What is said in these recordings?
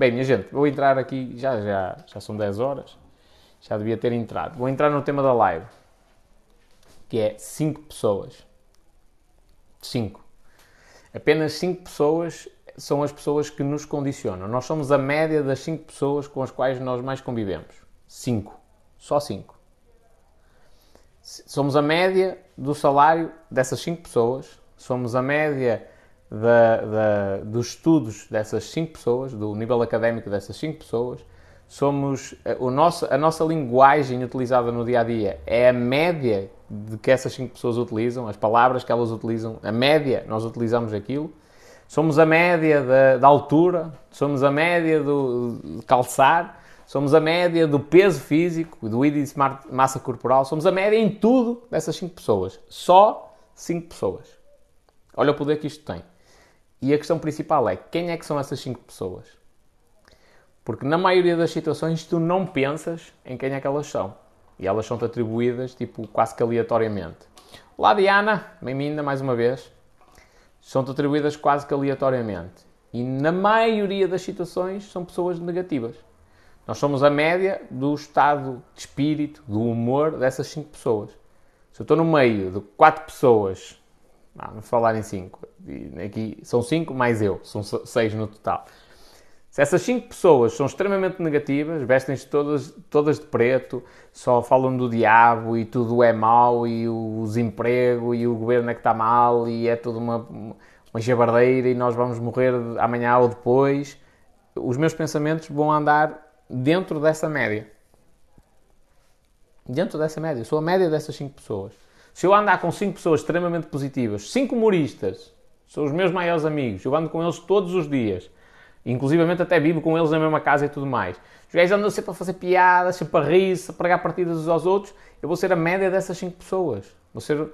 Bem, minha gente, vou entrar aqui, já, já, já são 10 horas, já devia ter entrado. Vou entrar no tema da live, que é 5 pessoas. 5. Apenas 5 pessoas são as pessoas que nos condicionam. Nós somos a média das 5 pessoas com as quais nós mais convivemos. 5. Só 5. Somos a média do salário dessas 5 pessoas, somos a média da, da, dos estudos dessas 5 pessoas, do nível académico dessas 5 pessoas, somos eh, o nosso, a nossa linguagem utilizada no dia a dia é a média de que essas 5 pessoas utilizam, as palavras que elas utilizam, a média, nós utilizamos aquilo. Somos a média da, da altura, somos a média do calçar, somos a média do peso físico, do índice de massa corporal, somos a média em tudo dessas 5 pessoas. Só 5 pessoas. Olha o poder que isto tem. E a questão principal é quem é que são essas 5 pessoas? Porque na maioria das situações tu não pensas em quem é que elas são. E elas são-te atribuídas, tipo, quase que aleatoriamente. Olá, Diana, bem-vinda mais uma vez. São-te atribuídas quase que aleatoriamente. E na maioria das situações são pessoas negativas. Nós somos a média do estado de espírito, do humor dessas 5 pessoas. Se eu estou no meio de 4 pessoas ah, vamos falar em 5. Aqui são 5 mais eu, são 6 no total. Se essas 5 pessoas são extremamente negativas, vestem-se todas, todas de preto, só falam do diabo e tudo é mau e o desemprego e o governo é que está mal e é tudo uma, uma jabardeira e nós vamos morrer amanhã ou depois, os meus pensamentos vão andar dentro dessa média. Dentro dessa média. Sou a média dessas 5 pessoas. Se eu andar com 5 pessoas extremamente positivas, 5 humoristas, são os meus maiores amigos, eu ando com eles todos os dias, inclusivamente até vivo com eles na mesma casa e tudo mais. Os gajos andam sempre a fazer piadas, sempre a rir, a pregar partidas uns aos outros, eu vou ser a média dessas 5 pessoas. Vou ser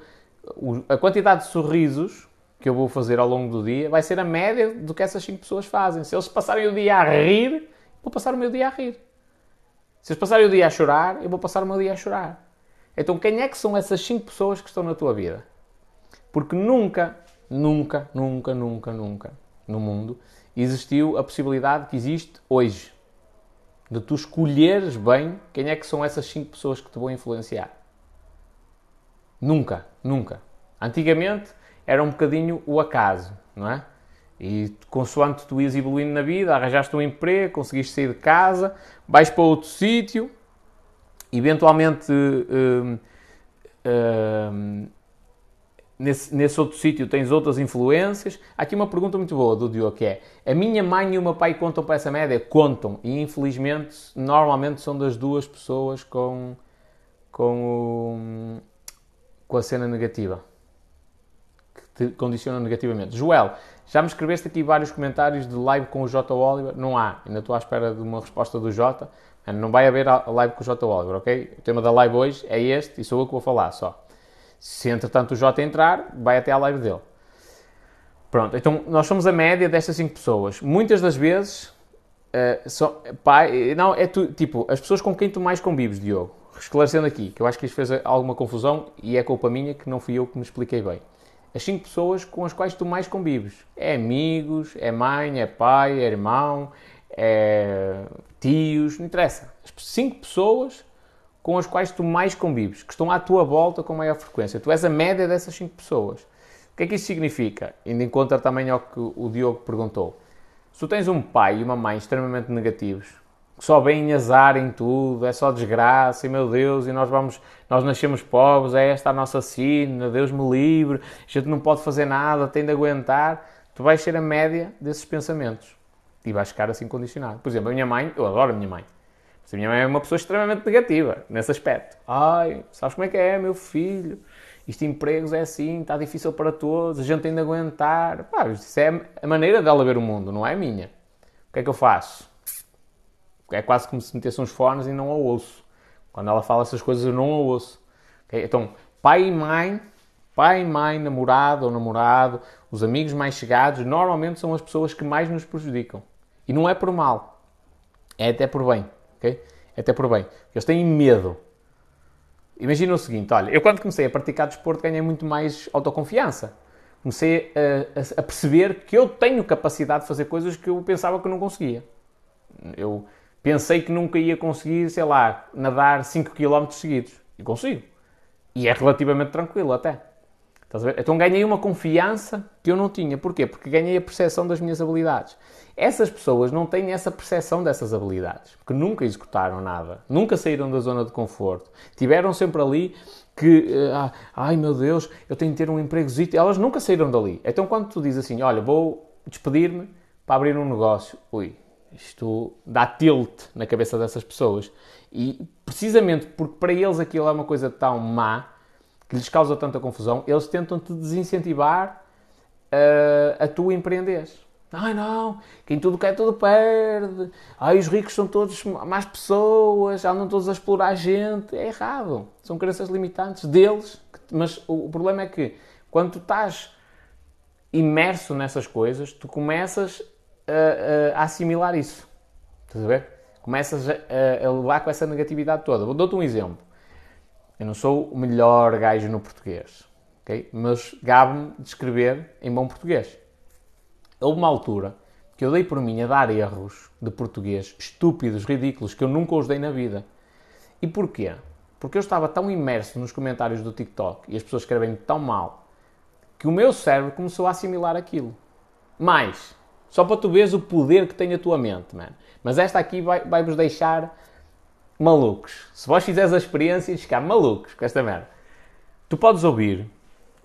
a quantidade de sorrisos que eu vou fazer ao longo do dia vai ser a média do que essas 5 pessoas fazem. Se eles passarem o dia a rir, vou passar o meu dia a rir. Se eles passarem o dia a chorar, eu vou passar o meu dia a chorar. Então, quem é que são essas 5 pessoas que estão na tua vida? Porque nunca, nunca, nunca, nunca, nunca no mundo existiu a possibilidade que existe hoje de tu escolheres bem quem é que são essas 5 pessoas que te vão influenciar. Nunca, nunca. Antigamente era um bocadinho o acaso, não é? E consoante tu ias evoluindo na vida, arranjaste um emprego, conseguiste sair de casa, vais para outro sítio, eventualmente uh, uh, nesse, nesse, outro sítio tens outras influências. Há aqui uma pergunta muito boa do Diogo que é: a minha mãe e o meu pai contam para essa média? Contam. E infelizmente, normalmente são das duas pessoas com, com, o, com a cena negativa. Que te condicionam negativamente. Joel, já me escreveste aqui vários comentários de live com o J. Oliver. Não há. Ainda estou à espera de uma resposta do J. Não vai haver a live com o J. Oliver, ok? O tema da live hoje é este e sou eu que vou falar só. Se entretanto o J entrar, vai até à live dele. Pronto, então nós somos a média destas 5 pessoas. Muitas das vezes, uh, pai, não, é tu, tipo, as pessoas com quem tu mais convives, Diogo. Esclarecendo aqui, que eu acho que isto fez alguma confusão e é culpa minha que não fui eu que me expliquei bem. As 5 pessoas com as quais tu mais convives. É amigos, é mãe, é pai, é irmão, é tios, não interessa. As cinco pessoas com as quais tu mais convives, que estão à tua volta com maior frequência. Tu és a média dessas cinco pessoas. O que é que isso significa? Indo em conta também ao que o Diogo perguntou. Se tu tens um pai e uma mãe extremamente negativos, que só vêm azar em tudo, é só desgraça, e meu Deus, e nós vamos, nós nascemos pobres, é esta a nossa sina, Deus me livre, a gente não pode fazer nada, tem de aguentar, tu vais ser a média desses pensamentos e vais ficar assim condicionado. Por exemplo, a minha mãe, eu adoro a minha mãe, mas a minha mãe é uma pessoa extremamente negativa nesse aspecto. Ai, sabes como é que é, meu filho? Isto empregos é assim, está difícil para todos, a gente tem de aguentar. Pá, isso é a maneira dela ver o mundo, não é a minha. O que é que eu faço? É quase como se metesse uns fones e não a ouço. Quando ela fala essas coisas, eu não a ouço. Okay? Então, pai e mãe pai, mãe, namorado ou namorado, os amigos mais chegados, normalmente são as pessoas que mais nos prejudicam. E não é por mal, é até por bem, ok? É até por bem. Eles têm medo. Imagina o seguinte, olha, eu quando comecei a praticar desporto ganhei muito mais autoconfiança. Comecei a, a, a perceber que eu tenho capacidade de fazer coisas que eu pensava que não conseguia. Eu pensei que nunca ia conseguir, sei lá, nadar 5 km seguidos. E consigo. E é relativamente tranquilo até. Então ganhei uma confiança que eu não tinha. Porquê? Porque ganhei a percepção das minhas habilidades. Essas pessoas não têm essa percepção dessas habilidades, porque nunca executaram nada, nunca saíram da zona de conforto. Tiveram sempre ali que, ah, ai meu Deus, eu tenho que ter um empregozito. Elas nunca saíram dali. Então quando tu dizes assim, olha, vou despedir-me para abrir um negócio, ui, isto dá tilt na cabeça dessas pessoas. E precisamente porque para eles aquilo é uma coisa tão má, que lhes causa tanta confusão, eles tentam te desincentivar uh, a tu empreenderes. Ai não, quem tudo quer, tudo perde. Ai, os ricos são todos más pessoas, andam todos a explorar a gente. É errado. São crenças limitantes deles. Mas o problema é que quando tu estás imerso nessas coisas, tu começas a, a, a assimilar isso. Estás a ver? Começas a, a, levar com essa negatividade toda. Vou dar-te um exemplo. Eu não sou o melhor gajo no português, ok? Mas gabe-me de escrever em bom português. Houve uma altura que eu dei por mim a dar erros de português estúpidos, ridículos, que eu nunca os dei na vida. E porquê? Porque eu estava tão imerso nos comentários do TikTok e as pessoas escrevem tão mal que o meu cérebro começou a assimilar aquilo. Mais, só para tu veres o poder que tem a tua mente, man. Mas esta aqui vai-vos vai deixar malucos. Se vós fizeres a experiência e ficar malucos com esta merda. Tu podes ouvir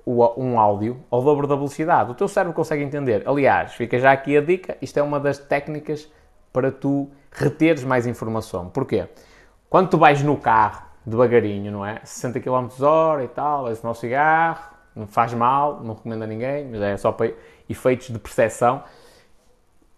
um áudio ao dobro da velocidade. O teu cérebro consegue entender. Aliás, fica já aqui a dica, isto é uma das técnicas para tu reteres mais informação. Porquê? Quando tu vais no carro, devagarinho, não é? 60 km hora e tal, fumar um cigarro, não faz mal, não recomendo a ninguém, mas é só para efeitos de percepção.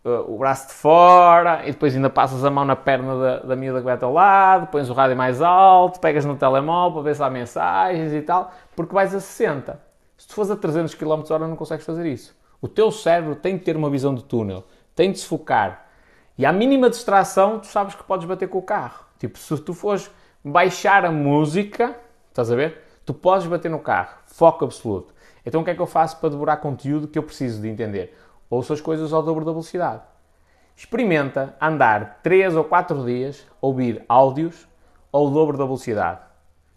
Uh, o braço de fora e depois ainda passas a mão na perna da, da miúda que vai ao lado, pões o rádio mais alto, pegas no telemóvel para ver se há mensagens e tal, porque vais a 60. Se tu fores a 300 km hora não consegues fazer isso. O teu cérebro tem que ter uma visão de túnel, tem de se focar. E à mínima distração, tu sabes que podes bater com o carro. Tipo, se tu fores baixar a música, estás a ver? Tu podes bater no carro. Foco absoluto. Então o que é que eu faço para devorar conteúdo que eu preciso de entender? Ouça as coisas ao dobro da velocidade. Experimenta andar 3 ou 4 dias, ouvir áudios ao dobro da velocidade.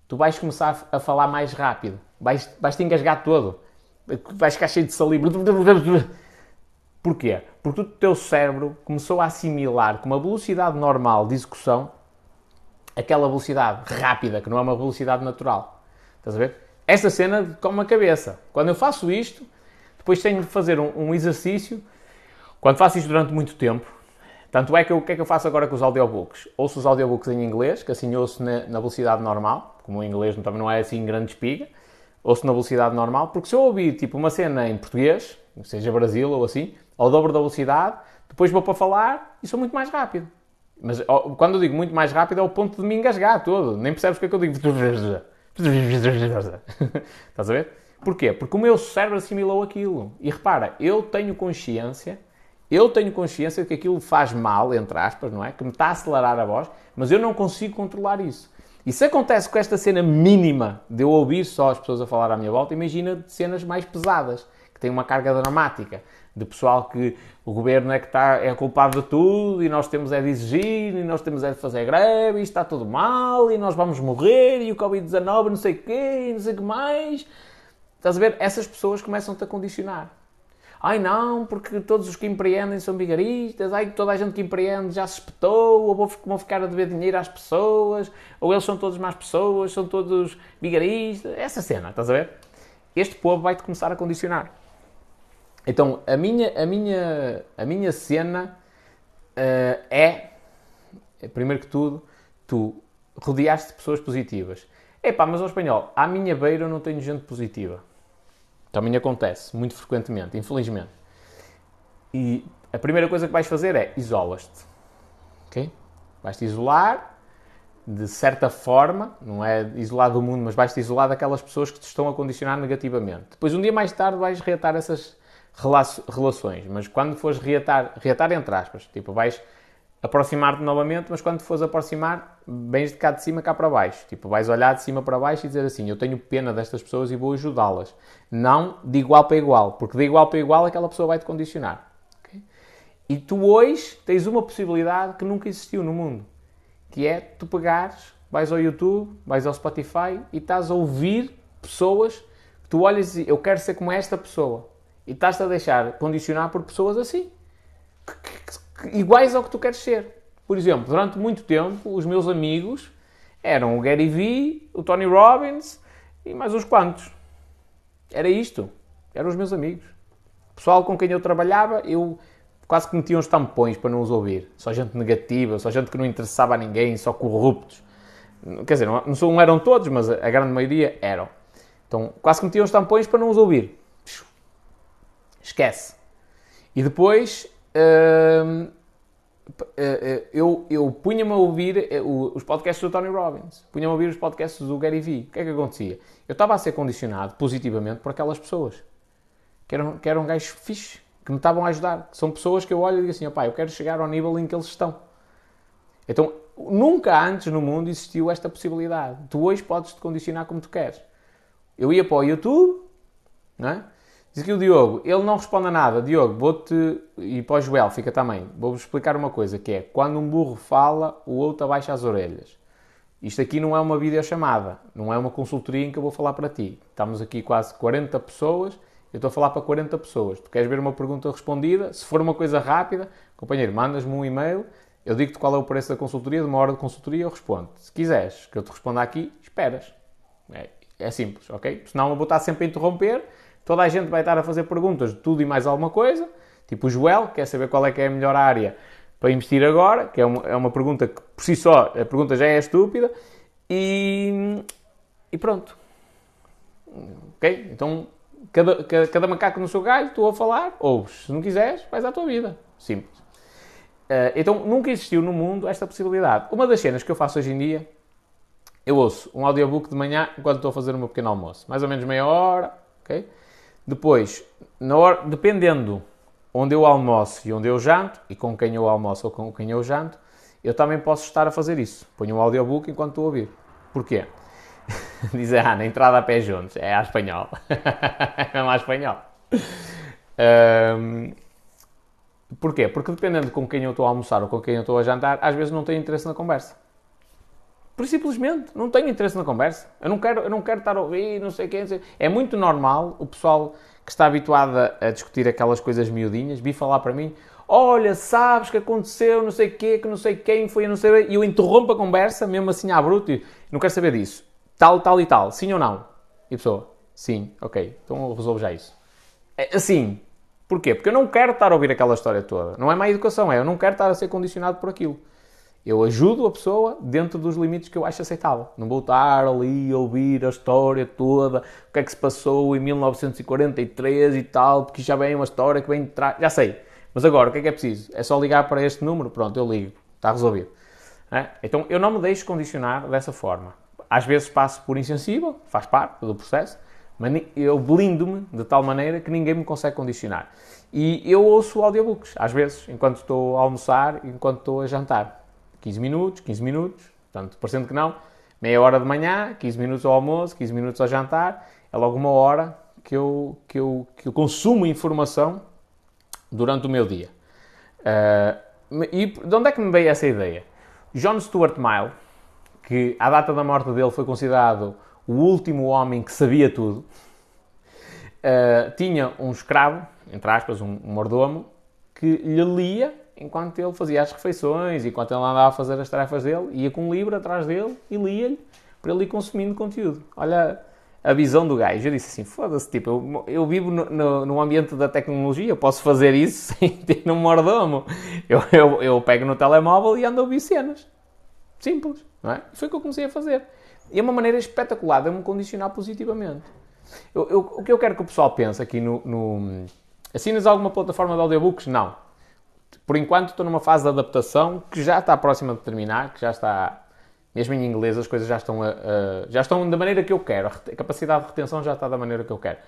Tu vais começar a falar mais rápido. Vais, vais te engasgar todo. Vais ficar cheio de saliva. Porquê? Porque o teu cérebro começou a assimilar com uma velocidade normal de execução aquela velocidade rápida, que não é uma velocidade natural. Estás a ver? Esta cena come a cabeça. Quando eu faço isto, depois tenho de fazer um, um exercício. Quando faço isto durante muito tempo, tanto é que o que é que eu faço agora com os audiobooks? Ouço os audiobooks em inglês, que assim ouço na, na velocidade normal, como o inglês também não é assim grande espiga, ouço na velocidade normal, porque se eu ouvir tipo uma cena em português, seja Brasil ou assim, ao dobro da velocidade, depois vou para falar e sou muito mais rápido. Mas quando eu digo muito mais rápido é o ponto de me engasgar todo, nem percebes o que é que eu digo. Estás a ver? Porquê? Porque o meu cérebro assimilou aquilo. E repara, eu tenho consciência, eu tenho consciência de que aquilo faz mal, entre aspas, não é? Que me está a acelerar a voz, mas eu não consigo controlar isso. E se acontece com esta cena mínima de eu ouvir só as pessoas a falar à minha volta, imagina cenas mais pesadas, que têm uma carga dramática, de pessoal que o governo é que está, é culpado de tudo e nós temos é de exigir e nós temos é de fazer greve e está tudo mal e nós vamos morrer e o Covid-19 não sei o quê e não sei o que mais. Estás a ver? Essas pessoas começam-te a condicionar. Ai não, porque todos os que empreendem são vigaristas, ai toda a gente que empreende já se espetou, ou vão ficar a dever dinheiro às pessoas, ou eles são todos más pessoas, são todos vigaristas. Essa cena, estás a ver? Este povo vai-te começar a condicionar. Então, a minha, a minha, a minha cena uh, é, primeiro que tudo, tu rodeaste de pessoas positivas. Epá, mas ao espanhol, à minha beira eu não tenho gente positiva. Também acontece, muito frequentemente, infelizmente. E a primeira coisa que vais fazer é isolas-te. Ok? Vais-te isolar de certa forma, não é isolar do mundo, mas vais-te isolar daquelas pessoas que te estão a condicionar negativamente. Depois, um dia mais tarde, vais reatar essas relações, mas quando fores reatar, reatar entre aspas, tipo, vais aproximar-te novamente, mas quando te fores aproximar, vens de cá de cima cá para baixo. Tipo, vais olhar de cima para baixo e dizer assim: Eu tenho pena destas pessoas e vou ajudá-las. Não de igual para igual, porque de igual para igual aquela pessoa vai te condicionar. Okay? E tu hoje tens uma possibilidade que nunca existiu no mundo, que é tu pegares, vais ao YouTube, vais ao Spotify e estás a ouvir pessoas que tu olhas e eu quero ser como esta pessoa. E estás-te a deixar condicionar por pessoas assim, que, que, iguais ao que tu queres ser. Por exemplo, durante muito tempo, os meus amigos eram o Gary Vee, o Tony Robbins e mais uns quantos. Era isto. Eram os meus amigos. O pessoal com quem eu trabalhava, eu quase que metia uns tampões para não os ouvir. Só gente negativa, só gente que não interessava a ninguém, só corruptos. Quer dizer, não, eram todos, mas a grande maioria eram. Então, quase que metia uns tampões para não os ouvir. Esquece. E depois, eu, eu punha-me a ouvir eh, os podcasts do Tony Robbins, punha-me a ouvir os podcasts do Gary Vee. O que é que acontecia? Eu estava a ser condicionado positivamente por aquelas pessoas que eram, que eram gajos fixes, que me estavam a ajudar. são pessoas que eu olho e digo assim: opá, eu quero chegar ao nível em que eles estão. Então, nunca antes no mundo existiu esta possibilidade. Tu hoje podes te condicionar como tu queres. Eu ia para o YouTube, não é? Diz aqui o Diogo, ele não responde a nada. Diogo, vou-te. E para o Joel, fica também. Vou-vos explicar uma coisa: que é quando um burro fala, o outro abaixa as orelhas. Isto aqui não é uma videochamada, não é uma consultoria em que eu vou falar para ti. Estamos aqui quase 40 pessoas, eu estou a falar para 40 pessoas. Tu queres ver uma pergunta respondida? Se for uma coisa rápida, companheiro, mandas-me um e-mail, eu digo-te qual é o preço da consultoria, de uma hora de consultoria eu respondo. Se quiseres que eu te responda aqui, esperas. É, é simples, ok? Senão eu vou estar sempre a interromper Toda a gente vai estar a fazer perguntas de tudo e mais alguma coisa. Tipo o Joel, quer saber qual é que é a melhor área para investir agora, que é uma, é uma pergunta que por si só a pergunta já é estúpida. E, e pronto. Ok? Então, cada, cada, cada, macaco no seu galho, estou a falar, ouves. Se não quiseres, vais à tua vida. Simples. Uh, então, nunca existiu no mundo esta possibilidade. Uma das cenas que eu faço hoje em dia, eu ouço um audiobook de manhã enquanto estou a fazer o meu pequeno almoço. Mais ou menos meia hora, ok? Depois, hora, dependendo onde eu almoço e onde eu janto, e com quem eu almoço ou com quem eu janto, eu também posso estar a fazer isso. Ponho um audiobook enquanto estou a ouvir. Porquê? Dizer, ah, na entrada a pé juntos. É a espanhol. é mesmo a espanhol. Um, porquê? Porque dependendo com quem eu estou a almoçar ou com quem eu estou a jantar, às vezes não tenho interesse na conversa. Por simplesmente, não tenho interesse na conversa. Eu não quero, eu não quero estar a ouvir, não sei quem. Sei. É muito normal o pessoal que está habituado a, discutir aquelas coisas miudinhas vir falar para mim: Olha, sabes que aconteceu, não sei quê, que não sei quem foi, não sei. E eu interrompo a conversa, mesmo assim à bruto, e não quero saber disso. Tal, tal e tal, sim ou não? E a pessoa: Sim, ok, então eu resolvo já isso. É, assim, porquê? Porque eu não quero estar a ouvir aquela história toda. Não é má educação, é eu não quero estar a ser condicionado por aquilo. Eu ajudo a pessoa dentro dos limites que eu acho aceitável. Não vou estar ali a ouvir a história toda, o que é que se passou em 1943 e tal, porque já vem uma história que vem de trás. Já sei. Mas agora, o que é que é preciso? É só ligar para este número? Pronto, eu ligo. Está resolvido. É? Então, eu não me deixo condicionar dessa forma. Às vezes passo por insensível, faz parte do processo, mas eu blindo-me de tal maneira que ninguém me consegue condicionar. E eu ouço audiobooks, às vezes, enquanto estou a almoçar, enquanto estou a jantar. 15 minutos, 15 minutos, portanto, parecendo que não, meia hora de manhã, 15 minutos ao almoço, 15 minutos ao jantar, é logo uma hora que eu, que eu, que eu consumo informação durante o meu dia. Uh, e de onde é que me veio essa ideia? John Stuart Mill, que à data da morte dele foi considerado o último homem que sabia tudo, uh, tinha um escravo, entre aspas, um, um mordomo, que lhe lia enquanto ele fazia as refeições, enquanto ele andava a fazer as tarefas dele, ia com um livro atrás dele e lia-lhe para ele ir consumindo conteúdo. Olha a visão do gajo. Eu disse assim: foda-se, tipo, eu, eu vivo no, no, no, ambiente da tecnologia, posso fazer isso sem ter um mordomo. Eu, eu, eu pego no telemóvel e ando a ouvir cenas. Simples, não é? Foi o que eu comecei a fazer. E é uma maneira espetacular de me condicionar positivamente. Eu, eu, o que eu quero que o pessoal pense aqui no, no. Assinas alguma plataforma de audiobooks? Não por enquanto estou numa fase de adaptação que já está próxima de terminar, que já está, mesmo em inglês, as coisas já estão, a, a, já estão da maneira que eu quero. A capacidade de retenção já está da maneira que eu quero.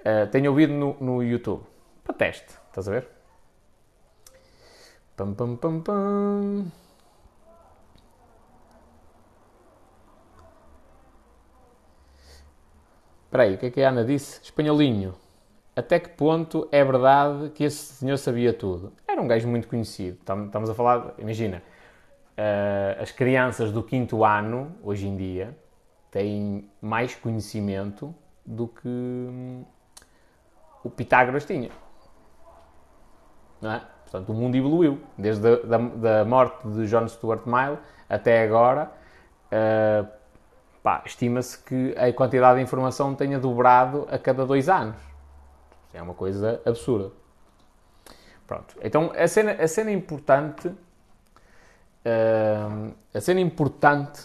Uh, tenho ouvido no, no YouTube. Para teste, estás a ver? Pam, pam, pam, pam. Espera aí, o que é que a Ana disse? Espanholinho. Até que ponto é verdade que esse senhor sabia tudo? Era um gajo muito conhecido. Estamos a falar, imagina, uh, as crianças do quinto ano, hoje em dia, têm mais conhecimento do que hum, o Pitágoras tinha. Não é? Portanto, o mundo evoluiu. Desde a da, da morte de John Stuart Mill até agora, uh, estima-se que a quantidade de informação tenha dobrado a cada dois anos. É uma coisa absurda. Pronto. Então, a cena, a cena importante... Uh, a cena importante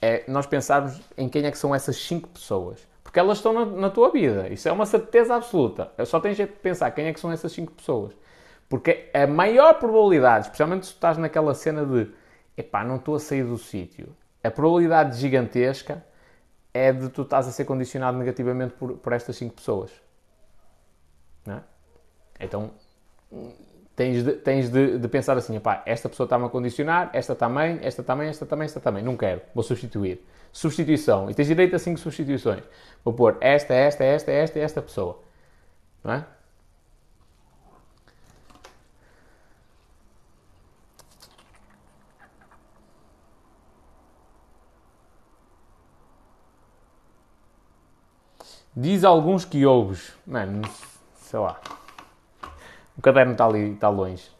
é nós pensarmos em quem é que são essas cinco pessoas. Porque elas estão na, na tua vida. Isso é uma certeza absoluta. Só tens de pensar quem é que são essas cinco pessoas. Porque a maior probabilidade, especialmente se estás naquela cena de epá, não estou a sair do sítio, a probabilidade gigantesca é de tu estás a ser condicionado negativamente por, por estas cinco pessoas. Então tens de, tens de, de pensar assim: epá, esta pessoa está-me a condicionar, esta também, esta também, esta também, esta também. Não quero, vou substituir. Substituição. E tens direito a cinco substituições. Vou pôr esta, esta, esta, esta e esta pessoa. Não é? Diz alguns que ouves. Mano, sei lá. O caderno está ali, está longe.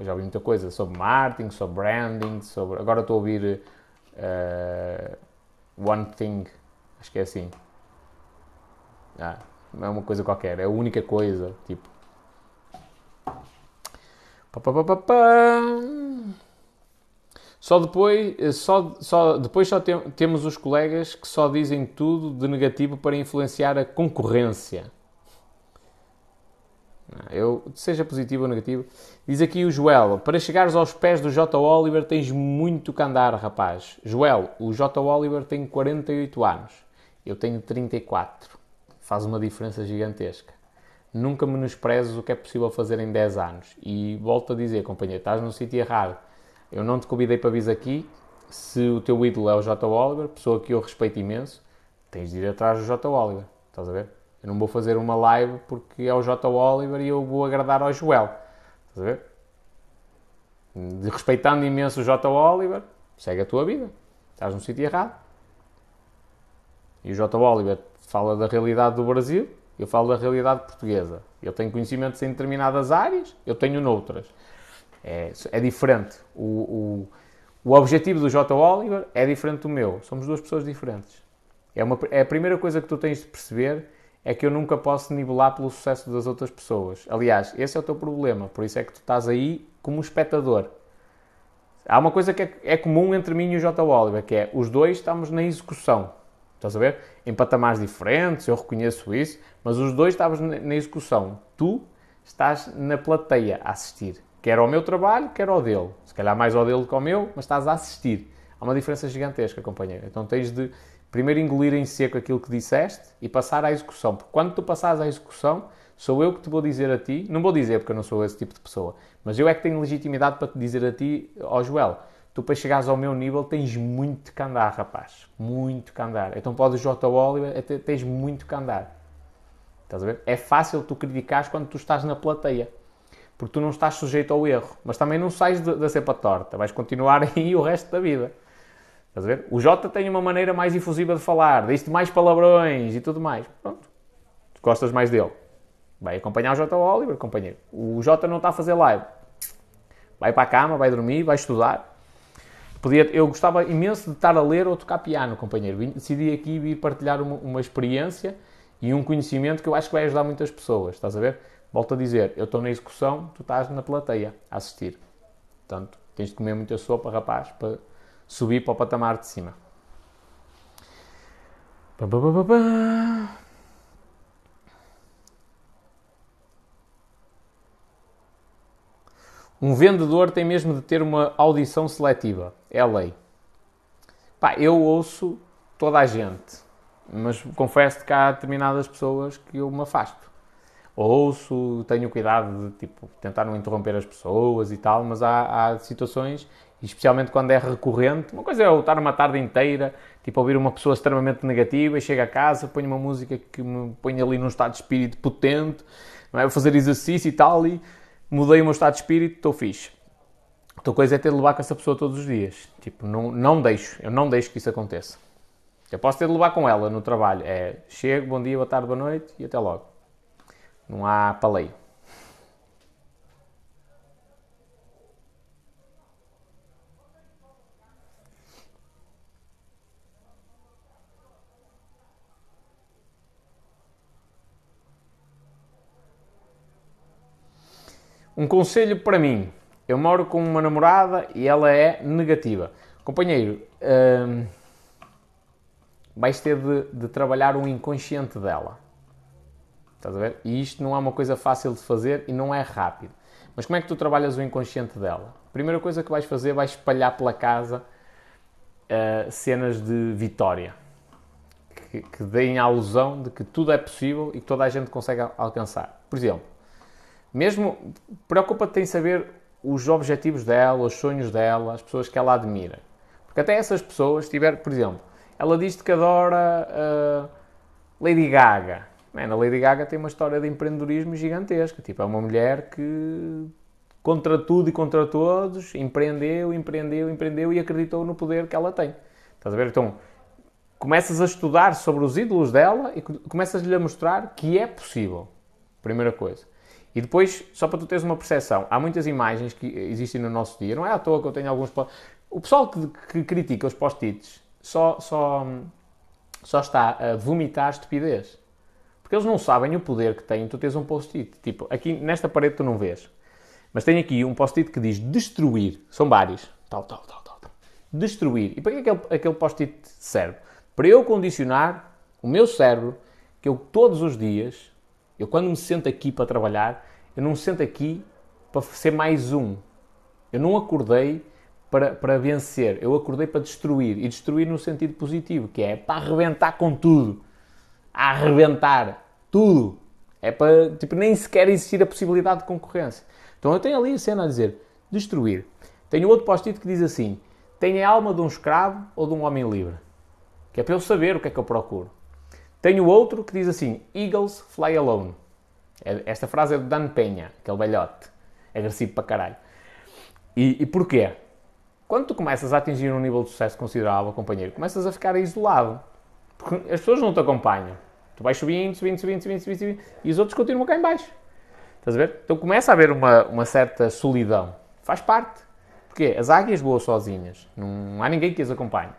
Já ouvi muita coisa sobre marketing, sobre branding, sobre. Agora estou a ouvir uh, One Thing. Acho que é assim. Ah, é uma coisa qualquer. É a única coisa. Tipo. Só depois, eh, só, só, depois só tem, temos os colegas que só dizem tudo de negativo para influenciar a concorrência. Eu, seja positivo ou negativo. Diz aqui o Joel: para chegares aos pés do J. Oliver tens muito que andar, rapaz. Joel, o J. Oliver tem 48 anos. Eu tenho 34. Faz uma diferença gigantesca. Nunca menosprezes o que é possível fazer em 10 anos. E volto a dizer, companheiro, estás no sítio errado eu não te convidei para vir aqui. Se o teu ídolo é o J. Oliver, pessoa que eu respeito imenso, tens de ir atrás do J. Oliver. Estás a ver? Eu não vou fazer uma live porque é o J. Oliver e eu vou agradar ao Joel. Estás a ver? Respeitando imenso o J. Oliver, segue a tua vida. Estás no sítio errado. E o J. Oliver fala da realidade do Brasil, eu falo da realidade portuguesa. Ele tem conhecimentos em determinadas áreas, eu tenho noutras. É, é diferente. O, o, o, objetivo do J. Oliver é diferente do meu. Somos duas pessoas diferentes. É, uma, é a primeira coisa que tu tens de perceber é que eu nunca posso nivelar pelo sucesso das outras pessoas. Aliás, esse é o teu problema. Por isso é que tu estás aí como espectador. Há uma coisa que é, é comum entre mim e o J. Oliver, que é os dois estamos na execução. Estás a ver? Em patamares diferentes, eu reconheço isso, mas os dois estamos na execução. Tu estás na plateia a assistir. Quer ao meu trabalho, quer ao dele. Se calhar mais ao dele que ao meu, mas estás a assistir. Há uma diferença gigantesca, companheiro. Então tens de primeiro engolir em seco aquilo que disseste e passar à execução. Porque quando tu passares à execução, sou eu que te vou dizer a ti, não vou dizer porque eu não sou esse tipo de pessoa, mas eu é que tenho legitimidade para te dizer a ti, ó oh Joel, tu para chegares ao meu nível tens muito que andar, rapaz. Muito que andar. Então podes J. Oliver, tens muito que andar. Estás a ver? É fácil tu criticares quando tu estás na plateia porque tu não estás sujeito ao erro, mas também não sais da cepa torta, vais continuar aí o resto da vida. Estás a ver? O Jota tem uma maneira mais efusiva de falar, diz-te mais palavrões e tudo mais. Pronto. Tu gostas mais dele. Vai acompanhar o Jota Oliver, companheiro. O Jota não está a fazer live. Vai para a cama, vai dormir, vai estudar. Podia, eu gostava imenso de estar a ler ou tocar piano, companheiro. Decidi aqui vir partilhar uma, uma experiência e um conhecimento que eu acho que vai ajudar muitas pessoas. Estás a ver? Volto a dizer, eu estou na execução, tu estás na plateia a assistir. Portanto, tens de comer muita sopa, rapaz, para subir para o patamar de cima. Um vendedor tem mesmo de ter uma audição seletiva. É a lei. Pá, eu ouço toda a gente, mas confesso que há determinadas pessoas que eu me afasto ouço, tenho cuidado de tipo, tentar não interromper as pessoas e tal, mas há, há situações, especialmente quando é recorrente, uma coisa é eu estar uma tarde inteira, tipo, ouvir uma pessoa extremamente negativa chego a casa, ponho uma música que me põe ali num estado de espírito potente, não é? Vou fazer exercício e tal, e mudei o meu estado de espírito, estou fixe. Outra coisa é ter de levar com essa pessoa todos os dias. Tipo, não, não deixo, eu não deixo que isso aconteça. Eu posso ter de levar com ela no trabalho. É chego, bom dia, boa tarde, boa noite e até logo. Não há paleio. Um conselho para mim. Eu moro com uma namorada e ela é negativa. Companheiro, hum, vais ter de, de, trabalhar o inconsciente dela. Estás a ver? E isto não é uma coisa fácil de fazer e não é rápido. Mas como é que tu trabalhas o inconsciente dela? A primeira coisa que vais fazer, vais espalhar pela casa uh, cenas de vitória. Que, que deem a alusão de que tudo é possível e que toda a gente consegue alcançar. Por exemplo, mesmo preocupa-te em saber os objetivos dela, os sonhos dela, as pessoas que ela admira. Porque até essas pessoas, tiver, por exemplo, ela diz que adora uh, Lady Gaga. Man, a Lady Gaga tem uma história de empreendedorismo gigantesca. Tipo, é uma mulher que, contra tudo e contra todos, empreendeu, empreendeu, empreendeu e acreditou no poder que ela tem. Estás a ver? Então, começas a estudar sobre os ídolos dela e começas-lhe a mostrar que é possível. Primeira coisa. E depois, só para tu teres uma percepção, há muitas imagens que existem no nosso dia, não é à toa que eu tenho alguns. O pessoal que, que critica os post-its só, só, só está a vomitar estupidez. Porque eles não sabem o poder que têm tu tens um post-it. Tipo, aqui nesta parede tu não vês. Mas tem aqui um post-it que diz destruir. São vários. Tal, tal, tal, tal. Destruir. E para que aquele, aquele post-it serve? Para eu condicionar o meu cérebro que eu todos os dias eu, quando me sento aqui para trabalhar, eu não me sento aqui para ser mais um. Eu não acordei para, para vencer, eu acordei para destruir. E destruir no sentido positivo, que é para arrebentar com tudo. A arrebentar tudo. É para, tipo, nem sequer existir a possibilidade de concorrência. Então eu tenho ali a cena a dizer destruir. Tenho outro post-it que diz assim: tem a alma de um escravo ou de um homem livre. Que é para eu saber o que é que eu procuro. Tenho outro que diz assim: Eagles fly alone. É, esta frase é de Dan Penha, aquele velhote, agressivo para caralho. E, e porquê? Quando tu começas a atingir um nível de sucesso considerável, companheiro, começas a ficar isolado. Porque as pessoas não te acompanham. Tu vais subindo, subindo, subindo, subindo, subindo, subindo e os outros continuam cá em baixo. Estás a ver? Então começa a haver uma, uma certa solidão. Faz parte. Porquê? As águias voam sozinhas. Não há ninguém que as acompanhe.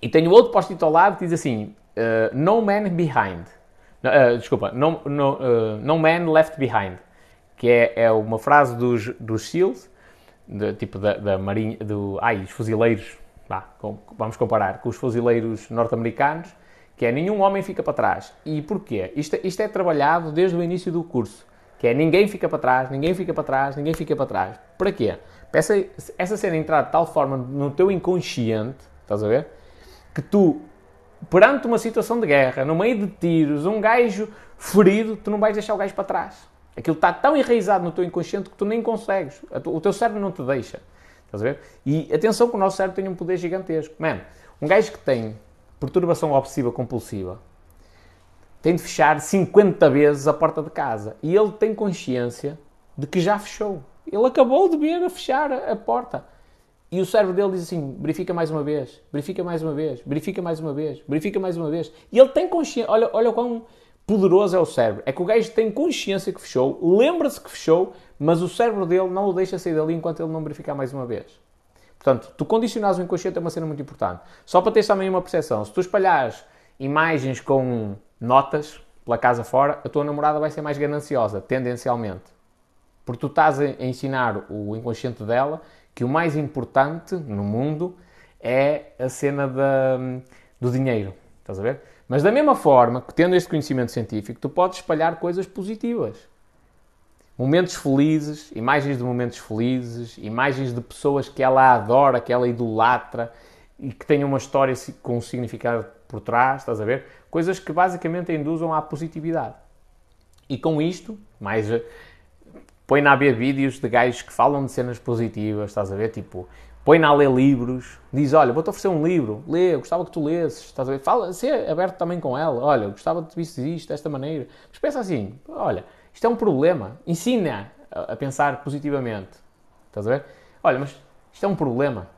E tenho outro post-it ao lado que diz assim: uh, No Man Behind. Uh, desculpa, no, no, uh, no, Man Left Behind. Que é, é uma frase dos, dos SEALs, de, tipo da, da marinha, do, ai, os fuzileiros, com, vamos comparar com os fuzileiros norte-americanos, que é nenhum homem fica para trás. E porquê? Isto, isto é trabalhado desde o início do curso, que é ninguém fica para trás, ninguém fica para trás, ninguém fica para trás. Para quê? Para essa, essa cena entrar de tal forma no teu inconsciente, estás a ver? Que tu perante uma situação de guerra, no meio de tiros, um gajo ferido, tu não vais deixar o gajo para trás. Aquilo está tão enraizado no teu inconsciente que tu nem consegues. O teu cérebro não te deixa. Estás a ver? E atenção que o nosso cérebro tem um poder gigantesco. Man, um gajo que tem perturbação obsessiva compulsiva tem de fechar 50 vezes a porta de casa. E ele tem consciência de que já fechou. Ele acabou de ver a fechar a porta. E o cérebro dele diz assim: verifica mais uma vez, verifica mais uma vez, verifica mais uma vez, verifica mais uma vez. E ele tem consciência. Olha, olha quão poderoso é o cérebro. É que o gajo tem consciência que fechou, lembra-se que fechou, mas o cérebro dele não o deixa sair dali enquanto ele não verificar mais uma vez. Portanto, tu condicionares o inconsciente é uma cena muito importante. Só para teres também uma percepção: se tu espalhares imagens com notas pela casa fora, a tua namorada vai ser mais gananciosa, tendencialmente. Porque tu estás a ensinar o inconsciente dela que o mais importante no mundo é a cena da, do dinheiro. Estás a ver? Mas da mesma forma, que tendo este conhecimento científico, tu podes espalhar coisas positivas. Momentos felizes, imagens de momentos felizes, imagens de pessoas que ela adora, que ela idolatra e que tenham uma história com um significado por trás, estás a ver? Coisas que basicamente induzam à positividade. E com isto, mais põe na a ver vídeos de gajos que falam de cenas positivas, estás a ver? Tipo, põe na a ler livros, diz: Olha, vou-te oferecer um livro, lê, gostava que tu lesses, estás a ver? Fala, ser aberto também com ela, olha, gostava que tu visse isto desta maneira. Mas pensa assim: Olha, isto é um problema, ensina a, a pensar positivamente. Estás a ver? Olha, mas isto é um problema.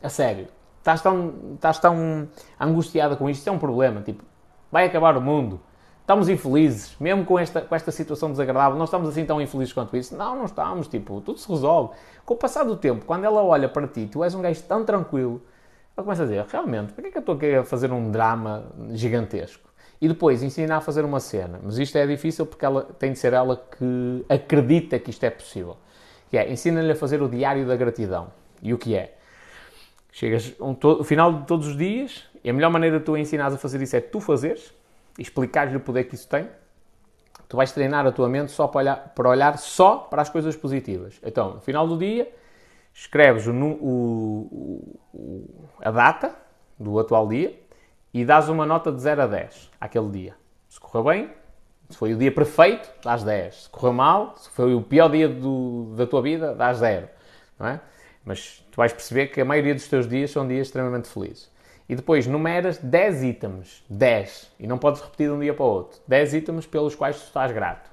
A sério. Estás tão, estás tão angustiada com isto, isto é um problema. Tipo, vai acabar o mundo. Estamos infelizes, mesmo com esta, com esta situação desagradável, não estamos assim tão infelizes quanto isso. Não, não estamos, tipo, tudo se resolve. Com o passar do tempo, quando ela olha para ti, tu és um gajo tão tranquilo, ela começa a dizer, realmente, para que é que eu estou aqui a fazer um drama gigantesco? E depois ensinar a fazer uma cena. Mas isto é difícil porque ela tem de ser ela que acredita que isto é possível. Que é, ensina-lhe a fazer o diário da gratidão. E o que é? Chegas um, final de todos os dias, e a melhor maneira de tu ensinares a fazer isso é tu fazeres, e explicares-lhe o poder que isso tem. Tu vais treinar a tua mente só para olhar, para olhar só para as coisas positivas. Então, no final do dia, escreves o, o, o, a data do atual dia, e dás uma nota de 0 a 10 àquele dia. Se correu bem, se foi o dia perfeito, dás 10. Se correu mal, se foi o pior dia do, da tua vida, dás 0. Não é? Mas tu vais perceber que a maioria dos teus dias são dias extremamente felizes. E depois numeras 10 itens. 10. E não podes repetir de um dia para o outro. 10 itens pelos quais tu estás grato.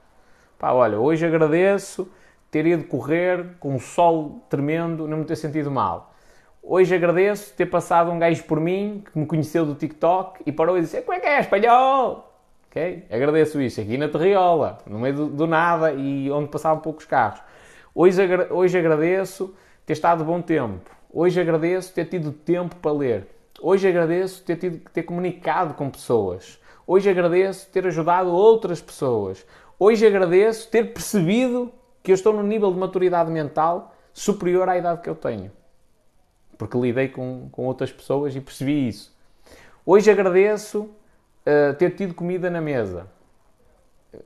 Pá, olha, hoje agradeço ter ido correr com um sol tremendo, não me ter sentido mal. Hoje agradeço ter passado um gajo por mim que me conheceu do TikTok e parou e disse: Como é que é, espanhol? Ok? Agradeço isso aqui na Terriola, no meio do, do nada e onde passavam poucos carros. Hoje, agra hoje agradeço ter estado bom tempo. Hoje agradeço ter tido tempo para ler. Hoje agradeço ter, tido, ter comunicado com pessoas. Hoje agradeço ter ajudado outras pessoas. Hoje agradeço ter percebido que eu estou num nível de maturidade mental superior à idade que eu tenho porque lidei com, com outras pessoas e percebi isso. Hoje agradeço uh, ter tido comida na mesa.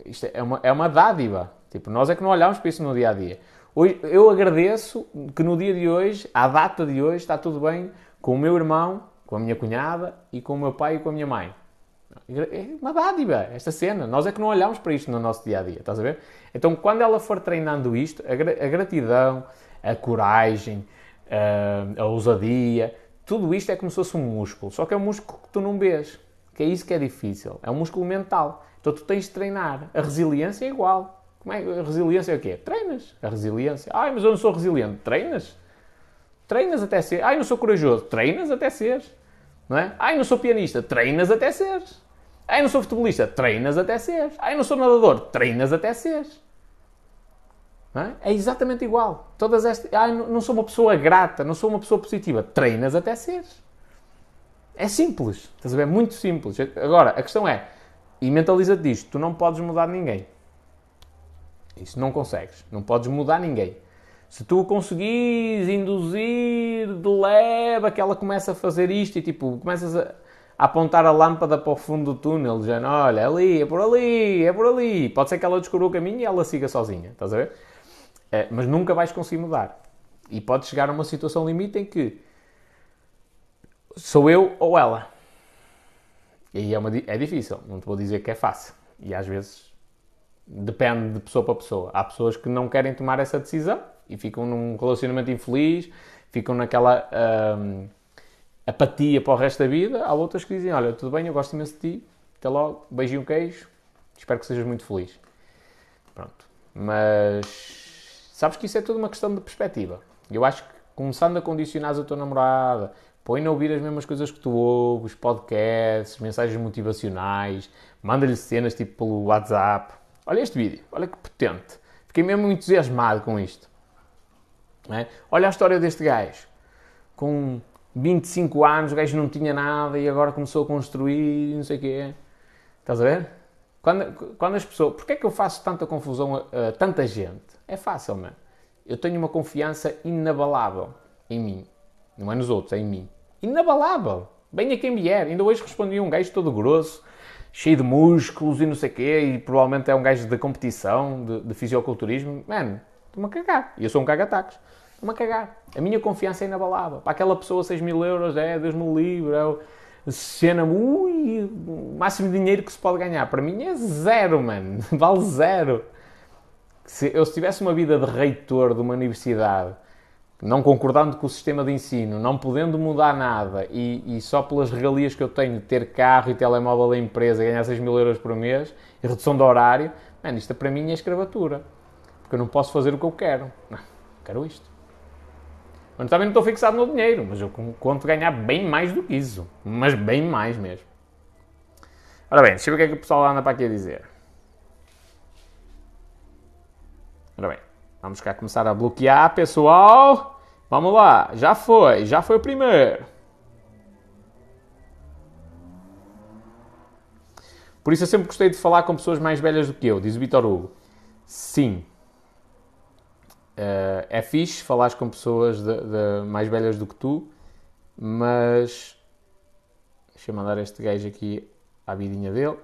Isto é uma, é uma dádiva. Tipo, nós é que não olhamos para isso no dia a dia. Hoje, eu agradeço que no dia de hoje, à data de hoje, está tudo bem com o meu irmão, com a minha cunhada e com o meu pai e com a minha mãe. É uma dádiva esta cena. Nós é que não olhamos para isto no nosso dia a dia, estás a ver? Então, quando ela for treinando isto, a, gra a gratidão, a coragem, uh, a ousadia, tudo isto é como se fosse um músculo, só que é um músculo que tu não vês, que é isso que é difícil, é um músculo mental. Então tu tens de treinar. A resiliência é igual. Como é a resiliência é o quê? Treinas. A resiliência. Ai, mas eu não sou resiliente. Treinas. Treinas até ser. Ai, não sou corajoso. Treinas até seres. Não é? Ai, não sou pianista. Treinas até seres. Ai, não sou futebolista. Treinas até seres. Ai, não sou nadador. Treinas até seres. É? é? exatamente igual. Todas estas. Ah, não sou uma pessoa grata, não sou uma pessoa positiva. Treinas até seres. É simples. Estás a ver? Muito simples. Agora, a questão é: e mentaliza-te disto, tu não podes mudar ninguém. Isso não consegues. Não podes mudar ninguém. Se tu conseguires induzir de leve que ela começa a fazer isto e tipo, começas a, apontar a lâmpada para o fundo do túnel, dizendo: Olha, é ali, é por ali, é por ali. Pode ser que ela descubra o caminho e ela siga sozinha. Estás a ver? É, mas nunca vais conseguir mudar. E pode chegar a uma situação limite em que sou eu ou ela. E é, uma, é difícil, não te vou dizer que é fácil. E às vezes depende de pessoa para pessoa. Há pessoas que não querem tomar essa decisão e ficam num relacionamento infeliz, ficam naquela hum, apatia para o resto da vida. Há outras que dizem: Olha, tudo bem, eu gosto imenso de ti, até logo, beijinho queijo, espero que sejas muito feliz. Pronto. Mas Sabes que isso é tudo uma questão de perspectiva. Eu acho que começando a condicionar a tua namorada, põe-na a ouvir as mesmas coisas que tu ouves, podcasts, mensagens motivacionais, manda-lhe cenas tipo pelo WhatsApp. Olha este vídeo, olha que potente. Fiquei mesmo entusiasmado com isto. É? Olha a história deste gajo. Com 25 anos, o gajo não tinha nada e agora começou a construir não sei o quê. Estás a ver? Quando, quando as pessoas. Porquê é que eu faço tanta confusão a, a tanta gente? É fácil, mano. Eu tenho uma confiança inabalável em mim. Não é nos outros, é em mim. Inabalável. Venha quem vier. Ainda hoje respondi a um gajo todo grosso, cheio de músculos e não sei o quê, e provavelmente é um gajo de competição, de, de fisioculturismo. Mano, estou-me a cagar. E eu sou um caga-tacos. Estou-me a cagar. A minha confiança é inabalável. Para aquela pessoa, 6 mil euros, é, Deus me livre, é cena, ui, máximo de dinheiro que se pode ganhar. Para mim é zero, mano. Vale zero se eu se tivesse uma vida de reitor de uma universidade, não concordando com o sistema de ensino, não podendo mudar nada e, e só pelas regalias que eu tenho de ter carro e telemóvel da empresa, ganhar 6 mil euros por mês e redução de horário, mano, isto para mim é escravatura. Porque eu não posso fazer o que eu quero. Não, quero isto. Mas também não estou fixado no dinheiro, mas eu conto ganhar bem mais do que isso. Mas bem mais mesmo. Ora bem, deixa eu ver o que é que o pessoal anda para aqui a dizer. Ora bem, vamos cá começar a bloquear, pessoal. Vamos lá, já foi, já foi o primeiro. Por isso eu sempre gostei de falar com pessoas mais velhas do que eu, diz o Vitor Hugo. Sim. Uh, é fixe falar com pessoas de, de, mais velhas do que tu, mas. Deixa eu mandar este gajo aqui à vidinha dele.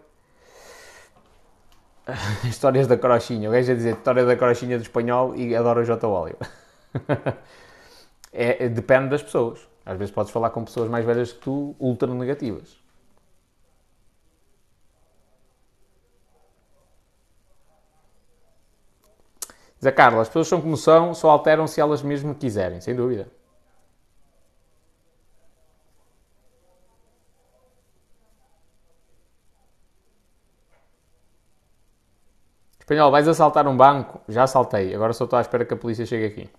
Histórias da crochinha. O gajo a dizer história da crochinha do espanhol e adora o J. Óleo. é, depende das pessoas. Às vezes podes falar com pessoas mais velhas que tu, ultra negativas. A Carla, as pessoas são como são, só alteram se elas mesmo quiserem, sem dúvida. Espanhol, vais assaltar um banco? Já assaltei, agora só estou à espera que a polícia chegue aqui.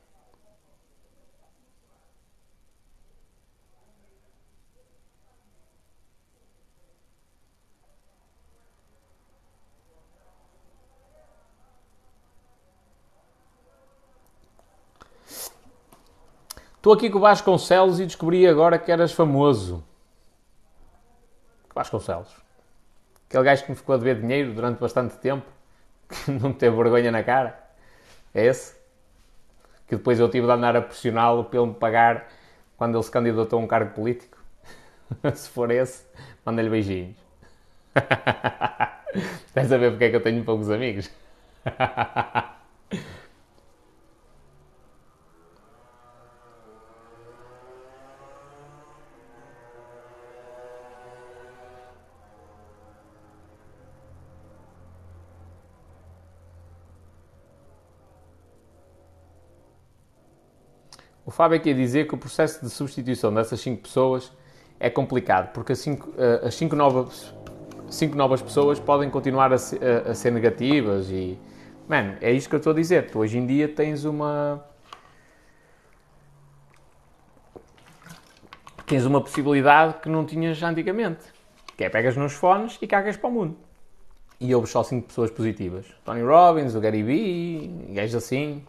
Estou aqui com o Vasconcelos e descobri agora que eras famoso. Vasconcelos. Aquele gajo que me ficou a dever dinheiro durante bastante tempo que não teve vergonha na cara. É esse? Que depois eu tive de andar a pressioná-lo para ele me pagar quando ele se candidatou a um cargo político. se for esse, manda-lhe beijinhos. Estás a ver porque é que eu tenho poucos amigos? O Fábio a dizer que o processo de substituição dessas 5 pessoas é complicado, porque as 5 eh, cinco novas, cinco novas pessoas podem continuar a ser, a ser negativas e... Man, é isto que eu estou a dizer. Tu hoje em dia tens uma... Tens uma possibilidade que não tinhas antigamente. Que é pegas nos fones e cagas para o mundo. E ouves só 5 pessoas positivas. Tony Robbins, o Gary Vee, gajos assim,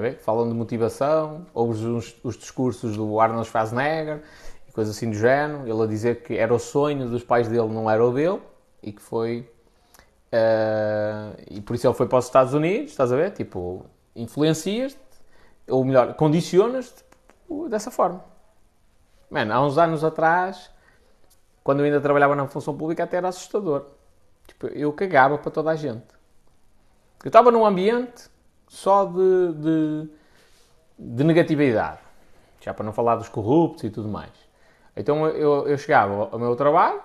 ver? Falam de motivação, ouves os, os, discursos do Arnold Schwarzenegger e coisas assim do género, ele a dizer que era o sonho dos pais dele, não era o dele, e que foi. Uh, e por isso ele foi para os Estados Unidos, estás a ver? Tipo, influencias-te, ou melhor, condicionas-te dessa forma. Mano, há uns anos atrás, quando eu ainda trabalhava na função pública, até era assustador. Tipo, eu cagava para toda a gente. Eu estava num ambiente só de, de, de, negatividade. Já para não falar dos corruptos e tudo mais. Então eu, eu chegava ao meu trabalho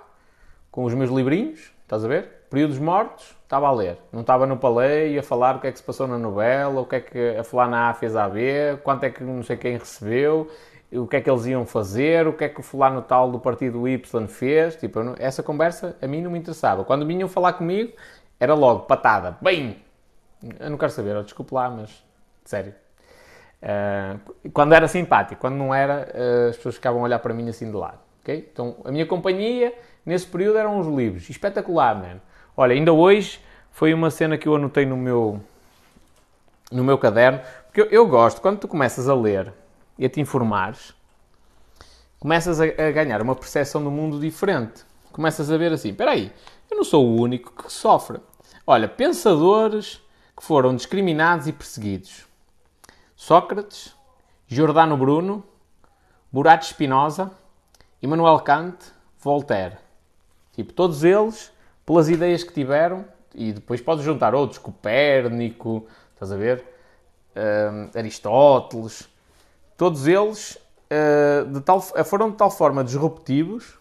com os meus livrinhos, estás a ver? Períodos mortos, estava a ler. Não estava no paleio a falar o que é que se passou na novela, o que é que a fulana A fez a B, quanto é que não sei quem recebeu, o que é que eles iam fazer, o que é que o fulano tal do partido Y fez. Tipo, não, essa conversa a mim não me interessava. Quando vinham falar comigo, era logo patada. Bem, eu não quero saber, desculpe lá, mas sério. Uh, quando era simpático, quando não era, uh, as pessoas ficavam a olhar para mim assim de lado. Okay? Então, a minha companhia nesse período eram os livros. Espetacular, mano. Olha, ainda hoje foi uma cena que eu anotei no meu, no meu caderno, porque eu, eu gosto, quando tu começas a ler e a te informares, começas a, a ganhar uma percepção do mundo diferente. Começas a ver assim: espera aí, eu não sou o único que sofre. Olha, pensadores que foram discriminados e perseguidos. Sócrates, Giordano Bruno, Murat Spinoza, Immanuel Kant, Voltaire. Tipo, todos eles, pelas ideias que tiveram, e depois podes juntar outros, Copérnico, estás a ver? Uh, Aristóteles, todos eles uh, de tal, foram de tal forma disruptivos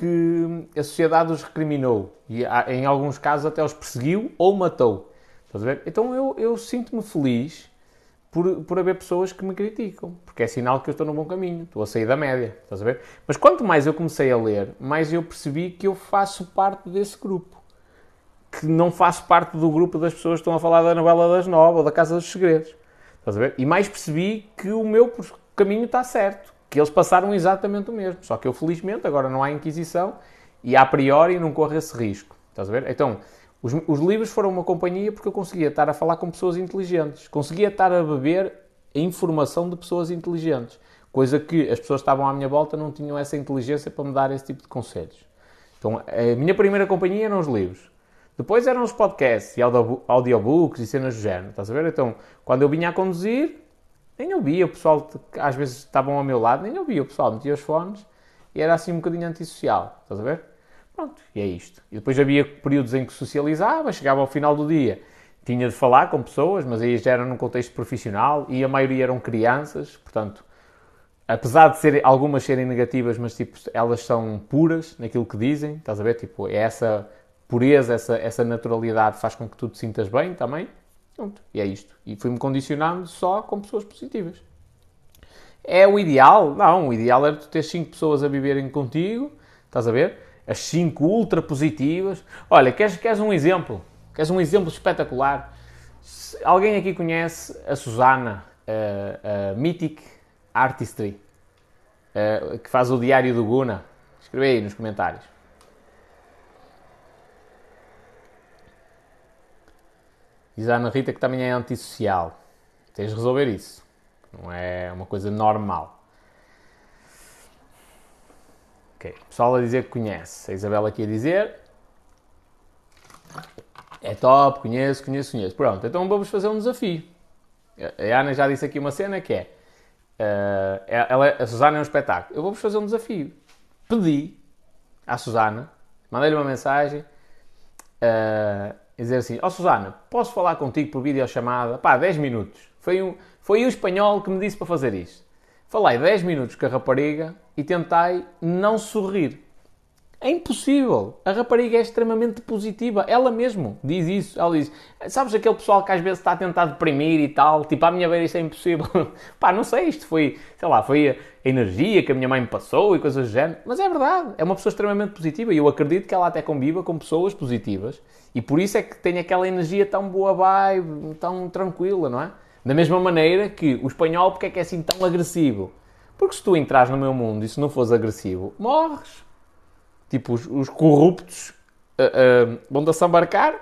que a sociedade os recriminou e em alguns casos até os perseguiu ou matou. Estás a ver? Então eu, eu sinto-me feliz por, por haver pessoas que me criticam, porque é sinal que eu estou no bom caminho, estou a sair da média, estás a ver? Mas quanto mais eu comecei a ler, mais eu percebi que eu faço parte desse grupo. que não faço parte do grupo das pessoas que estão a falar da novela das nove ou da Casa dos Segredos. Estás a ver? E mais percebi que o meu caminho está certo, que eles passaram exatamente o mesmo. Só que eu, felizmente, agora não há Inquisição e a priori não corro esse risco. Estás a ver? Então, os, os livros foram uma companhia porque eu conseguia estar a falar com pessoas inteligentes, conseguia estar a beber a informação de pessoas inteligentes, coisa que as pessoas que estavam à minha volta não tinham essa inteligência para me dar esse tipo de conselhos. Então, a minha primeira companhia eram os livros. Depois eram os podcasts e audiobooks e cenas do género, estás a ver? Então, quando eu vinha a conduzir, nem ouvia o pessoal, às vezes estavam ao meu lado, nem ouvia o pessoal, metia os fones e era assim um bocadinho antissocial, estás a ver? Pronto, e é isto. E depois havia períodos em que socializava, chegava ao final do dia, tinha de falar com pessoas, mas aí já era num contexto profissional e a maioria eram crianças, portanto, apesar de ser, algumas serem negativas, mas tipo, elas são puras naquilo que dizem, estás a ver? Tipo, é essa pureza, essa, essa naturalidade faz com que tu te sintas bem também. Pronto, e é isto. E fui-me condicionando só com pessoas positivas. É o ideal? Não, o ideal era tu ter 5 pessoas a viverem contigo, estás a ver? as 5 ultra positivas. Olha, queres, queres um exemplo? Queres um exemplo espetacular? Se alguém aqui conhece a Susana, a, a Mythic Artistry, a, que faz o Diário do Guna? Escreve aí nos comentários. Diz a Ana Rita que também é antissocial. Tens de resolver isso. Não é uma coisa normal. Ok. Pessoal a dizer que conhece. A Isabela aqui a dizer. É top, conheço, conheço, conheço. Pronto, então vamos fazer um desafio. A Ana já disse aqui uma cena que é. Uh, ela, a Susana é um espetáculo. Eu vou-vos fazer um desafio. Pedi à Susana, mandei-lhe uma mensagem, uh, dizer assim: Ó oh, Susana, posso falar contigo por videochamada? Pá, 10 minutos. Foi, um, foi o espanhol que me disse para fazer isto. Falei 10 minutos com a rapariga e tentei não sorrir. É impossível. A rapariga é extremamente positiva. Ela mesmo diz isso. Ela diz: Sabes aquele pessoal que às vezes está a tentar deprimir e tal? Tipo, à minha beira isso é impossível. Pá, não sei, isto foi, sei lá, foi a energia que a minha mãe me passou e coisas do género. Mas é verdade. É uma pessoa extremamente positiva e eu acredito que ela até conviva com pessoas positivas e por isso é que tem aquela energia tão boa vibe, tão tranquila, não é? Da mesma maneira que o espanhol, porque é que é assim tão agressivo? Porque se tu entras no meu mundo e se não fores agressivo, morres. Tipo, os, os corruptos uh, uh, vão-te assambarcar,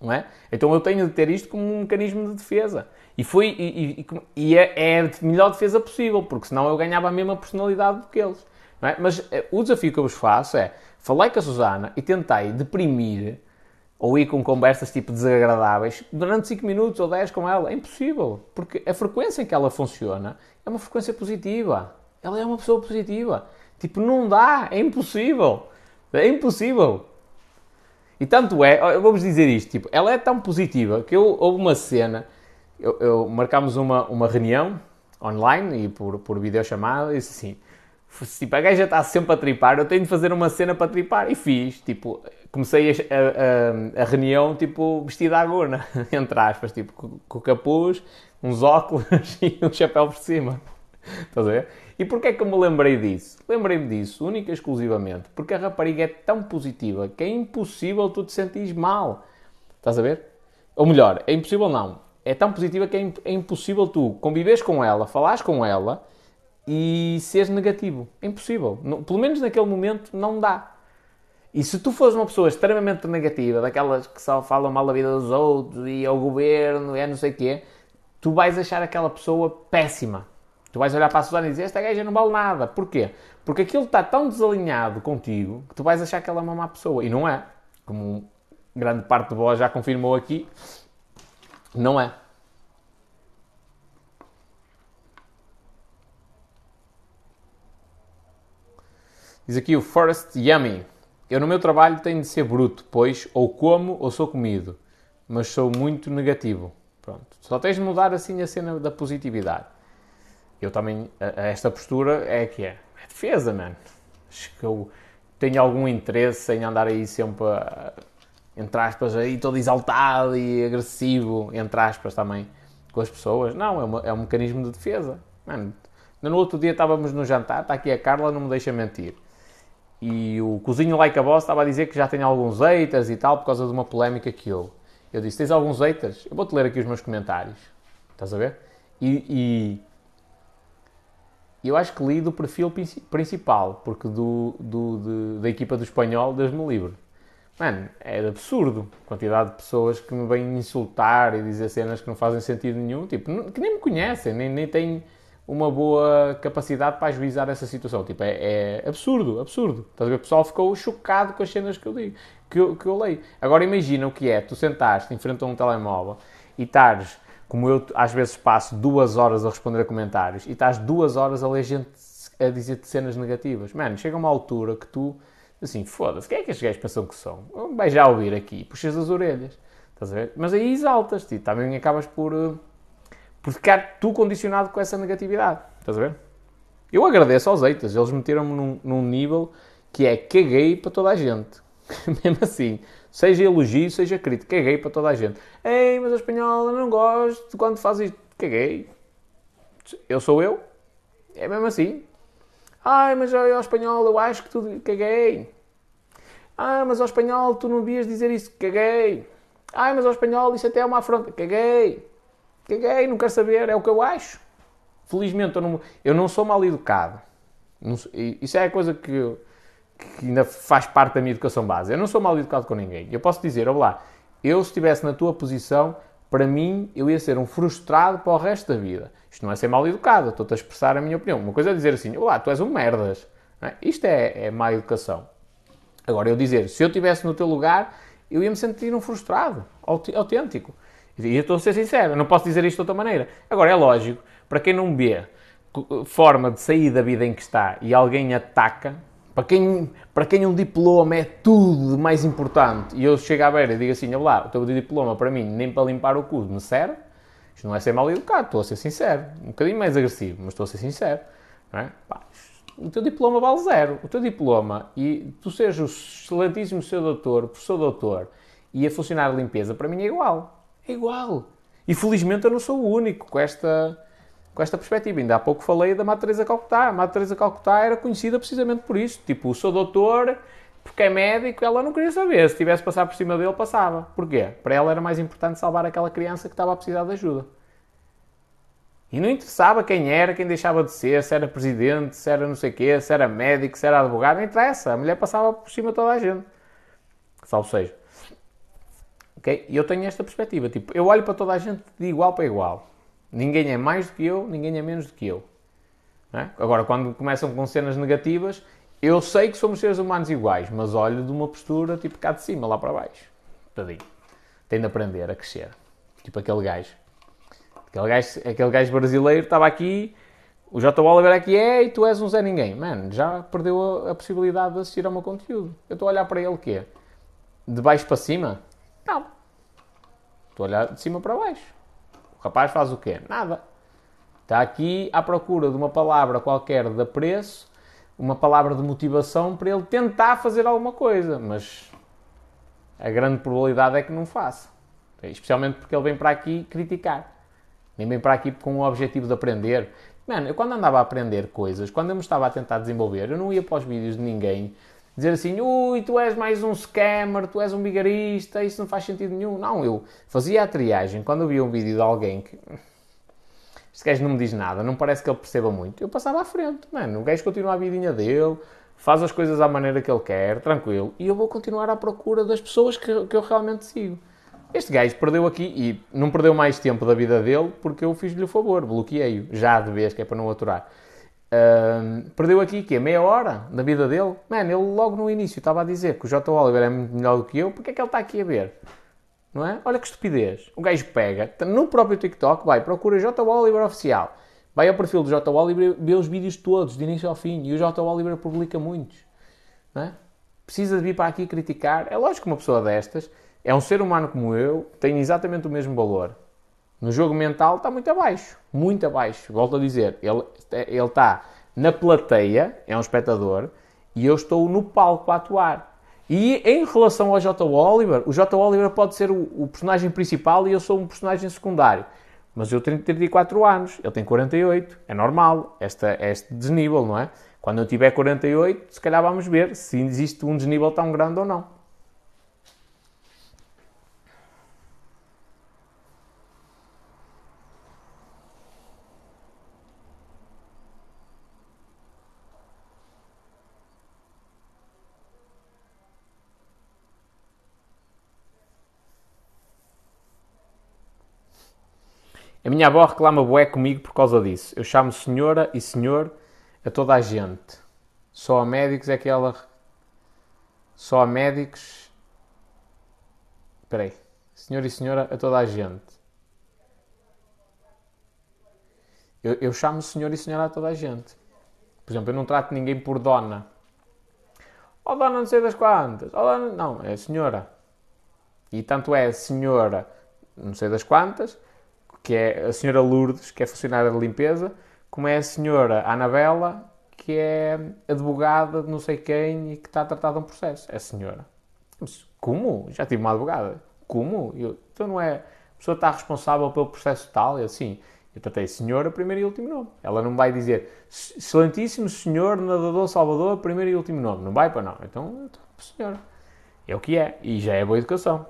não é? Então eu tenho de ter isto como um mecanismo de defesa. E, foi, e, e, e é, é, a melhor defesa possível, porque senão eu ganhava a mesma personalidade do que eles. É? Mas uh, o desafio que eu vos faço é, falei com a Susana e tentei deprimir ou ir com conversas tipo desagradáveis durante 5 minutos ou 10 com ela. É impossível, porque a frequência em que ela funciona é uma frequência positiva. Ela é uma pessoa positiva. Tipo, não dá, é impossível. É impossível. E tanto é, vou-vos dizer isto, tipo, ela é tão positiva que eu, houve uma cena, eu, eu marcámos uma, uma reunião online e por, por videochamada e disse assim, Tipo, a gaja está sempre a tripar, eu tenho de fazer uma cena para tripar. E fiz, tipo, comecei a, a, a reunião, tipo, vestida à gona, entre aspas, tipo, com, com capuz, uns óculos e um chapéu por cima. Estás a ver? E porquê é que eu me lembrei disso? Lembrei-me disso, única e exclusivamente, porque a rapariga é tão positiva que é impossível tu te sentires mal. Estás a ver? Ou melhor, é impossível não. É tão positiva que é, é impossível tu conviveres com ela, falares com ela e seres negativo. É impossível. pelo menos naquele momento não dá. E se tu fores uma pessoa extremamente negativa, daquelas que só falam mal da vida dos outros e ao governo e é não sei o quê, tu vais achar aquela pessoa péssima. Tu vais olhar para a Susana e dizer: Esta gaja não vale nada. Porquê? Porque aquilo está tão desalinhado contigo que tu vais achar que ela é uma má pessoa. E não é. Como grande parte de vós já confirmou aqui, não é. Diz aqui o Forest Yummy. Eu no meu trabalho tenho de ser bruto, pois ou como ou sou comido, mas sou muito negativo. Pronto. Só tens de mudar assim a cena da positividade. Eu também, esta postura é que é. É defesa, mano. Acho que eu tenho algum interesse em andar aí sempre, entre aspas, aí todo exaltado e agressivo, entre aspas também, com as pessoas. Não, é, uma, é um mecanismo de defesa. Mano, no outro dia estávamos no jantar, está aqui a Carla, não me deixa mentir. e o Cozinho Like a Boss estava a dizer que já tem alguns haters e tal por causa de uma polémica que houve. Eu disse: Tens alguns haters? Eu vou-te ler aqui os meus comentários. Estás a ver? E, e eu acho que li do perfil principal, porque do, do de, da equipa do espanhol, Deus-me livre. Mano, é absurdo a quantidade de pessoas que me vêm insultar e dizer cenas que não fazem sentido nenhum, tipo, que nem me conhecem, nem, nem têm uma boa capacidade para ajuizar essa situação. Tipo, é, é absurdo, absurdo. Estás a ver? O pessoal ficou chocado com as cenas que eu digo, que eu, que eu leio. Agora imagina o que é, tu sentaste em frente a um telemóvel e estares como eu às vezes passo duas horas a responder a comentários e estás duas horas a ler gente a dizer-te cenas negativas. Mano, chega uma altura que tu, assim, foda-se, quem é que estes gajos pensam que são? Vai já ouvir aqui, puxas as orelhas. Estás a ver? Mas aí exaltas-te e também acabas por, eh, por ficar tu condicionado com essa negatividade. Estás a ver? Eu agradeço aos eitas, eles meteram-me num, num nível que é caguei para toda a gente. Mesmo assim, Seja elogio, seja crítica. Caguei para toda a gente. Ei, mas a espanhola não gosto quando faz isto. Caguei. Eu sou eu. É mesmo assim. Ai, mas ao espanhol eu acho que tu... Caguei. Ah, mas ao espanhol tu não devias dizer isso. Caguei. Ai, mas ao espanhol isso até é uma afronta. Caguei. Caguei, não quero saber. É o que eu acho. Felizmente eu não, eu não sou mal educado. isso é a coisa que eu que ainda faz parte da minha educação base. Eu não sou mal educado com ninguém. Eu posso dizer, olá, eu se estivesse na tua posição, para mim, eu ia ser um frustrado para o resto da vida. Isto não é ser mal educado, estou-te a expressar a minha opinião. Uma coisa é dizer assim, olá, tu és um merdas. É? Isto é, é má educação. Agora, eu dizer, se eu estivesse no teu lugar, eu ia me sentir um frustrado, autêntico. E eu estou a ser sincero, não posso dizer isto de outra maneira. Agora, é lógico, para quem não vê forma de sair da vida em que está e alguém ataca, para quem, para quem um diploma é tudo mais importante e eu chego à beira e digo assim, olha lá, o teu diploma para mim nem para limpar o cu me serve, isto não é ser mal educado, estou a ser sincero. Um bocadinho mais agressivo, mas estou a ser sincero. É? Pá, o teu diploma vale zero. O teu diploma e tu sejas o excelentíssimo seu doutor, professor doutor e a funcionário de limpeza, para mim é igual. É igual. E felizmente eu não sou o único com esta com esta perspectiva. Ainda há pouco falei da Madre Teresa Calcutá. A Teresa Calcutá era conhecida precisamente por isso. Tipo, sou doutor, porque é médico, ela não queria saber. Se tivesse passar por cima dele, passava. Porquê? Para ela era mais importante salvar aquela criança que estava a precisar de ajuda. E não interessava quem era, quem deixava de ser, se era presidente, se era não sei o quê, se era médico, se era advogado, não interessa. A mulher passava por cima de toda a gente. Salvo seja. Ok? E eu tenho esta perspectiva. Tipo, eu olho para toda a gente de igual para igual. Ninguém é mais do que eu, ninguém é menos do que eu. É? Agora, quando começam com cenas negativas, eu sei que somos seres humanos iguais, mas olho de uma postura tipo cá de cima, lá para baixo. Tadinho. Tem de aprender a crescer. Tipo aquele gajo. Aquele gajo, aquele gajo brasileiro estava aqui, o J. Oliver aqui é e tu és um Zé Ninguém. Mano, já perdeu a, a possibilidade de assistir ao meu conteúdo. Eu estou a olhar para ele o quê? De baixo para cima? Não. Estou a olhar de cima para baixo. Rapaz faz o quê? Nada. Está aqui à procura de uma palavra qualquer de apreço, uma palavra de motivação para ele tentar fazer alguma coisa, mas a grande probabilidade é que não faça. Especialmente porque ele vem para aqui criticar. Nem vem para aqui com o objetivo de aprender. Mano, eu quando andava a aprender coisas, quando eu me estava a tentar desenvolver, eu não ia para os vídeos de ninguém dizer assim, ui, tu és mais um scammer, tu és um bigarista, isso não faz sentido nenhum. Não, eu fazia a triagem quando eu via um vídeo de alguém que este gajo não me diz nada, não parece que ele perceba muito. Eu passava à frente, mano, o gajo continua a vidinha dele, faz as coisas à maneira que ele quer, tranquilo, e eu vou continuar à procura das pessoas que, que eu realmente sigo. Este gajo perdeu aqui e não perdeu mais tempo da vida dele porque eu fiz-lhe o favor, bloqueei-o, já de vez, que é para não aturar. Uh, perdeu aqui que meia hora da vida dele. Mano, ele logo no início estava a dizer que o J. Oliver é muito melhor do que eu, porque é que ele está aqui a ver? Não é? Olha que estupidez. O gajo pega, no próprio TikTok, vai, procura J. Oliver oficial, vai ao perfil do J. Oliver, vê os vídeos todos, de início ao fim, e o J. Oliver publica muitos. Não é? Precisa de vir para aqui criticar. É lógico que uma pessoa destas é um ser humano como eu, tem exatamente o mesmo valor. No jogo mental está muito abaixo. Muito abaixo. Volto a dizer, ele, ele está na plateia, é um espectador, e eu estou no palco a atuar. E em relação ao J. Oliver, o J. Oliver pode ser o, o, personagem principal e eu sou um personagem secundário. Mas eu tenho 34 anos, ele tem 48, é normal, esta, este desnível, não é? Quando eu tiver 48, se calhar vamos ver se existe um desnível tão grande ou não. A minha avó reclama bué comigo por causa disso. Eu chamo senhora e senhor a toda a gente. Só a médicos é que ela. Só a médicos. Espera aí. Senhor e senhora a toda a gente. Eu, eu chamo senhor e senhora a toda a gente. Por exemplo, eu não trato ninguém por dona. Oh, dona não sei das quantas. Oh, dona... Não, é senhora. E tanto é senhora não sei das quantas que é a senhora Lourdes, que é funcionária de limpeza, como é a senhora Anabela, que é advogada de não sei quem e que está a tratar de um processo. É a senhora. Mas como? Já tive uma advogada. Como? Eu, então não é. A pessoa está responsável pelo processo tal e assim. Eu tratei senhora, primeiro e último nome. Ela não vai dizer excelentíssimo senhor nadador Salvador, primeiro e último nome. Não vai para não. Então, então senhora. É o que é. E já é boa educação.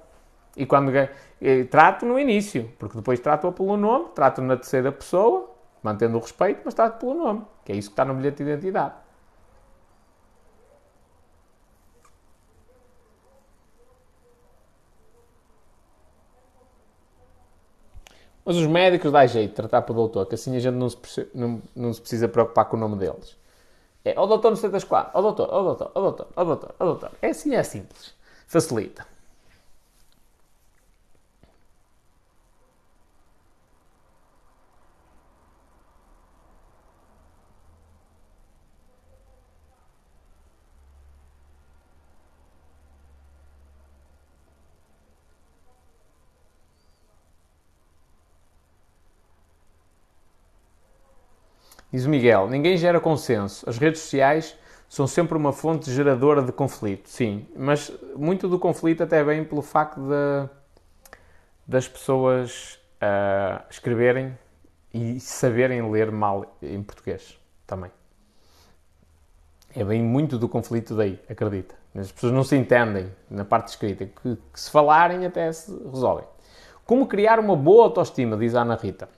E quando trato no início, porque depois trato-a pelo nome, trato na terceira pessoa, mantendo o respeito, mas trato pelo nome, que é isso que está no bilhete de identidade. Mas os médicos dá jeito de tratar para o doutor, que assim a gente não se, não, não se precisa preocupar com o nome deles. É, ó doutor, não sei das quatro, ó doutor, ó doutor, ó doutor, ó doutor, ó doutor. É assim, é simples. Facilita. Diz o Miguel: ninguém gera consenso. As redes sociais são sempre uma fonte geradora de conflito. Sim, mas muito do conflito até vem pelo facto de, das pessoas uh, escreverem e saberem ler mal em português também. É bem muito do conflito daí, acredita. As pessoas não se entendem na parte escrita, que, que se falarem até se resolvem. Como criar uma boa autoestima, diz a Ana Rita.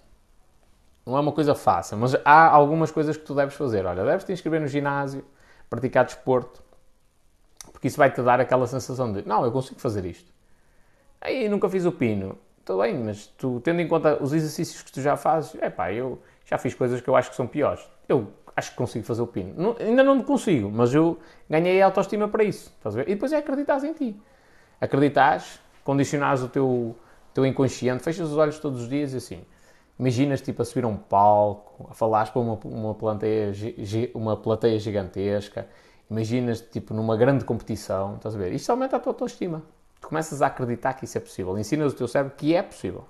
Não é uma coisa fácil, mas há algumas coisas que tu deves fazer. Olha, deves te inscrever no ginásio, praticar desporto, porque isso vai te dar aquela sensação de não, eu consigo fazer isto. Aí nunca fiz o pino. Estou bem, mas tu, tendo em conta os exercícios que tu já fazes, é pá, eu já fiz coisas que eu acho que são piores. Eu acho que consigo fazer o pino. Não, ainda não consigo, mas eu ganhei a autoestima para isso. Estás a ver? E depois é acreditar em ti. Acreditares, condicionares o teu, teu inconsciente, fechas os olhos todos os dias e assim Imaginas tipo a subir a um palco, a falares para uma, uma, plateia, uma plateia gigantesca, imaginas tipo numa grande competição, estás a ver? Isto aumenta a tua autoestima. Tu começas a acreditar que isso é possível, ensinas o teu cérebro que é possível.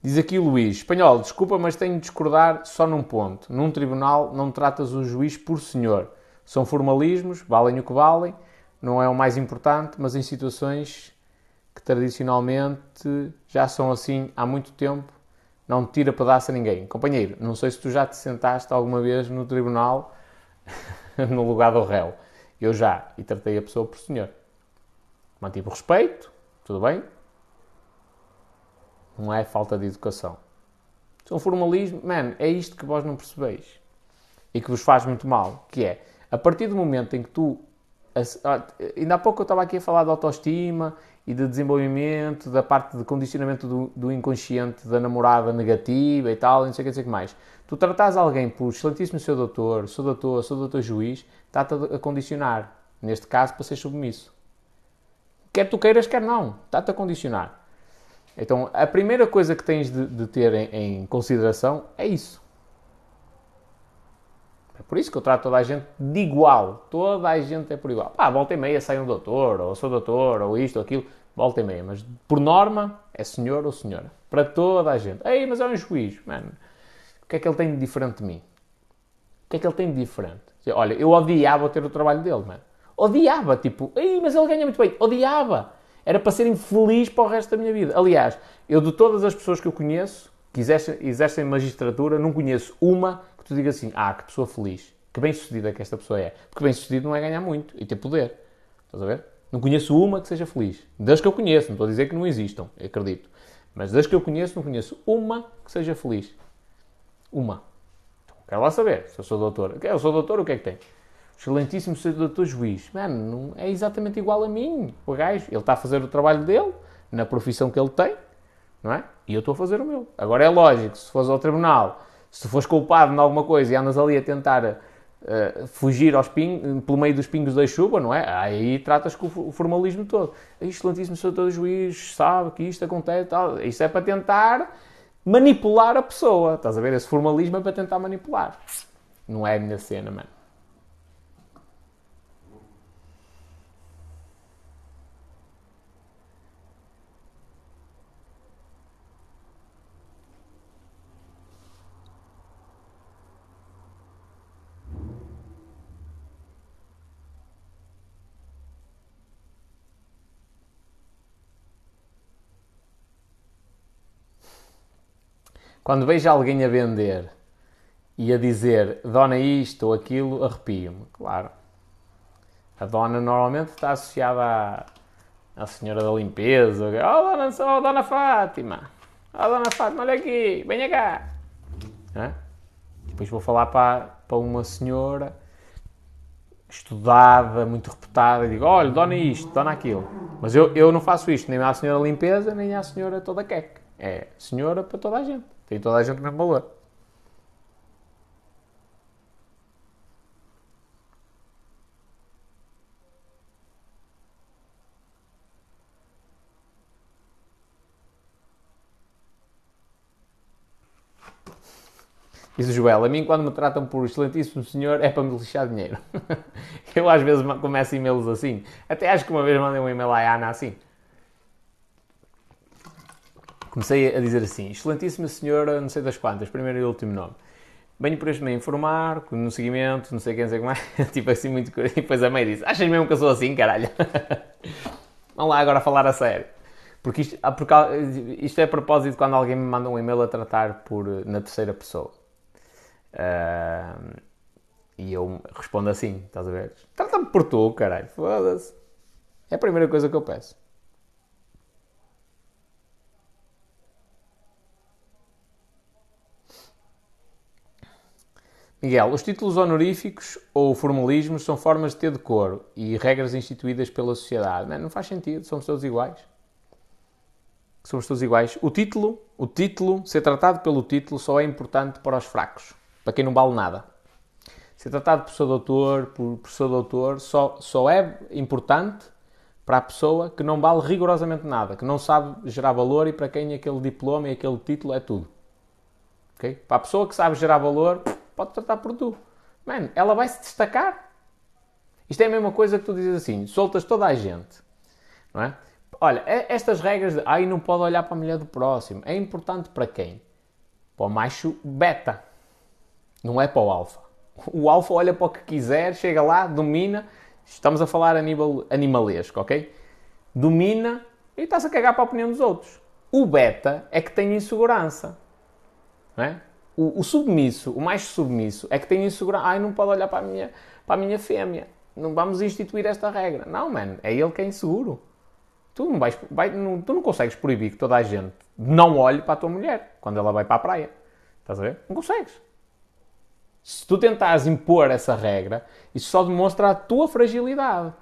Diz aqui Luís, espanhol, desculpa, mas tenho de discordar só num ponto. Num tribunal não tratas o juiz por senhor. São formalismos, valem o que valem, não é o mais importante, mas em situações que tradicionalmente já são assim há muito tempo, não tira pedaço a ninguém. Companheiro, não sei se tu já te sentaste alguma vez no tribunal no lugar do réu. Eu já, e tratei a pessoa por senhor. Mantive o respeito, tudo bem, não é falta de educação. São formalismo, man, é isto que vós não percebeis. E que vos faz muito mal, que é, a partir do momento em que tu... Ah, ainda há pouco eu estava aqui a falar de autoestima e de desenvolvimento, da parte de condicionamento do, do inconsciente da namorada negativa e tal, não sei o que, sei que mais. Tu tratas alguém por excelentíssimo seu doutor, seu doutor, seu doutor juiz, está-te a condicionar. Neste caso, para ser submisso. Quer tu queiras, quer não. Está-te a condicionar. Então, a primeira coisa que tens de, de ter em, em, consideração é isso. É por isso que eu trato toda a gente de igual. Toda a gente é por igual. Pá, volta e meia sai um doutor, ou sou doutor, ou isto, ou aquilo. Volta e meia. Mas, por norma, é senhor ou senhora. Para toda a gente. Ei, mas é um juiz. Mano, que é que ele tem de diferente de mim? O que é que ele tem de diferente? Olha, eu odiava ter o trabalho dele, mano. Odiava, tipo, Ei, mas ele ganha muito bem. Odiava. Era para ser infeliz para o resto da minha vida. Aliás, eu de todas as pessoas que eu conheço, que exercem, exercem magistratura, não conheço uma que tu diga assim, ah, que pessoa feliz, que bem-sucedida que esta pessoa é. Porque bem-sucedido não é ganhar muito e ter poder. Estás a ver? Não conheço uma que seja feliz. Das que eu conheço, não estou a dizer que não existam, acredito. Mas das que eu conheço, não conheço uma que seja feliz. Uma. Então, quero lá saber se eu sou doutor. Eu sou doutor, o que é que tem? Excelentíssimo doutor juiz. Mano, é exatamente igual a mim. O gajo, ele está a fazer o trabalho dele, na profissão que ele tem, não é? E eu estou a fazer o meu. Agora é lógico, se fores ao tribunal, se fores culpado de alguma coisa e andas ali a tentar uh, fugir aos ping, pelo meio dos pingos da chuva, não é? Aí tratas com o formalismo todo. Excelentíssimo. Doutor Juiz, sabe que isto acontece, tal. Isto é para tentar manipular a pessoa. Estás a ver? Esse formalismo é para tentar manipular. Não é a minha cena, mano. Quando vejo alguém a vender e a dizer dona isto ou aquilo, arrepio-me, claro. A dona normalmente está associada à, à senhora da limpeza. Oh, dona, oh, dona Fátima! Oh, dona Fátima, olha aqui, venha cá! É? Depois vou falar para, para uma senhora estudada, muito reputada, e digo, olha, dona isto, dona aquilo. Mas eu, eu não faço isto nem à senhora limpeza, nem à senhora toda queque. É senhora para toda a gente. Tem toda a gente o mesmo valor. Diz o Joel, a mim quando me tratam por excelentíssimo senhor é para me lixar dinheiro. eu às vezes começo e-mails assim. Até acho que uma vez mandei um e-mail à Ana assim comecei a dizer assim: Excelentíssima senhora, não sei das quantas, primeiro e último nome. Venho por este meio informar, no seguimento, não sei quem, não sei como é. tipo assim, muito. E depois a mãe disse: Achas mesmo que eu sou assim, caralho? Vamos lá agora falar a sério. Porque isto, ah, porque isto é a propósito quando alguém me manda um e-mail a tratar por, na terceira pessoa. Uh, e eu respondo assim: Estás a ver? Trata-me por tu, caralho, foda-se. É a primeira coisa que eu peço. Miguel, os títulos honoríficos ou formalismos são formas de ter decoro e regras instituídas pela sociedade. Não, não faz sentido, somos todos iguais. Somos todos iguais. O título, o título, ser tratado pelo título só é importante para os fracos, para quem não vale nada. Ser tratado por seu doutor, por, seu doutor, só, só é importante para a pessoa que não vale rigorosamente nada, que não sabe gerar valor e para quem aquele diploma e aquele título é tudo. Okay? Para a pessoa que sabe gerar valor, pode tratar por tu. Mano, ela vai se destacar. Isto é a mesma coisa que tu dizes assim, soltas toda a gente. Não é? Olha, estas regras de ai não pode olhar para a mulher do próximo, é importante para quem? Para o macho beta. Não é para o alfa. O alfa olha para o que quiser, chega lá, domina. Estamos a falar a nível animalesco, ok? Domina e está-se a cagar para a opinião dos outros. O beta é que tem insegurança. Não é? O, o, submisso, o mais submisso, é que tem insegurança. Ai, não pode olhar para a, minha, para a minha fêmea. Não vamos instituir esta regra. Não, mano, é ele que é inseguro. Tu não, vais, vai, não, tu não consegues proibir que toda a gente não olhe para a tua mulher quando ela vai para a praia. Estás a ver? Não consegues. Se tu tentares impor essa regra, isso só demonstra a tua fragilidade.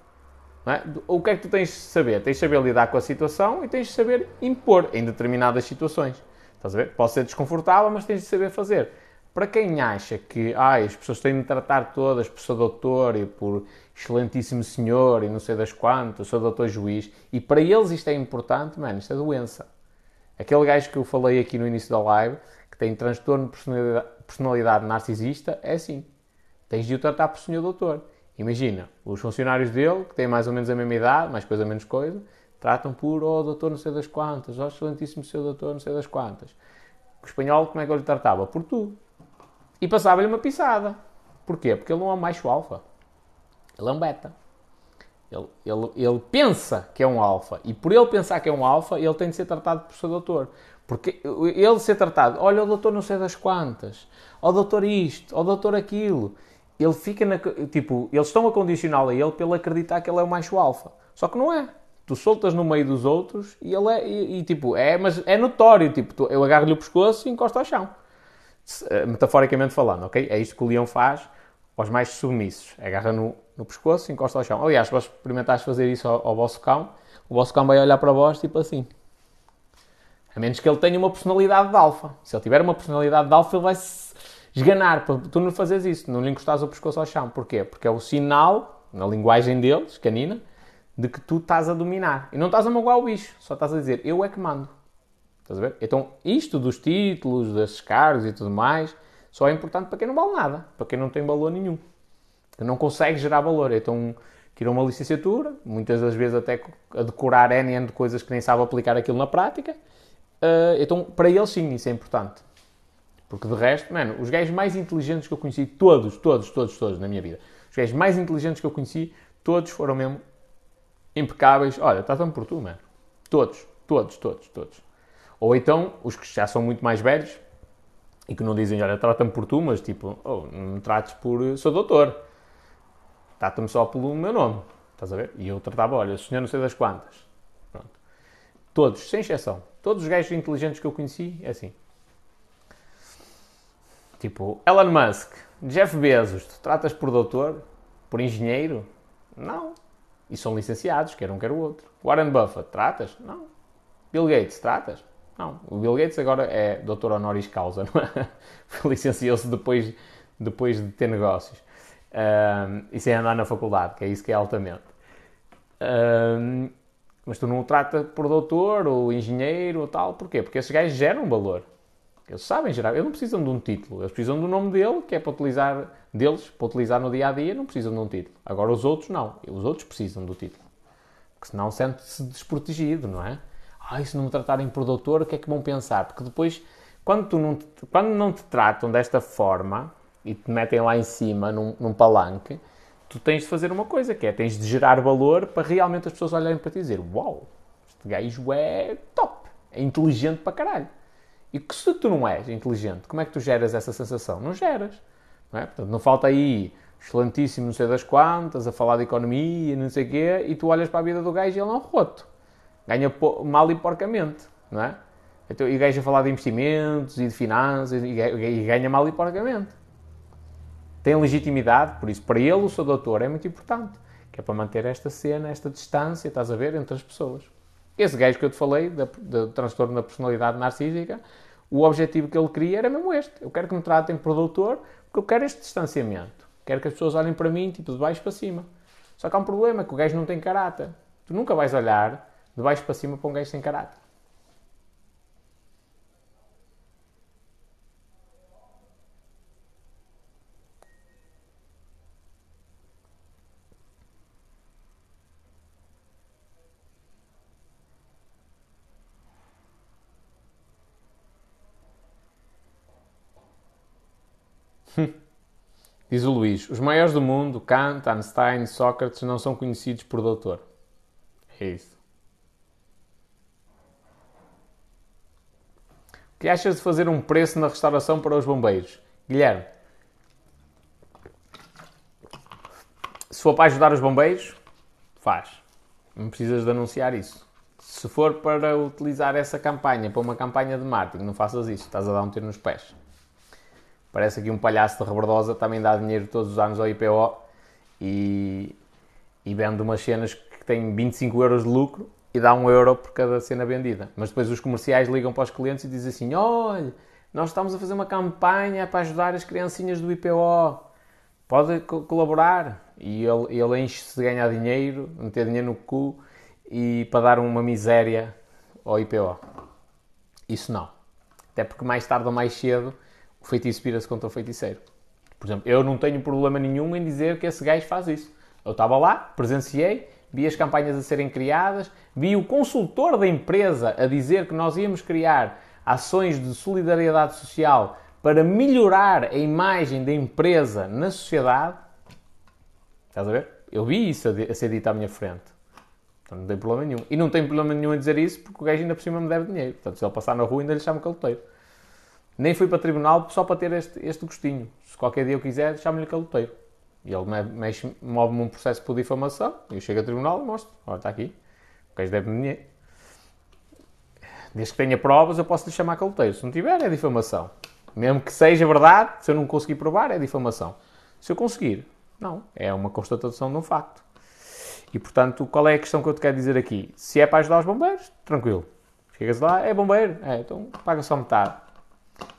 É? O que é que tu tens de saber? Tens de saber lidar com a situação e tens de saber impor em determinadas situações. Estás a ver? Pode ser desconfortável, mas tens de saber fazer. Para quem acha que ah, as pessoas têm de tratar todas por seu doutor e por excelentíssimo senhor e não sei das quantas, sou doutor juiz, e para eles isto é importante, mano, isto é doença. Aquele gajo que eu falei aqui no início da live, que tem transtorno de personalidade, personalidade narcisista, é assim. Tens de o tratar por senhor doutor. Imagina, os funcionários dele, que têm mais ou menos a mesma idade, mais coisa menos coisa, Tratam por, oh, doutor não sei das quantas, oh, excelentíssimo seu doutor não sei das quantas. O espanhol, como é que eu lhe tratava? Por tu. e passava-lhe uma pisada. Porquê? Porque ele não é um macho alfa. Ele é um beta. Ele, ele, ele pensa que é um alfa. E por ele pensar que é um alfa, ele tem de ser tratado por seu doutor. Porque ele ser tratado, olha o doutor não sei das quantas, ó doutor isto, ó doutor aquilo. Ele fica na. Tipo, eles estão a condicioná-lo a ele pelo acreditar que ele é o macho alfa. Só que não é. Tu soltas no meio dos outros e ele é. E, e tipo, é, mas é notório. Tipo, tu, eu agarro-lhe o pescoço e encosto ao chão. Eh, metaforicamente falando, ok? É isto que o leão faz aos mais submissos. Agarra no, no pescoço e encosta ao chão. Aliás, se vós experimentares fazer isso ao, ao vosso cão, o vosso cão vai olhar para vós tipo assim. A menos que ele tenha uma personalidade de alfa. Se ele tiver uma personalidade de alfa, ele vai se esganar. Tu não fazes isso, não lhe encostares o pescoço ao chão. Porquê? Porque é o sinal, na linguagem deles, canina, de que tu estás a dominar. E não estás a magoar o bicho, só estás a dizer, eu é que mando. Estás a ver? Então, isto dos títulos, das cargos e tudo mais, só é importante para quem não vale nada, para quem não tem valor nenhum. Que não consegue gerar valor. Então, tirou uma licenciatura, muitas das vezes até a decorar N de coisas que nem sabe aplicar aquilo na prática, Uh, então, para eles, sim, isso é importante. Porque de resto, mano, os gajos mais inteligentes que eu conheci, todos, todos, todos, todos na minha vida, os gajos mais inteligentes que eu conheci, todos foram mesmo impecáveis. Olha, trata-me por tu, mano. Todos, todos, todos, todos. Ou então, os que já são muito mais velhos e que não dizem, olha, trata-me por tu, mas tipo, oh, não me trates por. sou doutor. Trata-me só pelo meu nome. Estás a ver? E eu tratava, olha, senhor não sei das quantas. Pronto. Todos, sem exceção. Todos os gajos inteligentes que eu conheci, é assim. Tipo, Elon Musk, Jeff Bezos, tu tratas por doutor? Por engenheiro? Não. E são licenciados, quer um, quer o outro. Warren Buffett, tratas? Não. Bill Gates, tratas? Não. O Bill Gates agora é doutor honoris causa, não é? Licenciou-se depois, depois de ter negócios. Um, e sem andar na faculdade, que é isso que é altamente. Um, mas tu não o trata por doutor ou engenheiro ou tal. Porquê? Porque esses gajos geram valor. Eles sabem gerar. Eles não precisam de um título. Eles precisam do nome dele, que é para utilizar deles, para utilizar no dia a dia, não precisam de um título. Agora os outros não. Os outros precisam do título. Porque senão sente-se desprotegido, não é? Ah, se não me tratarem por doutor, o que é que vão pensar? Porque depois, quando, tu não te, quando não te tratam desta forma e te metem lá em cima num, num palanque, tu tens de fazer uma coisa, que é tens de gerar valor para realmente as pessoas olharem para ti e dizer uau, este gajo é top, é inteligente para caralho. E que se tu não és inteligente, como é que tu geras essa sensação? Não geras. Não, é? Portanto, não falta aí excelentíssimo não sei das quantas, a falar de economia, não sei o quê, e tu olhas para a vida do gajo e ele é um roto. Ganha mal e porcamente, não é? Então, e o gajo a falar de investimentos e de finanças e ganha mal e porcamente tem legitimidade, por isso, para ele, o seu doutor é muito importante, que é para manter esta cena, esta distância, estás a ver, entre as pessoas. Esse gajo que eu te falei, do transtorno da personalidade narcísica, o objetivo que ele queria era mesmo este. Eu quero que me tratem por doutor, porque eu quero este distanciamento. Quero que as pessoas olhem para mim, tipo, de baixo para cima. Só que há um problema, que o gajo não tem caráter. Tu nunca vais olhar de baixo para cima para um gajo sem caráter. Diz o Luís: os maiores do mundo, Kant, Einstein Sócrates, não são conhecidos por doutor. É isso. O que achas de fazer um preço na restauração para os bombeiros? Guilherme, se for para ajudar os bombeiros, faz. Não precisas de anunciar isso. Se for para utilizar essa campanha para uma campanha de marketing, não faças isso. Estás a dar um tiro nos pés. Parece aqui um palhaço de rebordosa, também dá dinheiro todos os anos ao IPO e, e vende umas cenas que têm 25 euros de lucro e dá 1 euro por cada cena vendida. Mas depois os comerciais ligam para os clientes e dizem assim: olha, nós estamos a fazer uma campanha para ajudar as criancinhas do IPO, pode colaborar. E ele, ele enche-se de ganhar dinheiro, meter dinheiro no cu e para dar uma miséria ao IPO. Isso não. Até porque mais tarde ou mais cedo o feitiço vira-se contra o feiticeiro. Por exemplo, eu não tenho problema nenhum em dizer que esse gajo faz isso. Eu estava lá, presenciei, vi as campanhas a serem criadas, vi o consultor da empresa a dizer que nós íamos criar ações de solidariedade social para melhorar a imagem da empresa na sociedade, estás a ver? Eu vi isso a ser dito à minha frente. Então não tem problema nenhum. E não tem problema nenhum em dizer isso porque o gajo ainda por cima me deve dinheiro. Portanto, se ele passar na rua ainda lhe chama caloteiro. Nem fui para tribunal só para ter este, este gostinho. Se qualquer dia eu quiser, chamo-lhe caloteiro. E ele move-me um processo por difamação. Eu chego a tribunal e mostro. Olha, está aqui. O gajo deve-me dinheiro. Desde que tenha provas, eu posso lhe chamar caloteiro. Se não tiver, é difamação. Mesmo que seja verdade, se eu não conseguir provar, é difamação. Se eu conseguir, não. É uma constatação de um facto. E, portanto, qual é a questão que eu te quero dizer aqui? Se é para ajudar os bombeiros, tranquilo. Chegas lá, é bombeiro? É, então paga só metade.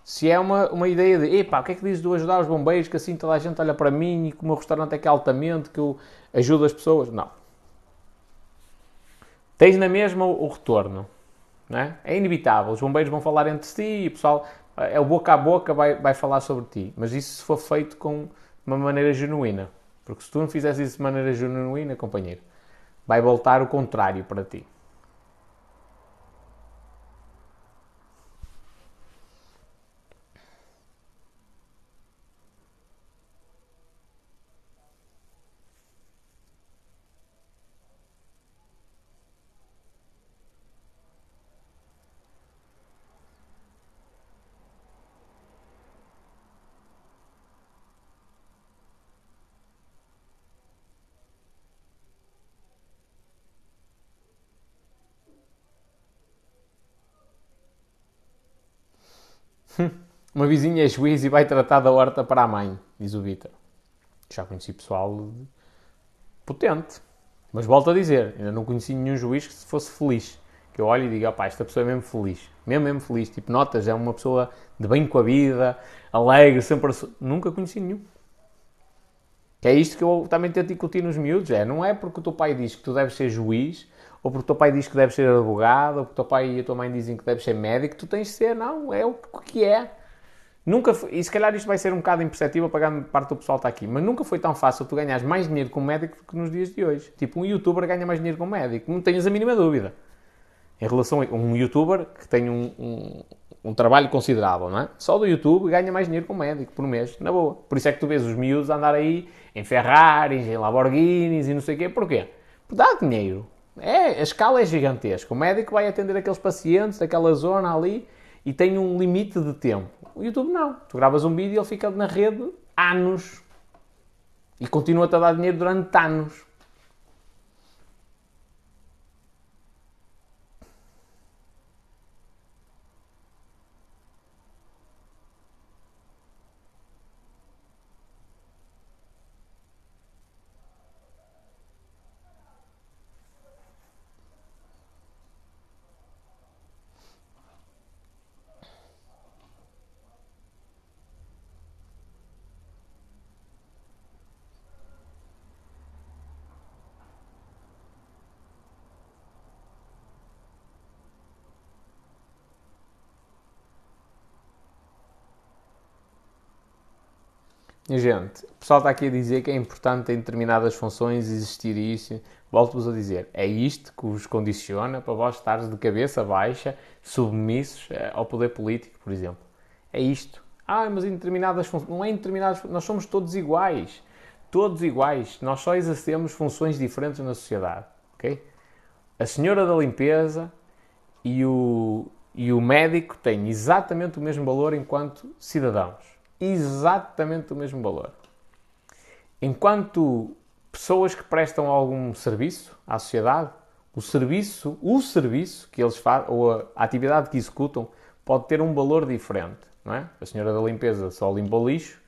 Se é uma, uma ideia de, epá, o que é que dizes de ajudar os bombeiros, que assim toda a gente olha para mim e que o meu restaurante é que é altamente, que eu ajudo as pessoas? Não. Tens na mesma o retorno. Não é? é inevitável. Os bombeiros vão falar entre si e o pessoal, é o boca a boca, vai, vai falar sobre ti. Mas isso se for feito com uma maneira genuína. Porque se tu não fizeres isso de maneira genuína, companheiro, vai voltar o contrário para ti. Uma vizinha é juiz e vai tratar da horta para a mãe, diz o Vitor. Já conheci pessoal potente. Mas volto a dizer, ainda não conheci nenhum juiz que fosse feliz. Que eu olho e digo, opá, esta pessoa é mesmo feliz. Mesmo, mesmo feliz. Tipo, notas, é uma pessoa de bem com a vida, alegre, sempre... Nunca conheci nenhum. Que é isto que eu também tento discutir nos miúdos. É, não é porque o teu pai diz que tu deves ser juiz, ou porque o teu pai diz que deves ser advogado, ou porque o teu pai e a tua mãe dizem que deves ser médico, tu tens de ser. Não, é o que é. Nunca foi, e se calhar isto vai ser um bocado imperceptível para grande parte do pessoal que está aqui, mas nunca foi tão fácil tu ganhares mais dinheiro com médico do que nos dias de hoje. Tipo, um youtuber ganha mais dinheiro com médico, não tenhas a mínima dúvida. Em relação a um youtuber que tem um, um, um, trabalho considerável, não é? Só do YouTube ganha mais dinheiro com médico por mês, na boa. Por isso é que tu vês os miúdos andar aí em Ferraris, em Lamborghinis e não sei o quê. Porquê? Porque dá dinheiro. É, a escala é gigantesca. O médico vai atender aqueles pacientes daquela zona ali e tem um limite de tempo. O YouTube não. Tu gravas um vídeo e ele fica na rede anos. E continua-te a dar dinheiro durante anos. Gente, o pessoal está aqui a dizer que é importante em determinadas funções existir isso. Volto-vos a dizer, é isto que vos condiciona para vós estares de cabeça baixa, submissos eh, ao poder político, por exemplo. É isto. Ah, mas em determinadas funções. Não é em determinadas Nós somos todos iguais. Todos iguais. Nós só exercemos funções diferentes na sociedade. Ok? A senhora da limpeza e o, e o médico têm exatamente o mesmo valor enquanto cidadãos exatamente o mesmo valor. Enquanto pessoas que prestam algum serviço à sociedade, o serviço, o serviço que eles fazem, ou a atividade que executam, pode ter um valor diferente, não é? A senhora da limpeza só limpa o lixo,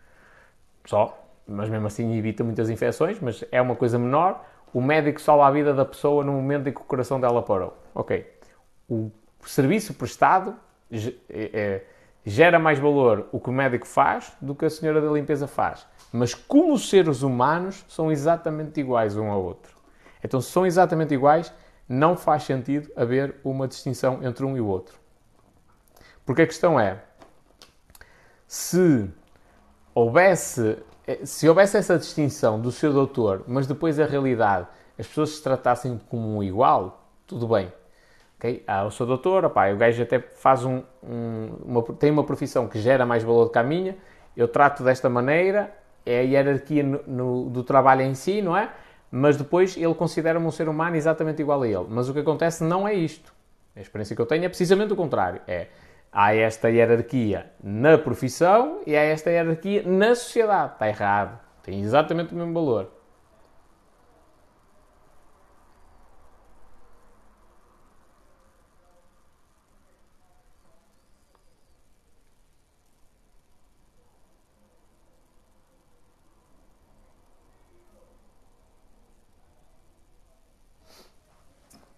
só, mas mesmo assim evita muitas infecções, mas é uma coisa menor. O médico salva a vida da pessoa no momento em que o coração dela parou. Ok. O serviço prestado é, é gera mais valor o que o médico faz do que a senhora da limpeza faz. Mas como os seres humanos são exatamente iguais um ao outro. Então, se são exatamente iguais, não faz sentido haver uma distinção entre um e o outro. Porque a questão é, se houvesse, se houvesse essa distinção do seu doutor, mas depois a realidade as pessoas se tratassem como um igual, tudo bem. Okay? Ah, eu sou doutor, opá, o gajo até faz um, um, uma, tem uma profissão que gera mais valor do que a minha, eu trato desta maneira, é a hierarquia no, no, do trabalho em si, não é? Mas depois ele considera-me um ser humano exatamente igual a ele. Mas o que acontece não é isto. A experiência que eu tenho é precisamente o contrário. É, há esta hierarquia na profissão e há esta hierarquia na sociedade. Está errado. Tem exatamente o mesmo valor.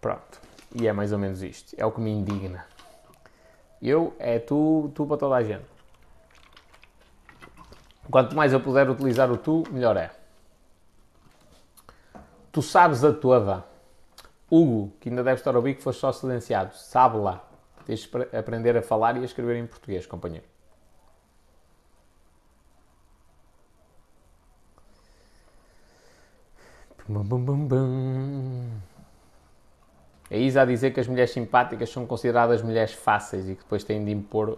Pronto. E é mais ou menos isto. É o que me indigna. Eu é tu, tu para toda a gente. Quanto mais eu puder utilizar o tu, melhor é. Tu sabes a toda. Hugo, que ainda deve estar a ouvir que foste só silenciado. Sabe lá. Tens de aprender a falar e a escrever em português, companheiro. Bum, bum, bum, bum. É Isa a dizer que as mulheres simpáticas são consideradas mulheres fáceis e que depois têm de impor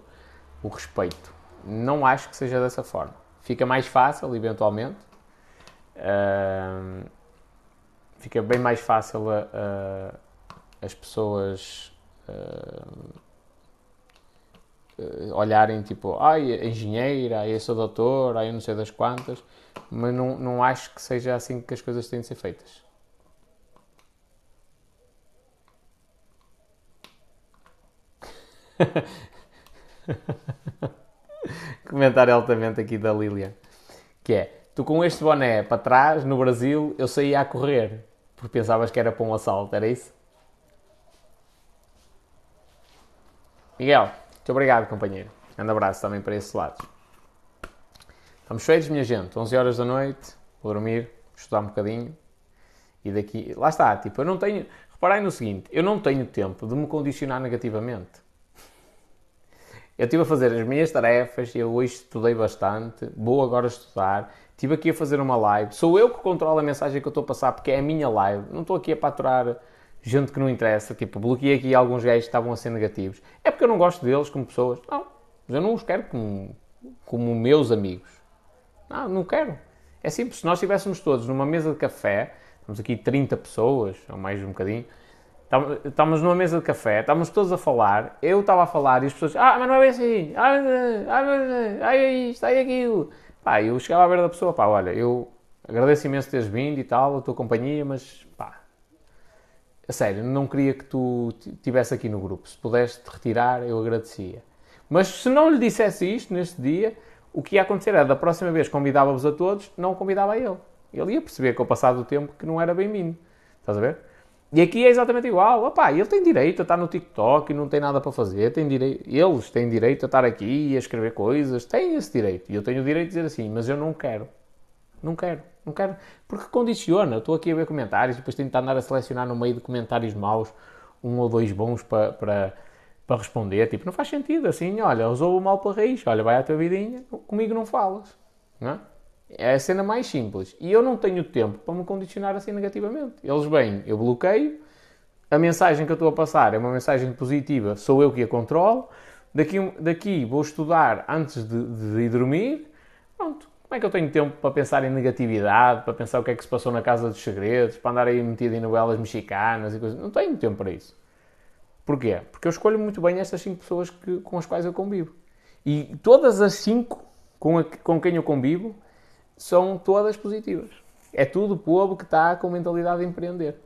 o respeito. Não acho que seja dessa forma. Fica mais fácil, eventualmente. Uh, fica bem mais fácil uh, as pessoas uh, olharem tipo, ai, engenheira, ai, eu sou doutor, ai, eu não sei das quantas, mas não, não acho que seja assim que as coisas têm de ser feitas. Comentário altamente aqui da Lilian. Que é, tu com este boné para trás, no Brasil, eu saía a correr. Porque pensavas que era para um assalto, era isso? Miguel, muito obrigado, companheiro. Um abraço também para esse lado. Estamos feitos, minha gente. 11 horas da noite, vou dormir, estudar um bocadinho. E daqui... Lá está, tipo, eu não tenho... Reparem no seguinte, eu não tenho tempo de me condicionar negativamente. Eu estive a fazer as minhas tarefas, eu hoje estudei bastante, vou agora estudar, estive aqui a fazer uma live. Sou eu que controlo a mensagem que eu estou a passar porque é a minha live. Não estou aqui a paturar gente que não interessa. Tipo, bloqueei aqui alguns gajos que estavam a ser negativos. É porque eu não gosto deles como pessoas. Não, mas eu não os quero como, como meus amigos. Não, não quero. É simples. Se nós estivéssemos todos numa mesa de café, estamos aqui 30 pessoas, ou mais um bocadinho, Estávamos numa mesa de café, estávamos todos a falar, eu estava a falar e as pessoas, ah, mas não é bem assim, ah, ah, ah, é isto, é aquilo. Pá, eu chegava à beira da pessoa, pá, olha, eu agradeço imenso teres vindo e tal, a tua companhia, mas pá, a sério, não queria que tu estivesse aqui no grupo. Se pudesse te retirar, eu agradecia. Mas se não lhe dissesse isto neste dia, o que ia acontecer era, da próxima vez convidava-vos a todos, não convidava a ele. Ele ia perceber com o passar do tempo que não era bem-vindo. Estás a ver? E aqui é exatamente igual. Opá, ele tem direito a estar no TikTok e não tem nada para fazer. Tem direito, eles têm direito a estar aqui e a escrever coisas. Têm esse direito. E eu tenho o direito de dizer assim, mas eu não quero. Não quero. Não quero. Porque condiciona. Estou aqui a ver comentários depois tenho de andar a selecionar no meio de comentários maus um ou dois bons para, para, para responder. Tipo, não faz sentido. Assim, olha, usou o mal para raiz. Olha, vai à tua vidinha. Comigo não falas. Não é? É a cena mais simples. E eu não tenho tempo para me condicionar assim negativamente. Eles vêm, eu bloqueio, a mensagem que eu estou a passar é uma mensagem positiva, sou eu que a controlo. Daqui, daqui vou estudar antes de, de ir dormir. Pronto. Como é que eu tenho tempo para pensar em negatividade, para pensar o que é que se passou na Casa dos Segredos, para andar aí metido em novelas mexicanas e coisas? Não tenho tempo para isso. Porquê? Porque eu escolho muito bem estas cinco pessoas que, com as quais eu convivo. E todas as cinco com, a, com quem eu convivo são todas positivas. É tudo povo que está com mentalidade de empreender.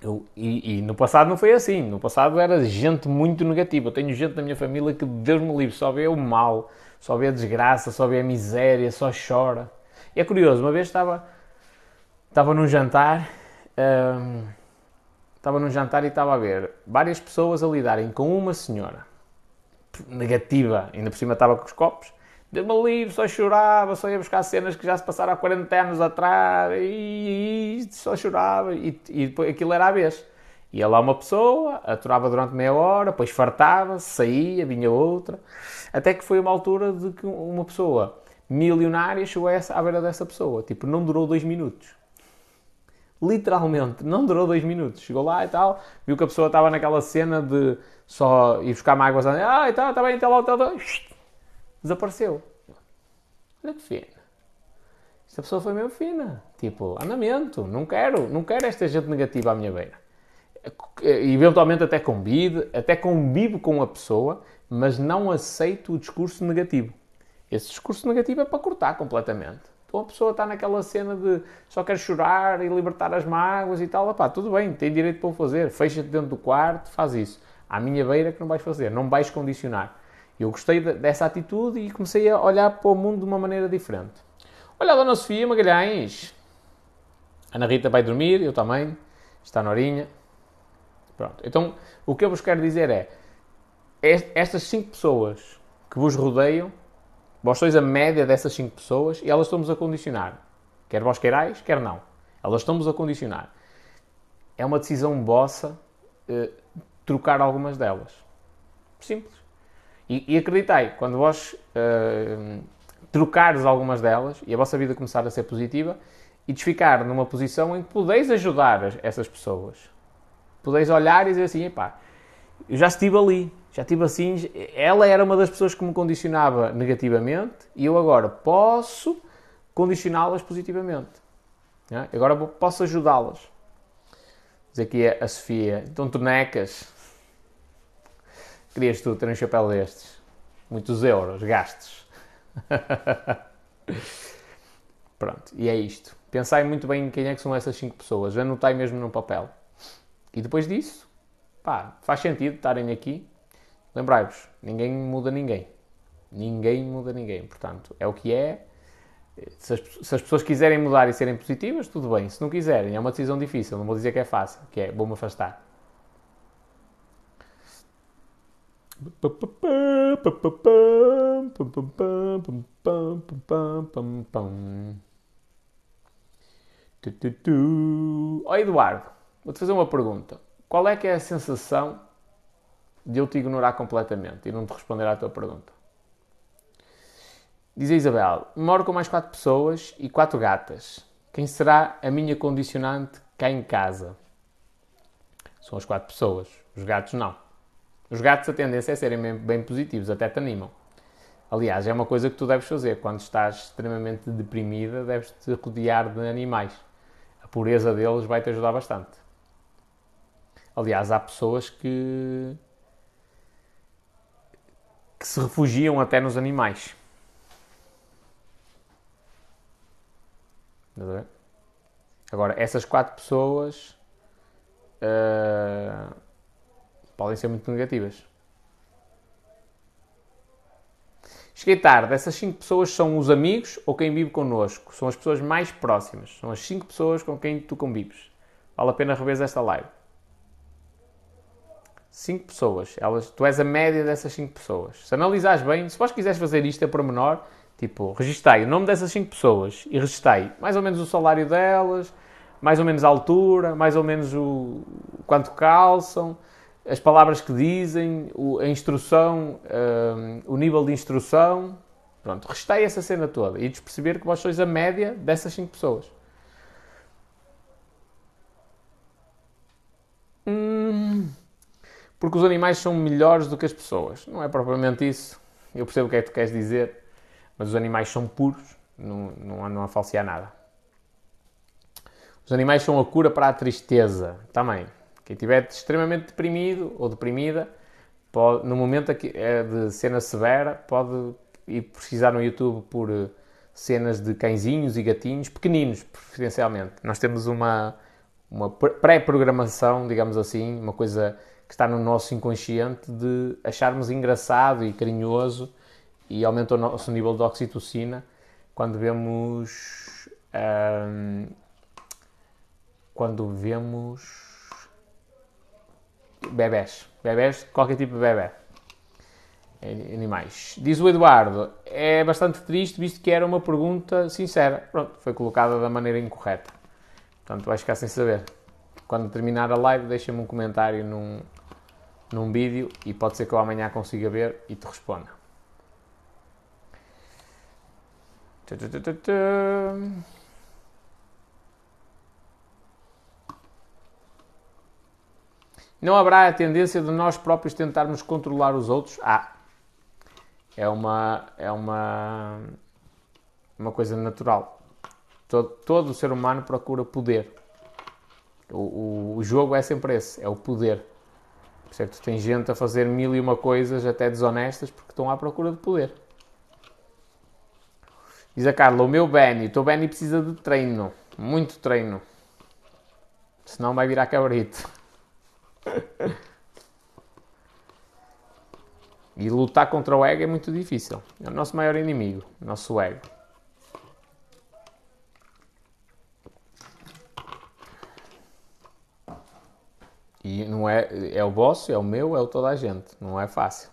Eu, e, e, no passado não foi assim. No passado era gente muito negativa. Eu tenho gente na minha família que, Deus me livre, só vê o mal, só vê a desgraça, só vê a miséria, só chora. E é curioso, uma vez estava, estava num jantar, hum, estava num jantar e estava a ver várias pessoas a lidarem com uma senhora negativa, ainda por cima estava com os copos, Deu-me livre, só chorava, só ia buscar cenas que já se passaram há 40 anos atrás e, e só chorava e, e depois aquilo era a vez. Ia lá uma pessoa, aturava durante meia hora, depois fartava, saía, vinha outra, até que foi uma altura de que uma pessoa milionária chegou a essa, à beira dessa pessoa. Tipo, não durou dois minutos. Literalmente, não durou dois minutos. Chegou lá e tal, viu que a pessoa estava naquela cena de só ir buscar mágoas, ah, e tal, está bem, está lá, está lá, desapareceu. Olha que fina. Esta pessoa foi mesmo fina. Tipo, andamento, não quero, não quero esta gente negativa à minha beira. Eventualmente até convido, até convivo com a pessoa, mas não aceito o discurso negativo. Esse discurso negativo é para cortar completamente. Então a pessoa está naquela cena de só quer chorar e libertar as mágoas e tal. Epá, tudo bem, tem direito para o fazer. Fecha-te dentro do quarto, faz isso. À minha beira que não vais fazer, não vais condicionar. Eu gostei dessa atitude e comecei a olhar para o mundo de uma maneira diferente. Olha a Dona Sofia Magalhães. Ana Rita vai dormir, eu também. Está na horinha. Pronto. Então, o que eu vos quero dizer é, estas cinco pessoas que vos rodeiam Vós sois a média dessas 5 pessoas e elas estão-vos a condicionar. Quer vós queirais, quer não. Elas estão-vos a condicionar. É uma decisão vossa eh, trocar algumas delas. Simples. E, e quando vós eh, trocares algumas delas e a vossa vida começar a ser positiva, e de ficar numa posição em que podeis ajudar essas pessoas. Podeis olhar e dizer assim, epá, eu já estive ali, já tive assim. Ela era uma das pessoas que me condicionava negativamente e eu agora posso condicioná-las positivamente. É? Agora posso ajudá-las. Diz aqui a Sofia. Então, tonecas. Querias tu ter um chapéu destes? Muitos euros, gastos. Pronto, e é isto. Pensai muito bem em quem é que são essas 5 pessoas. Anotai mesmo no papel. E depois disso, pá, faz sentido estarem aqui Lembrai-vos, ninguém muda ninguém. Ninguém muda ninguém. Portanto, é o que é. Se as, se as, pessoas quiserem mudar e serem positivas, tudo bem. Se não quiserem, é uma decisão difícil. Não vou dizer que é fácil, que é vou-me afastar. Ó oh, Eduardo, vou-te fazer uma pergunta. Qual é que é a sensação de eu te ignorar completamente e não te responder à tua pergunta. Diz a Isabel: moro com mais quatro pessoas e quatro gatas. Quem será a minha condicionante cá em casa? São as quatro pessoas. Os gatos não. Os gatos a tendência é serem bem, bem positivos, até te animam. Aliás, é uma coisa que tu deves fazer. Quando estás extremamente deprimida, deves te rodear de animais. A pureza deles vai te ajudar bastante. Aliás, há pessoas que que se refugiam até nos animais. Agora, essas quatro pessoas uh, podem ser muito negativas. Cheguei tarde. Essas cinco pessoas são os amigos ou quem vive connosco. São as pessoas mais próximas. São as cinco pessoas com quem tu convives. Vale a pena rever esta live. 5 pessoas. Elas, tu és a média dessas 5 pessoas. Se analisares bem, se vós quiseres fazer isto a pormenor, tipo, registai o nome dessas 5 pessoas e registai mais ou menos o salário delas, mais ou menos a altura, mais ou menos o quanto calçam, as palavras que dizem, a instrução, um, o nível de instrução. Pronto, registai essa cena toda e perceber que vós sois a média dessas 5 pessoas. Hum, porque os animais são melhores do que as pessoas. Não é propriamente isso. Eu percebo o que é que tu queres dizer, mas os animais são puros, não, não andam a falsear nada. Os animais são a cura para a tristeza também. Quem estiver extremamente deprimido ou deprimida, pode, no momento é de cena severa, pode ir pesquisar no YouTube por eh, cenas de cãezinhos e gatinhos, pequeninos, preferencialmente. Nós temos uma, uma pré-programação, digamos assim, uma coisa que está no nosso inconsciente de acharmos engraçado e carinhoso e aumenta o nosso nível de oxitocina quando vemos hum, quando vemos bebés, bebés, qualquer tipo de bebê animais. Diz o Eduardo, é bastante triste visto que era uma pergunta sincera. Pronto, foi colocada da maneira incorreta. Portanto, vais ficar sem saber. Quando terminar a live, deixa-me um comentário num, num vídeo e pode ser que eu amanhã consiga ver e te responda. Não haverá a tendência de nós próprios tentarmos controlar os outros? Ah, é uma, é uma, uma coisa natural. Todo, todo ser humano procura poder. O, o, o jogo é sempre esse, é o poder. Certo? Tem gente a fazer mil e uma coisas até desonestas porque estão à procura de poder. Diz a Carla, o meu Benny, o teu Benny precisa de treino, muito treino. Senão vai virar cabrito. E lutar contra o ego é muito difícil. É o nosso maior inimigo, nosso ego. E não é, é o vosso, é o meu, é o toda a gente. Não é fácil.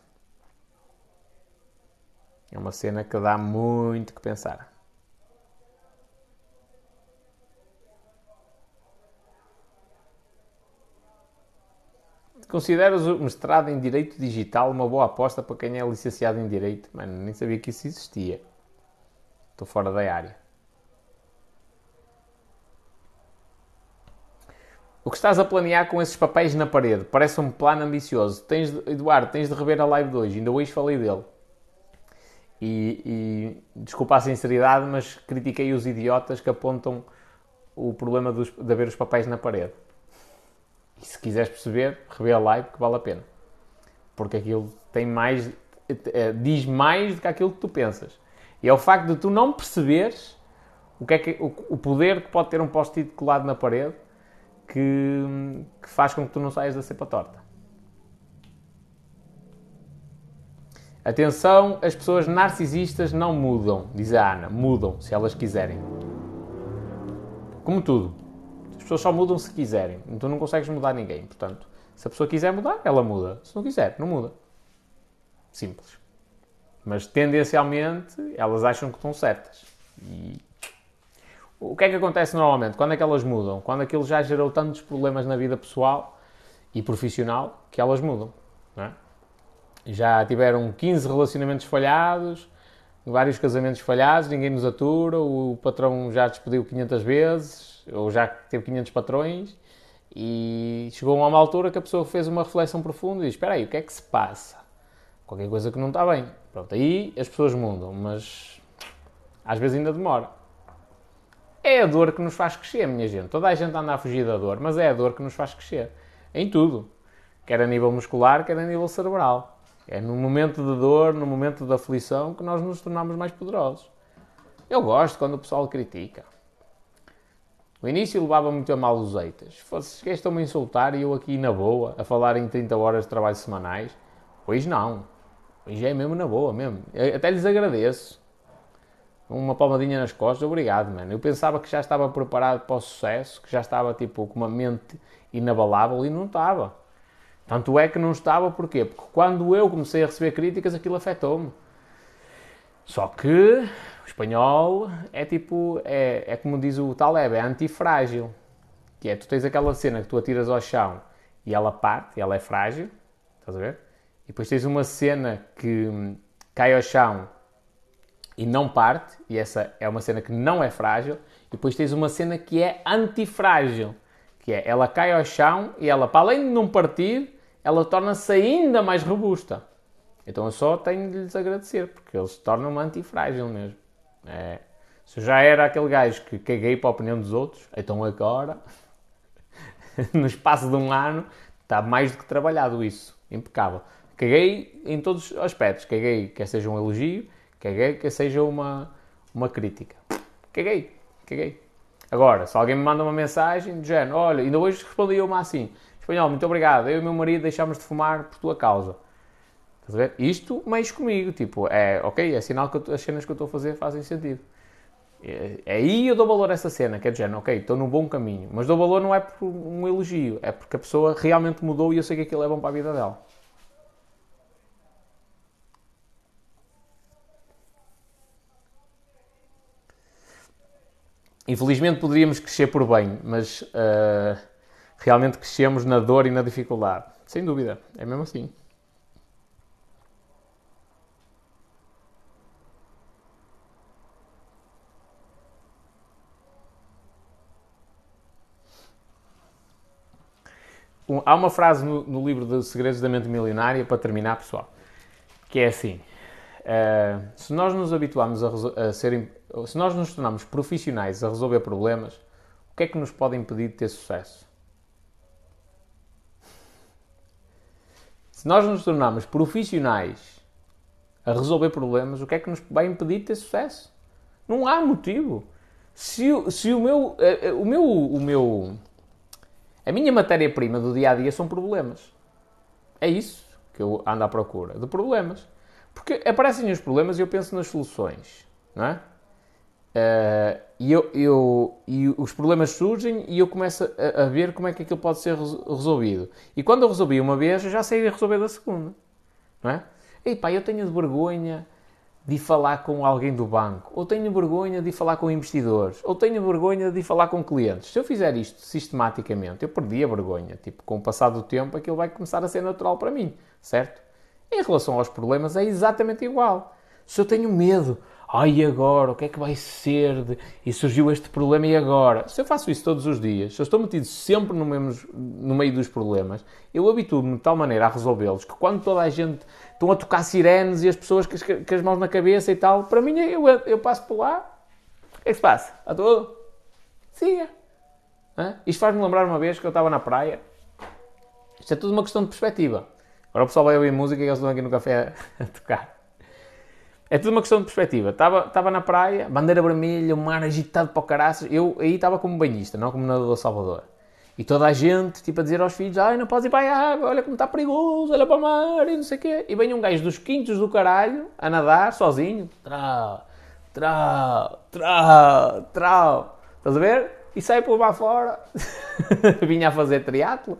É uma cena que dá muito que pensar. Consideras o mestrado em Direito Digital uma boa aposta para quem é licenciado em Direito? Mano, nem sabia que isso existia. Estou fora da área. O que estás a planear com esses papéis na parede? Parece um plano ambicioso. Tens de, Eduardo, tens de rever a live de hoje. Ainda hoje falei dele. E, e desculpa a sinceridade, mas critiquei os idiotas que apontam o problema dos, de haver os papéis na parede. E se quiseres perceber, revê a live que vale a pena. Porque aquilo tem mais. É, diz mais do que aquilo que tu pensas. E é o facto de tu não perceberes o, que é que, o, poder que pode ter um post-it colado na parede que, que faz com que tu não saias da cepa torta. Atenção, as pessoas narcisistas não mudam, diz a Ana. Mudam, se elas quiserem. Como tudo. As pessoas só mudam se quiserem. Tu não consegues mudar ninguém. Portanto, se a pessoa quiser mudar, ela muda. Se não quiser, não muda. Simples. Mas tendencialmente, elas acham que estão certas. E o que é que acontece normalmente? Quando é que elas mudam? Quando aquilo já gerou tantos problemas na vida pessoal e profissional que elas mudam. É? Já tiveram 15 relacionamentos falhados, vários casamentos falhados, ninguém nos atura, o patrão já despediu 500 vezes, ou já teve 500 patrões, e chegou a uma altura que a pessoa fez uma reflexão profunda e diz: Espera aí, o que é que se passa? Qualquer coisa que não está bem. Pronto, aí as pessoas mudam, mas às vezes ainda demora. É a dor que nos faz crescer, minha gente. Toda a gente anda a fugir da dor, mas é a dor que nos faz crescer. Em tudo. Quer a nível muscular, quer a nível cerebral. É no momento de dor, no momento de aflição, que nós nos tornamos mais poderosos. Eu gosto quando o pessoal critica. No início levava muito a mal os eitas. Vocês estão-me a insultar e eu aqui na boa, a falar em 30 horas de trabalho semanais. Hoje não. Hoje é mesmo na boa, mesmo. Até lhes agradeço uma palmadinha nas costas, obrigado, mano. Eu pensava que já estava preparado para o sucesso, que já estava tipo com uma mente inabalável e não estava. Tanto é que não estava, porquê? Porque quando eu comecei a receber críticas, aquilo afetou-me. Só que o espanhol é tipo, é, é como diz o Taleb, é antifrágil. Que é, tu tens aquela cena que tu atiras ao chão e ela parte, ela é frágil, estás a ver? E depois tens uma cena que cai ao chão e não parte, e essa é uma cena que não é frágil, e depois tens uma cena que é antifrágil, que é ela cai ao chão e ela, para além de não partir, ela torna-se ainda mais robusta. Então eu só tenho de lhes agradecer, porque eles se tornam antifrágil mesmo. É. Se eu já era aquele gajo que caguei para a opinião dos outros, então agora, no espaço de um ano, está mais do que trabalhado isso. Impecável. Caguei em todos os aspectos. Caguei quer seja um elogio, Caguei que seja uma, uma crítica. Caguei, caguei. Agora, se alguém me manda uma mensagem do género, olha, ainda hoje respondi uma assim, espanhol, muito obrigado, eu e o meu marido deixámos de fumar por tua causa. Isto mexe comigo, tipo, é ok, é sinal que as cenas que eu estou a fazer fazem sentido. É, aí eu dou valor a essa cena, que é do género, ok, estou no bom caminho. Mas dou valor não é por um elogio, é porque a pessoa realmente mudou e eu sei que aquilo é bom para a vida dela. Infelizmente poderíamos crescer por bem, mas uh, realmente crescemos na dor e na dificuldade. Sem dúvida, é mesmo assim. Um, há uma frase no, no, livro de Segredos da Mente Milionária, para terminar, pessoal, que é assim: uh, se nós nos habituarmos a, a se nós nos tornarmos profissionais a resolver problemas, o que é que nos pode impedir de ter sucesso? Se nós nos tornarmos profissionais a resolver problemas, o que é que nos vai impedir de ter sucesso? Não há motivo. Se, se o meu, eh, eh, o meu, o meu, a minha matéria-prima do dia a dia são problemas. É isso que eu ando à procura, de problemas. Porque aparecem os problemas e eu penso nas soluções, não é? Uh, e, eu, eu, e os problemas surgem e eu começo a, a, ver como é que aquilo pode ser resolvido. E quando eu resolvi uma vez, eu já sei resolver da segunda. Não é? Ei pá, eu tenho de vergonha de ir falar com alguém do banco, ou tenho vergonha de ir falar com investidores, ou tenho vergonha de ir falar com clientes. Se eu fizer isto sistematicamente, eu perdi a vergonha. Tipo, com o passar do tempo, aquilo vai começar a ser natural para mim, certo? Em relação aos problemas, é exatamente igual. Se eu tenho medo, ai, agora? O que é que vai ser? De... E surgiu este problema, e agora? Se eu faço isso todos os dias, se eu estou metido sempre no, mesmo, no meio dos problemas, eu habituo-me de tal maneira a resolvê-los que quando toda a gente estão a tocar sirenes e as pessoas com as, com as mãos na cabeça e tal, para mim eu, eu passo por lá, o que é que se passa? A todo? Siga. Hã? Isto faz-me lembrar uma vez que eu estava na praia. Isto é tudo uma questão de perspectiva. Agora o pessoal vai ouvir música e eles estão aqui no café a tocar. É tudo uma questão de perspectiva. Estava, estava na praia, bandeira vermelha, o mar agitado para o caraças. Eu aí estava como banhista, não como nadador Salvador. E toda a gente, tipo, a dizer aos filhos, ai, não podes ir para a água, olha como está perigoso, olha para o mar, e não sei o quê. E vem um gajo dos quintos do caralho, a nadar, sozinho, trau, trau, trau, trau. Estás a ver? E sai por lá fora. Vinha a fazer triatlo,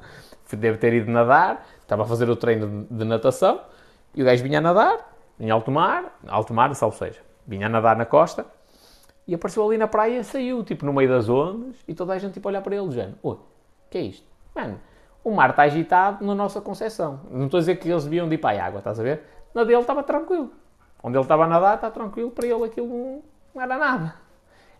deve ter ido nadar, estava a fazer o treino de natação, e o gajo vinha a nadar, em alto mar, alto mar, salvo seja, vinha a nadar na costa, e apareceu ali na praia, saiu, tipo, no meio das ondas, e toda a gente, tipo, olhar para ele, dizendo, oi, que é isto? Mano, o mar está agitado na nossa concepção. Não estou a dizer que eles deviam de ir para a água, estás a ver? Na dele estava tranquilo. Onde ele estava a nadar, está tranquilo, para ele aquilo não, não era nada.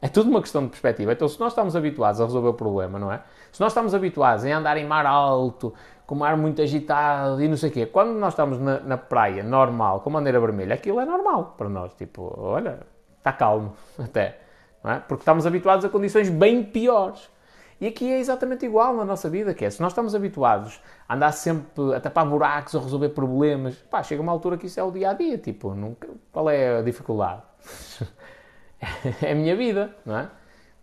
É tudo uma questão de perspectiva. Então, se nós estamos habituados a resolver o problema, não é? Se nós estamos habituados a andar em mar alto, com o mar muito agitado e não sei o quê. Quando nós estamos na, na praia, normal, com bandeira vermelha, aquilo é normal para nós. Tipo, olha, está calmo até. É? Porque estamos habituados a condições bem piores. E aqui é exatamente igual na nossa vida, que é, se nós estamos habituados a andar sempre a tapar buracos, a resolver problemas, pá, chega uma altura que isso é o dia-a-dia, -dia, tipo, nunca, qual é a dificuldade? é a minha vida, não é?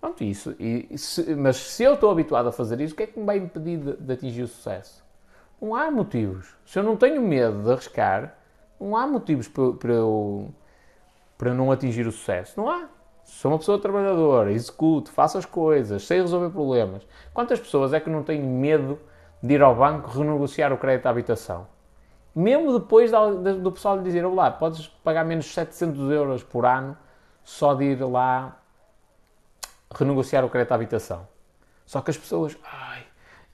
Pronto, isso. E, se, mas se eu estou habituado a fazer isso, o que é que me vai impedir de, de atingir o sucesso? Não há motivos. Se eu não tenho medo de arriscar, não há motivos para, para eu para não atingir o sucesso. Não há. Sou uma pessoa trabalhadora, executo, faço as coisas, sei resolver problemas. Quantas pessoas é que não têm medo de ir ao banco renegociar o crédito à habitação? Mesmo depois do pessoal lhe dizer, olá, podes pagar menos 700 euros por ano só de ir lá renegociar o crédito à habitação. Só que as pessoas, ai,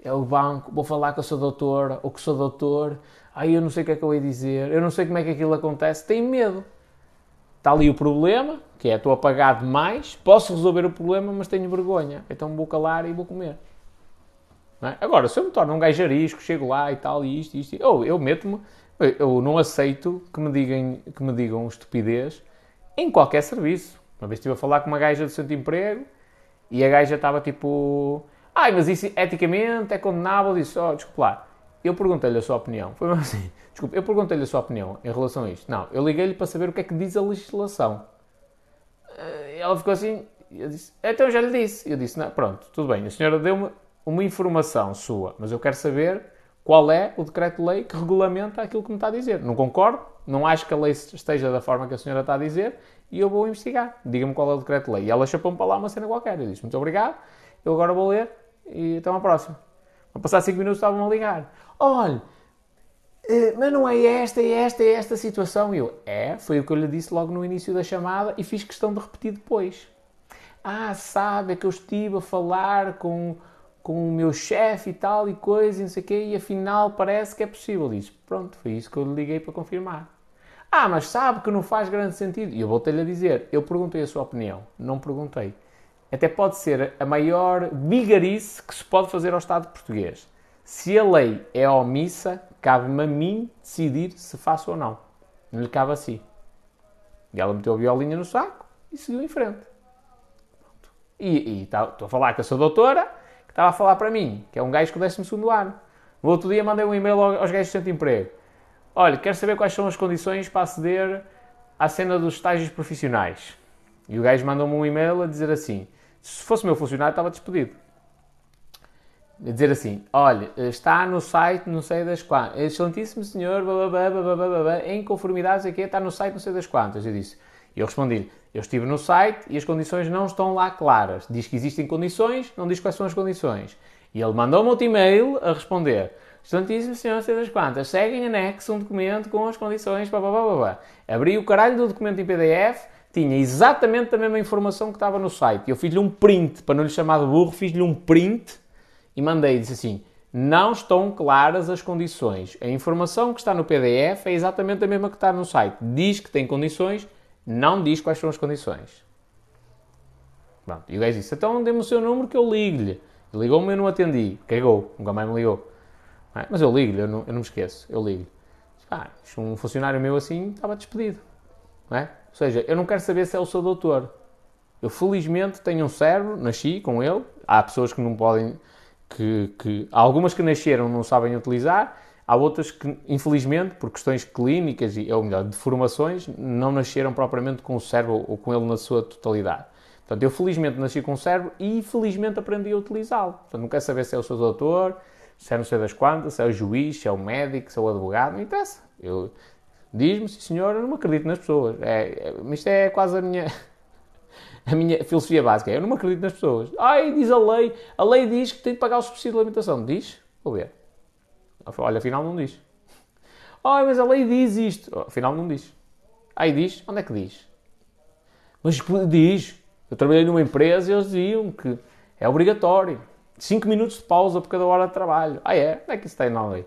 é o banco, vou falar que eu sou doutora ou que sou doutor, ai eu não sei o que é que eu ia dizer, eu não sei como é que aquilo acontece, tem medo. Está ali o problema, que é estou a pagar demais, posso resolver o problema, mas tenho vergonha, então vou calar e vou comer. É? Agora, se eu me torno um gajo arisco, chego lá e tal, e isto, isto, ou eu meto-me, eu não aceito que me, digam, que me digam estupidez em qualquer serviço. Uma vez estive a falar com uma gaja do centro de emprego e a gaja estava tipo Ai, mas isso eticamente é condenável. Disse, oh, desculpa lá. Eu perguntei-lhe a sua opinião. Foi assim. Desculpa, eu perguntei-lhe a sua opinião em relação a isto. Não, eu liguei-lhe para saber o que é que diz a legislação. Eh, ela ficou assim. Eu disse, então já lhe disse. Eu disse, não, pronto, tudo bem. A senhora deu-me uma informação sua, mas eu quero saber qual é o decreto-lei que regulamenta aquilo que me está a dizer. Não concordo, não acho que a lei esteja da forma que a senhora está a dizer e eu vou investigar. Diga-me qual é o decreto-lei. E ela chapou-me para lá uma cena qualquer. Eu disse, muito obrigado, eu agora vou ler e até uma próxima. A passar 5 minutos estavam a ligar. Olha, mas não é esta, é esta, é esta situação. E eu, é, foi o que eu lhe disse logo no início da chamada e fiz questão de repetir depois. Ah, sabe, é que eu estive a falar com, com o meu chefe e tal e coisa e não sei o quê e afinal parece que é possível. Diz, pronto, foi isso que eu lhe liguei para confirmar. Ah, mas sabe que não faz grande sentido. E eu voltei-lhe a dizer, eu perguntei a sua opinião, não perguntei até pode ser a maior bigarice que se pode fazer ao Estado português. Se a lei é omissa, cabe-me a mim decidir se faço ou não. Não lhe cabe a si. E ela meteu a violinha no saco e seguiu em frente. Pronto. E tá, estou a falar com a sua doutora, que estava a falar para mim, que é um gajo com o 12 ano. No outro dia mandei um e-mail aos gajos de centro de emprego. Olha, quero saber quais são as condições para aceder à cena dos estágios profissionais. E o gajo mandou-me um e-mail a dizer assim: se fosse meu funcionário, estava despedido. Dizer assim: olha, está no site, não sei das quantas, excelentíssimo senhor, em conformidade, aqui está no site, não sei das quantas. Eu disse: eu respondi-lhe: eu estive no site e as condições não estão lá claras. Diz que existem condições, não diz quais são as condições. E ele mandou-me outro e-mail a responder: Excelentíssimo senhor, não sei das quantas, segue em anexo um documento com as condições, blá, blá, blá, blá. Abri o caralho do documento em PDF tinha exatamente a mesma informação que estava no site. Eu fiz-lhe um print, para não lhe chamar de burro, fiz-lhe um print e mandei, disse assim, não estão claras as condições. A informação que está no PDF é exatamente a mesma que está no site. Diz que tem condições, não diz quais são as condições. Pronto. E o gajo disse, então dê-me o seu número que eu ligo-lhe. Ligou-me e eu não atendi. Cagou, nunca mais me ligou. Mas eu ligo-lhe, eu, eu não, me esqueço. Eu ligo-lhe. Ah, um funcionário meu assim estava despedido. É? Ou seja, eu não quero saber se é o seu doutor. Eu felizmente tenho um cérebro, nasci com ele. Há pessoas que não podem, que, que há algumas que nasceram não sabem utilizar. Há outras que, infelizmente, por questões clínicas e, ou melhor, de formações, não nasceram propriamente com o cérebro ou com ele na sua totalidade. Portanto, eu felizmente nasci com o cérebro e felizmente aprendi a utilizá-lo. Portanto, não quero saber se é o seu doutor, se é não sei das quantas, se é o juiz, se é o médico, se é o advogado, não interessa. Eu, Diz-me, sim senhor, eu não acredito nas pessoas. É, é, isto é quase a minha, a minha filosofia básica. Eu não acredito nas pessoas. Ai, diz a lei, a lei diz que tem de pagar o subsídio de alimentação. Diz? Vou ver. Olha, afinal não diz. Ai, mas a lei diz isto. Afinal não diz. Aí diz? Onde é que diz? Mas diz. Eu trabalhei numa empresa e eles diziam que é obrigatório. 5 minutos de pausa por cada hora de trabalho. Ah é? Onde é que isso tem na lei?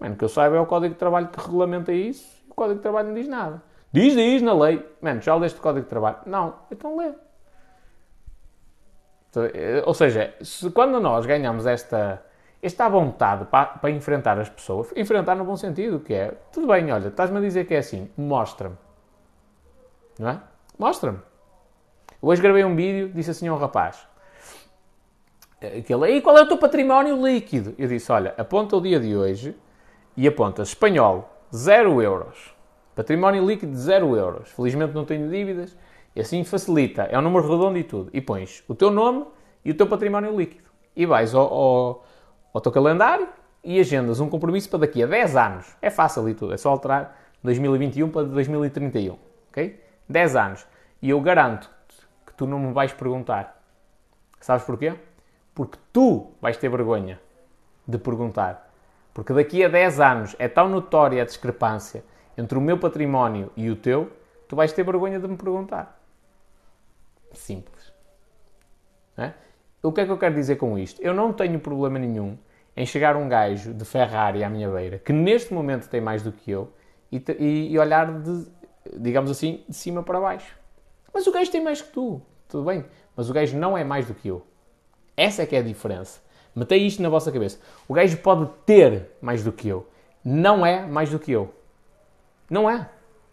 Mano, que eu saiba é o Código de Trabalho que regulamenta isso Código de Trabalho não diz nada. Diz, diz na lei. Mano, já leste o Código de Trabalho? Não. Então lê. Eh, ou seja, se quando nós ganhamos esta, esta vontade para, para enfrentar as pessoas, enfrentar no bom sentido, que é, tudo bem, olha, estás-me a dizer que é assim, mostra-me. Não é? Mostra-me. Hoje gravei um vídeo, disse assim ao rapaz, aquele, e qual é o teu património líquido? Eu disse, olha, aponta o dia de hoje e aponta espanhol, 0 euros. Património líquido de 0 euros. Felizmente não tenho dívidas. E assim facilita. É um número redondo e tudo. E pões o teu nome e o teu património líquido. E vais ao, ao, ao teu calendário e agendas um compromisso para daqui a 10 anos. É fácil e tudo. É só alterar 2021 para 2031. Ok? 10 anos. E eu garanto que tu não me vais perguntar. Sabes porquê? Porque tu vais ter vergonha de perguntar. Porque daqui a 10 anos é tão notória a discrepância entre o meu património e o teu, tu vais ter vergonha de me perguntar. Simples. É? O que é que eu quero dizer com isto? Eu não tenho problema nenhum em chegar um gajo de Ferrari à minha beira, que neste momento tem mais do que eu, e, e, olhar, de, digamos assim, de cima para baixo. Mas o gajo tem mais que tu, tudo bem, mas o gajo não é mais do que eu. Essa é que é a diferença. Metei isto na vossa cabeça. O gajo pode ter mais do que eu. Não é mais do que eu. Não é.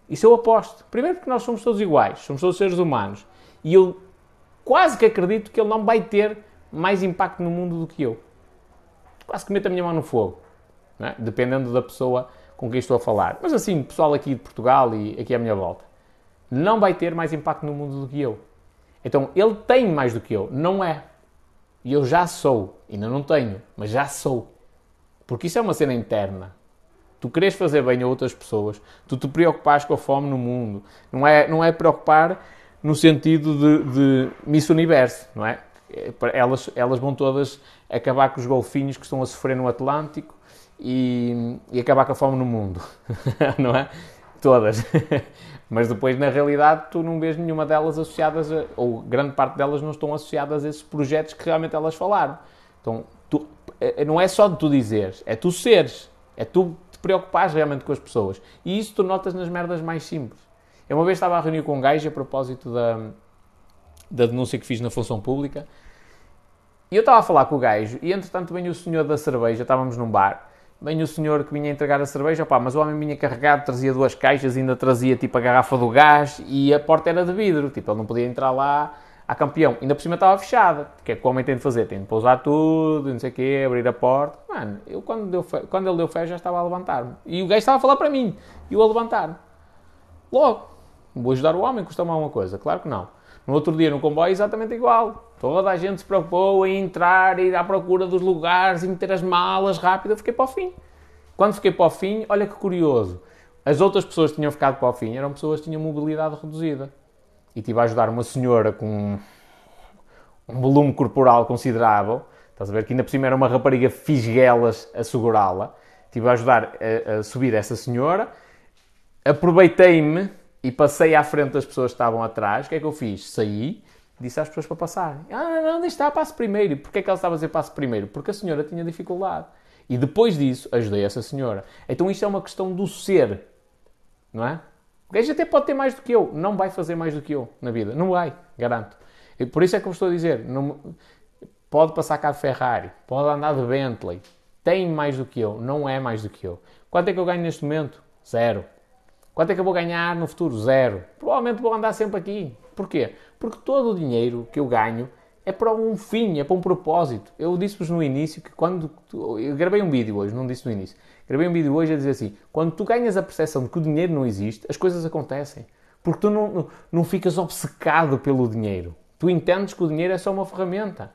Isso eu aposto. Primeiro porque nós somos todos iguais. Somos todos seres humanos. E eu quase que acredito que ele não vai ter mais impacto no mundo do que eu. Quase que meto a minha mão no fogo. É? Dependendo da pessoa com quem estou a falar. Mas assim, pessoal aqui de Portugal e aqui à minha volta. Não vai ter mais impacto no mundo do que eu. Então, ele tem mais do que eu. Não é. E eu já sou, ainda não tenho, mas já sou. Porque isso é uma cena interna. Tu queres fazer bem a outras pessoas, tu te preocupares com a fome no mundo. Não é, não é preocupar no sentido de, de Miss Universo, não é? Elas, elas vão todas acabar com os golfinhos que estão a sofrer no Atlântico e, e acabar com a fome no mundo, não é? Todas. Mas depois, na realidade, tu não vês nenhuma delas associadas, a, ou grande parte delas não estão associadas a esses projetos que realmente elas falaram. Então, tu, é, não é só de tu dizeres, é tu seres, é tu te preocupares realmente com as pessoas. E isso tu notas nas merdas mais simples. Eu uma vez estava a reunir com um gajo a propósito da, da denúncia que fiz na função pública E eu estava a falar com o gajo, e entretanto vem o senhor da cerveja, estávamos num bar, vem o senhor que vinha entregar a cerveja, opá, mas o homem vinha carregado, trazia duas caixas, ainda trazia tipo a garrafa do gás e a porta era de vidro, tipo, ele não podia entrar lá a campeão. Ainda por cima estava fechada. O que é que o homem tem de fazer? Tem de pousar tudo, não sei o quê, abrir a porta. Mano, eu quando, deu fe... quando ele deu fé já estava a levantar-me. E o gajo estava a falar para mim, e eu a levantar-me. Logo, vou ajudar o homem, custa-me alguma coisa? Claro que não. No outro dia no comboio exatamente igual. Toda a gente se preocupou em entrar, ir à procura dos lugares e meter as malas rápido. Eu fiquei para o fim. Quando fiquei para o fim, olha que curioso. As outras pessoas que tinham ficado para o fim eram pessoas que tinham mobilidade reduzida. E tive a ajudar uma senhora com um volume corporal considerável. Estás a ver que ainda por cima era uma rapariga fisguelas a segurá-la. Tive a ajudar a, a subir essa senhora. Aproveitei-me e passei à frente das pessoas que estavam atrás. O que é que eu fiz? Saí, disse às pessoas para passarem. Ah, não, não, deixa estar, passe primeiro. Porquê é que ela estava a dizer passe primeiro? Porque a senhora tinha dificuldade. E depois disso, ajudei essa senhora. Então isto é uma questão do ser, não é? O gajo até pode ter mais do que eu, não vai fazer mais do que eu na vida. Não vai, garanto. E por isso é que eu estou a dizer, não, pode passar cá de Ferrari, pode andar de Bentley, tem mais do que eu, não é mais do que eu. Quanto é que eu ganho neste momento? Zero. Quanto é que eu vou ganhar no futuro? Zero. Provavelmente vou andar sempre aqui. Porquê? Porque todo o dinheiro que eu ganho é para um fim, é para um propósito. Eu disse-vos no início que quando. Eu gravei um vídeo hoje, não disse no início. Gravei um vídeo hoje a dizer assim: quando tu ganhas a percepção de que o dinheiro não existe, as coisas acontecem. Porque tu não, não ficas obcecado pelo dinheiro. Tu entendes que o dinheiro é só uma ferramenta.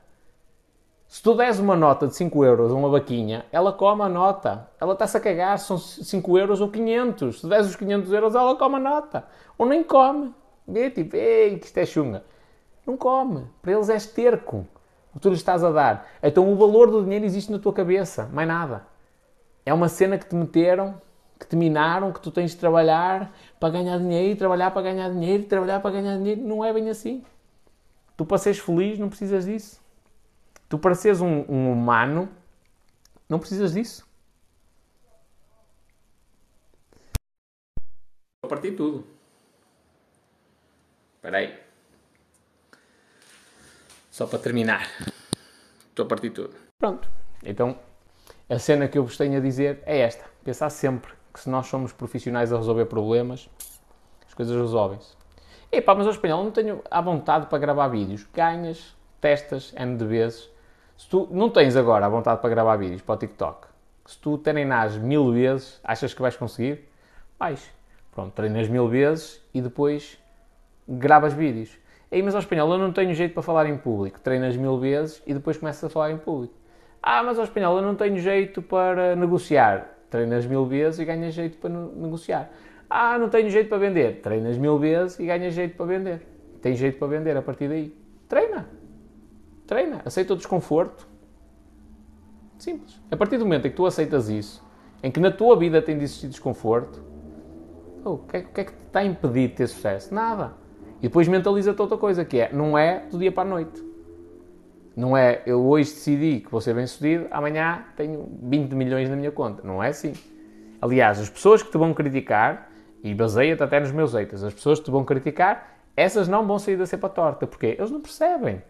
Se tu des uma nota de 5 euros a uma vaquinha, ela come a nota. Ela está-se a cagar se são 5 euros ou 500. Se des os 500 euros, ela come a nota. Ou nem come. Vê, tipo, ei, que isto é chunga. Não come. Para eles é esterco o que tu lhes estás a dar. Então o valor do dinheiro existe na tua cabeça. Mais nada. É uma cena que te meteram, que te minaram, que tu tens de trabalhar para ganhar dinheiro, trabalhar para ganhar dinheiro, trabalhar para ganhar dinheiro. Não é bem assim. Tu para seres feliz não precisas disso. Tu, para seres um, um humano, não precisas disso. Vou partir tudo. Espera aí. Só para terminar. Estou a partir tudo. Pronto. Então, a cena que eu vos tenho a dizer é esta. Pensar sempre que se nós somos profissionais a resolver problemas, as coisas resolvem-se. Epá, mas ao espanhol não tenho à vontade para gravar vídeos. Ganhas, testas N de vezes se tu não tens agora a vontade para gravar vídeos para o TikTok, se tu treinares mil vezes, achas que vais conseguir? Vais. Pronto, treinas mil vezes e depois gravas vídeos. Ei, mas ao espanhol eu não tenho jeito para falar em público. Treinas mil vezes e depois começas a falar em público. Ah, mas ao espanhol eu não tenho jeito para negociar. Treinas mil vezes e ganhas jeito para negociar. Ah, não tenho jeito para vender. Treinas mil vezes e ganhas jeito para vender. Tens jeito para vender a partir daí. Treina. Treina, aceita o desconforto. Simples. A partir do momento em que tu aceitas isso, em que na tua vida tem de existir desconforto, oh, o, que é, que é que te está a impedir de ter sucesso? Nada. E depois mentaliza-te outra coisa, que é, não é do dia para a noite. Não é, eu hoje decidi que vou ser bem sucedido, amanhã tenho 20 milhões na minha conta. Não é assim. Aliás, as pessoas que te vão criticar, e baseia-te até nos meus eitas, as pessoas que te vão criticar, essas não vão sair da cepa torta. Porquê? Eles não percebem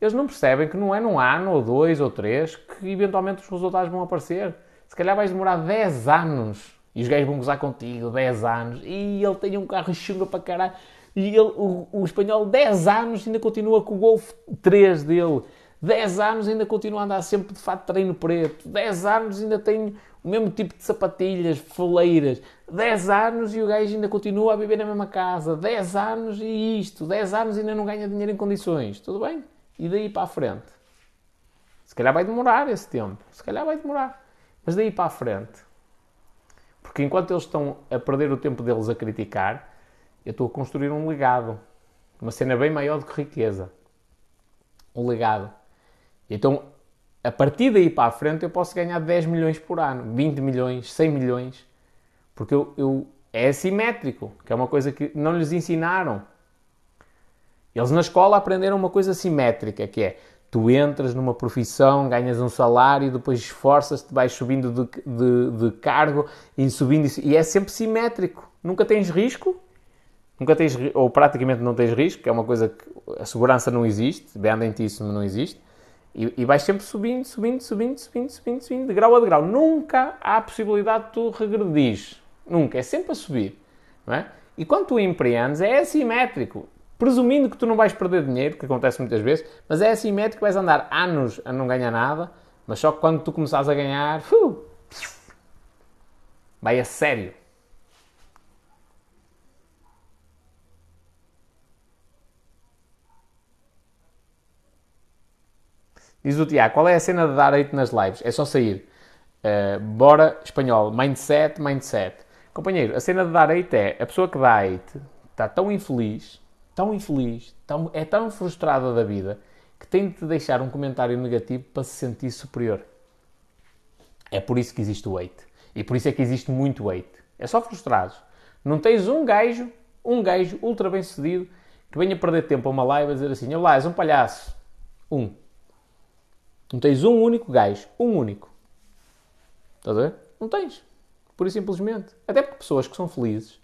eles não percebem que não é num ano, ou dois, ou três, que eventualmente os resultados vão aparecer. Se calhar vais demorar 10 anos e os gajos vão gozar contigo 10 anos e ele tem um carro chunga para caralho e ele, o, o espanhol 10 anos ainda continua com o Golf 3 dele. 10 anos ainda continua a andar sempre de fato treino preto. 10 anos ainda tem o mesmo tipo de sapatilhas, foleiras. 10 anos e o gajo ainda continua a viver na mesma casa. 10 anos e isto. 10 anos ainda não ganha dinheiro em condições. Tudo bem? E daí para a frente? Se calhar vai demorar esse tempo. Se calhar vai demorar. Mas daí para a frente. Porque enquanto eles estão a perder o tempo deles a criticar, eu estou a construir um legado. Uma cena bem maior do que riqueza. Um legado. Então, a partir daí para a frente, eu posso ganhar 10 milhões por ano, 20 milhões, 100 milhões. Porque eu, eu é assimétrico, que é uma coisa que não lhes ensinaram. Eles na escola aprenderam uma coisa simétrica, que é tu entras numa profissão, ganhas um salário, depois esforças-te, vais subindo de, de, de, cargo e subindo, e é sempre simétrico. Nunca tens risco, nunca tens, ou praticamente não tens risco, que é uma coisa que a segurança não existe, bem isso não existe, E, e vais sempre subindo, subindo, subindo, subindo, subindo, subindo, de grau a degrau. Nunca há a possibilidade de tu regredir. Nunca. É sempre a subir. Não é? E quando tu empreendes, é assimétrico. Presumindo que tu não vais perder dinheiro, que acontece muitas vezes, mas é assimétrico, vais andar anos a não ganhar nada, mas só que quando tu começares a ganhar, uh, vai a sério. Diz o Tiago, qual é a cena de dar hate nas lives? É só sair. Uh, bora, espanhol, mindset, mindset. Companheiro, a cena de dar é a pessoa que dá hate está tão infeliz, tão infeliz, tão, é tão frustrada da vida que tem de te deixar um comentário negativo para se sentir superior. É por isso que existe o hate. E por isso é que existe muito hate. É só frustrados. Não tens um gajo, um gajo ultra bem sucedido que venha perder tempo a uma live a dizer assim: Olá, és um palhaço. Um. Não tens um único gajo. Um único. Estás a ver? Não tens. Pura e simplesmente. Até porque pessoas que são felizes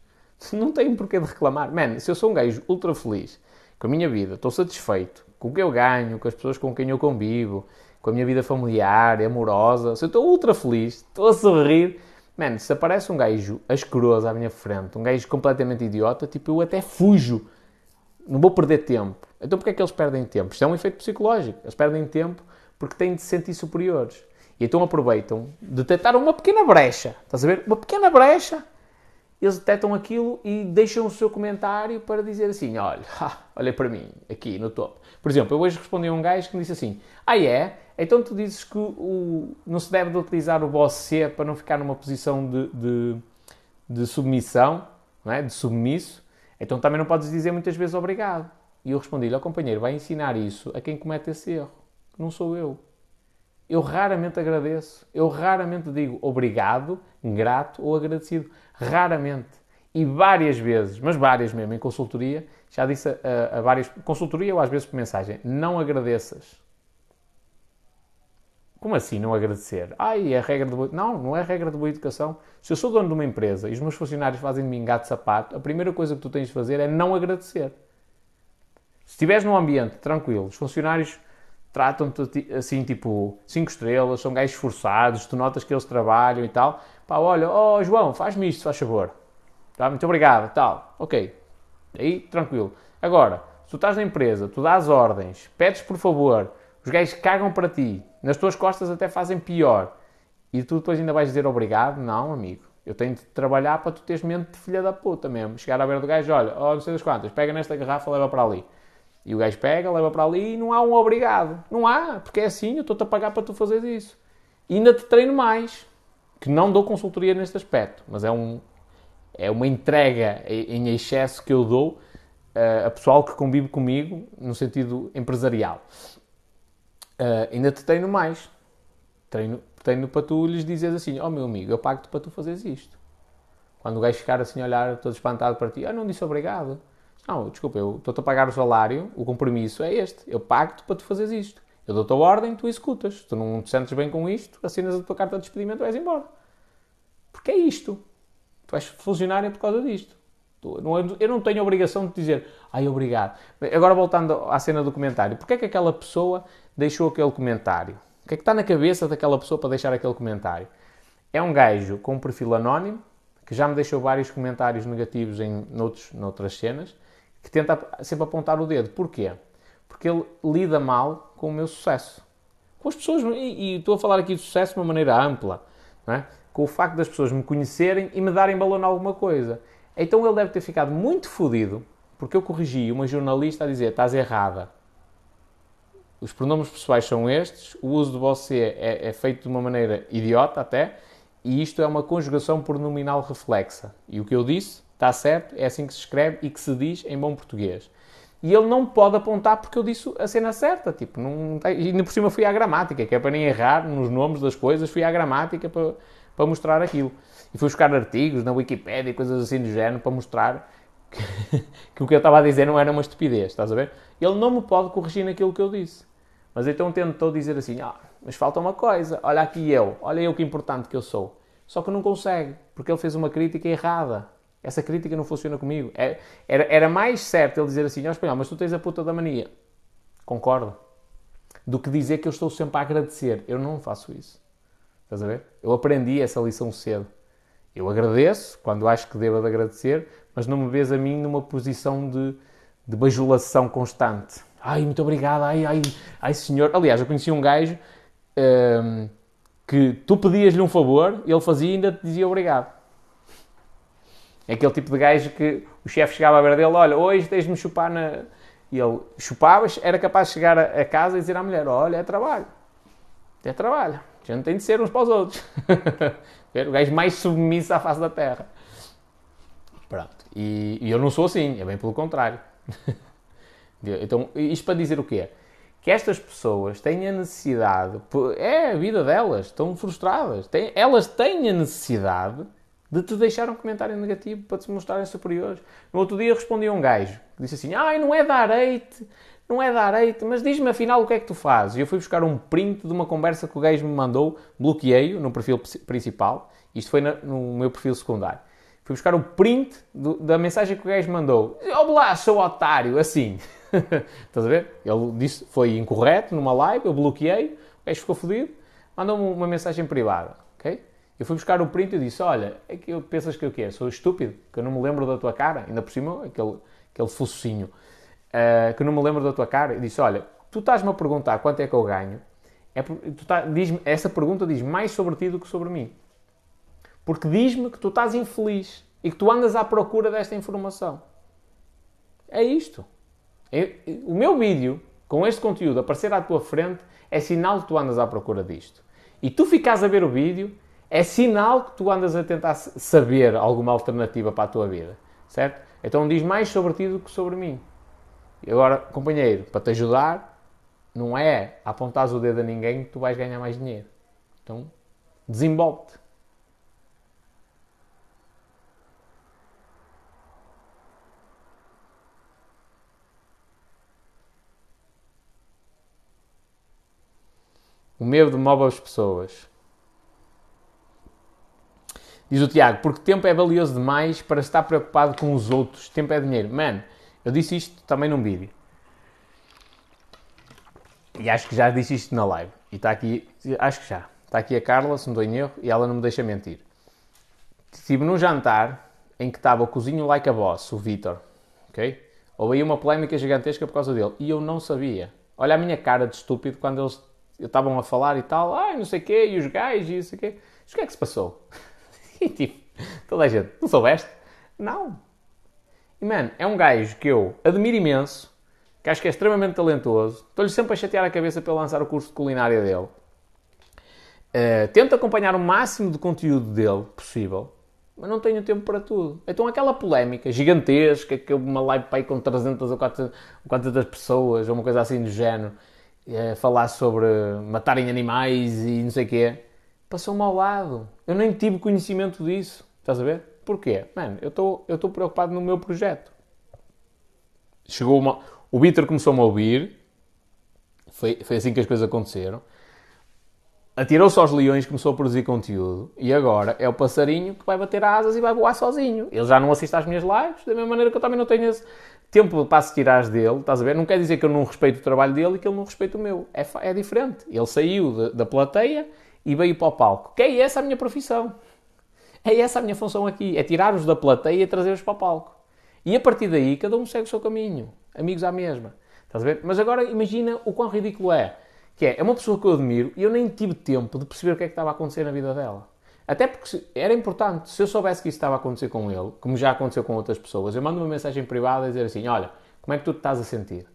não têm porquê de reclamar. Man, se eu sou um gajo ultra feliz com a minha vida, estou satisfeito com o que eu ganho, com as pessoas com quem eu convivo, com a minha vida familiar, amorosa, se eu estou ultra feliz, estou a sorrir, man, se aparece um gajo asqueroso à minha frente, um gajo completamente idiota, tipo, eu até fujo. Não vou perder tempo. Então porquê é que eles perdem tempo? Isto é um efeito psicológico. Eles perdem tempo porque têm de se sentir superiores. E então aproveitam, detectaram uma pequena brecha. Estás a ver? Uma pequena brecha. Eles detectam aquilo e deixam o seu comentário para dizer assim: olha, olha para mim, aqui no topo. Por exemplo, eu hoje respondi a um gajo que me disse assim: Ah, é? Então tu dizes que o, não se deve de utilizar o você para não ficar numa posição de, de, de submissão, não é? de submisso. Então também não podes dizer muitas vezes obrigado. E eu respondi-lhe: Ó oh, companheiro, vai ensinar isso a quem comete esse erro não sou eu. Eu raramente agradeço. Eu raramente digo obrigado, grato ou agradecido. Raramente. E várias vezes, mas várias mesmo, em consultoria, já disse a, a várias. Consultoria ou às vezes por mensagem: não agradeças. Como assim não agradecer? Ai, é regra de boa... Não, não é regra de boa educação. Se eu sou dono de uma empresa e os meus funcionários fazem de mim gato sapato, a primeira coisa que tu tens de fazer é não agradecer. Se estiveres num ambiente tranquilo, os funcionários tratam-te assim, tipo, cinco estrelas, são gajos esforçados, tu notas que eles trabalham e tal. Pá, olha, oh João, faz-me isto, faz favor. Tá? Muito obrigado, tal. Ok. Aí, tranquilo. Agora, se tu estás na empresa, tu dás ordens, pedes por favor, os gajos cagam para ti, nas tuas costas até fazem pior, e tu depois ainda vais dizer obrigado? Não, amigo. Eu tenho de trabalhar para tu teres mente de filha da puta mesmo. Chegar à beira do gajo, olha, oh, não sei das quantas, pega nesta garrafa, leva para ali. E o gajo pega, leva para ali e não há um obrigado. Não há, porque é assim, eu estou-te a pagar para tu fazeres isso. E ainda te treino mais, que não dou consultoria neste aspecto, mas é, um, é uma entrega em excesso que eu dou uh, a pessoal que convive comigo no sentido empresarial. Uh, ainda te treino mais. Treino, treino para tu lhes dizeres assim: Ó oh, meu amigo, eu pago-te para tu fazeres isto. Quando o gajo ficar assim a olhar todo espantado para ti, ah, não disse obrigado. Não, desculpa, eu estou-te a pagar o salário, o compromisso é este. Eu pago-te para tu fazeres isto. Eu dou-te a ordem, tu executas. Tu não te sentes bem com isto, assinas a tua carta de despedimento e vais embora. Porque é isto. Tu és funcionário por causa disto. Eu não tenho obrigação de dizer, ai, obrigado. Agora voltando à cena do comentário, porquê é que aquela pessoa deixou aquele comentário? O que é que está na cabeça daquela pessoa para deixar aquele comentário? É um gajo com um perfil anónimo, que já me deixou vários comentários negativos em noutros, noutras cenas, que tenta sempre apontar o dedo. Porquê? Porque ele lida mal com o meu sucesso. Com as pessoas, e, e estou a falar aqui de sucesso de uma maneira ampla, é? com o facto das pessoas me conhecerem e me darem balão em alguma coisa. Então ele deve ter ficado muito fodido porque eu corrigi uma jornalista a dizer estás errada. Os pronomes pessoais são estes, o uso de você é, é feito de uma maneira idiota até, e isto é uma conjugação pronominal reflexa. E o que eu disse Está certo? É assim que se escreve e que se diz em bom português. E ele não pode apontar porque eu disse a cena certa. Tipo, não, e ainda por cima fui à gramática, que é para nem errar nos nomes das coisas, fui à gramática para, para mostrar aquilo. E fui buscar artigos na Wikipedia e coisas assim do género para mostrar que, que, o que eu estava a dizer não era uma estupidez, estás a ver? Ele não me pode corrigir naquilo que eu disse. Mas então tentou dizer assim: ah, mas falta uma coisa, olha aqui eu, olha eu que importante que eu sou. Só que não consegue, porque ele fez uma crítica errada. Essa crítica não funciona comigo. É, era, era mais certo ele dizer assim, ó espanhol, mas tu tens a puta da mania. Concordo. do que dizer que eu estou sempre a agradecer. Eu não faço isso. Estás a ver? Eu aprendi essa lição cedo. Eu agradeço quando acho que devo de agradecer, mas não me vês a mim numa posição de, de bajulação constante. Ai, muito obrigado, ai, ai, ai, senhor. Aliás, eu conheci um gajo hum, que tu pedias-lhe um favor, ele fazia e ainda te dizia obrigado. É aquele tipo de gajo que o chefe chegava a ver dele, olha, hoje tens-me chupar na... E ele chupava, era capaz de chegar a casa e dizer à mulher, olha, é trabalho. É trabalho. A gente tem de ser uns para os outros. o gajo mais submisso à face da terra. Pronto. E, e eu não sou assim, é bem pelo contrário. então, isto para dizer o quê? Que estas pessoas têm a necessidade, é a vida delas, estão frustradas, têm, elas têm a necessidade de te deixar um comentário negativo para te mostrarem superiores. No outro dia respondi a um gajo que disse assim: Ai, não é dar hate, não é dar hate, mas diz-me afinal o que é que tu fazes. E eu fui buscar um print de uma conversa que o gajo me mandou, bloqueei-o no perfil principal, isto foi no meu perfil secundário. Fui buscar o print do, da mensagem que o gajo mandou. Olá, sou otário, assim. Estás a ver? Ele disse foi incorreto numa live, eu bloqueei, o gajo ficou fodido, mandou-me uma mensagem privada, ok? Eu fui buscar o print e disse: Olha, é que eu, pensas que eu quê? Sou estúpido? Que eu não me lembro da tua cara? Ainda por cima, aquele, aquele focinho. Uh, que eu não me lembro da tua cara. E disse: Olha, tu estás-me a perguntar quanto é que eu ganho. É, tu tá, diz essa pergunta diz mais sobre ti do que sobre mim. Porque diz-me que tu estás infeliz e que tu andas à procura desta informação. É isto. É, o meu vídeo, com este conteúdo aparecer à tua frente, é sinal que tu andas à procura disto. E tu ficas a ver o vídeo é sinal que tu andas a tentar saber alguma alternativa para a tua vida, certo? Então diz mais sobre ti do que sobre mim. E agora, companheiro, para te ajudar, não é apontar o dedo a ninguém que tu vais ganhar mais dinheiro. Então, desenvolve-te. O medo move as pessoas. Diz o Tiago, porque tempo é valioso demais para estar preocupado com os outros. Tempo é dinheiro. Mano, eu disse isto também num vídeo. E acho que já disse isto na live. E está aqui, acho que já. Está aqui a Carla, se não estou em erro, e ela não me deixa mentir. Estive num jantar em que estava o cozinho like a boss, o Vitor. Ok? Houve uma polémica gigantesca por causa dele. E eu não sabia. Olha a minha cara de estúpido quando eles estavam a falar e tal. Ai, não sei o quê, e os gajos e não sei o quê. Mas o que é que se passou? E tipo, toda a gente, não soubeste? Não. E mano, é um gajo que eu admiro imenso, que acho que é extremamente talentoso, estou-lhe sempre a chatear a cabeça para lançar o curso de culinária dele. Uh, tento acompanhar o máximo de conteúdo dele possível, mas não tenho tempo para tudo. Então aquela polémica gigantesca, que uma live para aí com 300 ou 400, 400 pessoas, ou uma coisa assim do género, uh, falar sobre matarem animais e não sei o quê passou-me ao lado. Eu nem tive conhecimento disso. Estás a ver? Porquê? Mano, eu estou preocupado no meu projeto. Chegou uma... O Vitor começou-me a ouvir. Foi, foi assim que as coisas aconteceram. Atirou-se aos leões, começou a produzir conteúdo. E agora é o passarinho que vai bater asas e vai voar sozinho. Ele já não assiste às minhas lives, da mesma maneira que eu também não tenho esse tempo para assistir às dele. Estás a ver? Não quer dizer que eu não respeito o trabalho dele e que ele não respeita o meu. É, é diferente. Ele saiu de, da plateia e veio para o palco. Que é essa a minha profissão. É essa a minha função aqui. É tirar-os da plateia e trazer-os para o palco. E a partir daí, cada um segue o seu caminho. Amigos à mesma. Estás a ver? Mas agora imagina o quão ridículo é. Que é, é uma pessoa que eu admiro e eu nem tive tempo de perceber o que é que estava a acontecer na vida dela. Até porque era importante. Se eu soubesse que isso estava a acontecer com ele, como já aconteceu com outras pessoas, eu mando uma mensagem privada a dizer assim: Olha, como é que tu te estás a sentir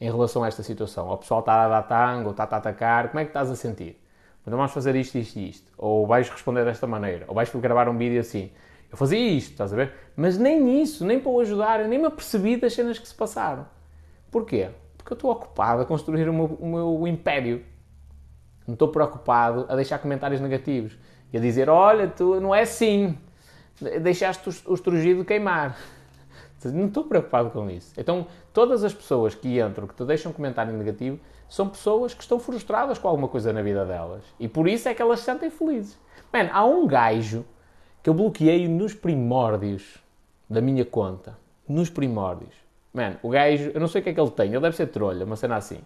em relação a esta situação? O pessoal está a dar tango, está a atacar, como é que estás a sentir? Então vamos fazer isto, isto e isto. Ou vais responder desta maneira. Ou vais gravar um vídeo assim. Eu fazia isto, estás a ver? Mas nem isso, nem para o ajudar, eu nem me apercebi das cenas que se passaram. Porquê? Porque eu estou ocupado a construir o meu, o meu império. Não estou preocupado a deixar comentários negativos. E a dizer, olha, tu não é assim. Deixaste o estrugido queimar. Não estou preocupado com isso. Então, todas as pessoas que entram, que te deixam um comentário negativo, são pessoas que estão frustradas com alguma coisa na vida delas. E por isso é que elas se sentem felizes. Mano, há um gajo que eu bloqueei nos primórdios da minha conta. Nos primórdios. Mano, o gajo, eu não sei o que é que ele tem, ele deve ser trolha, uma cena assim.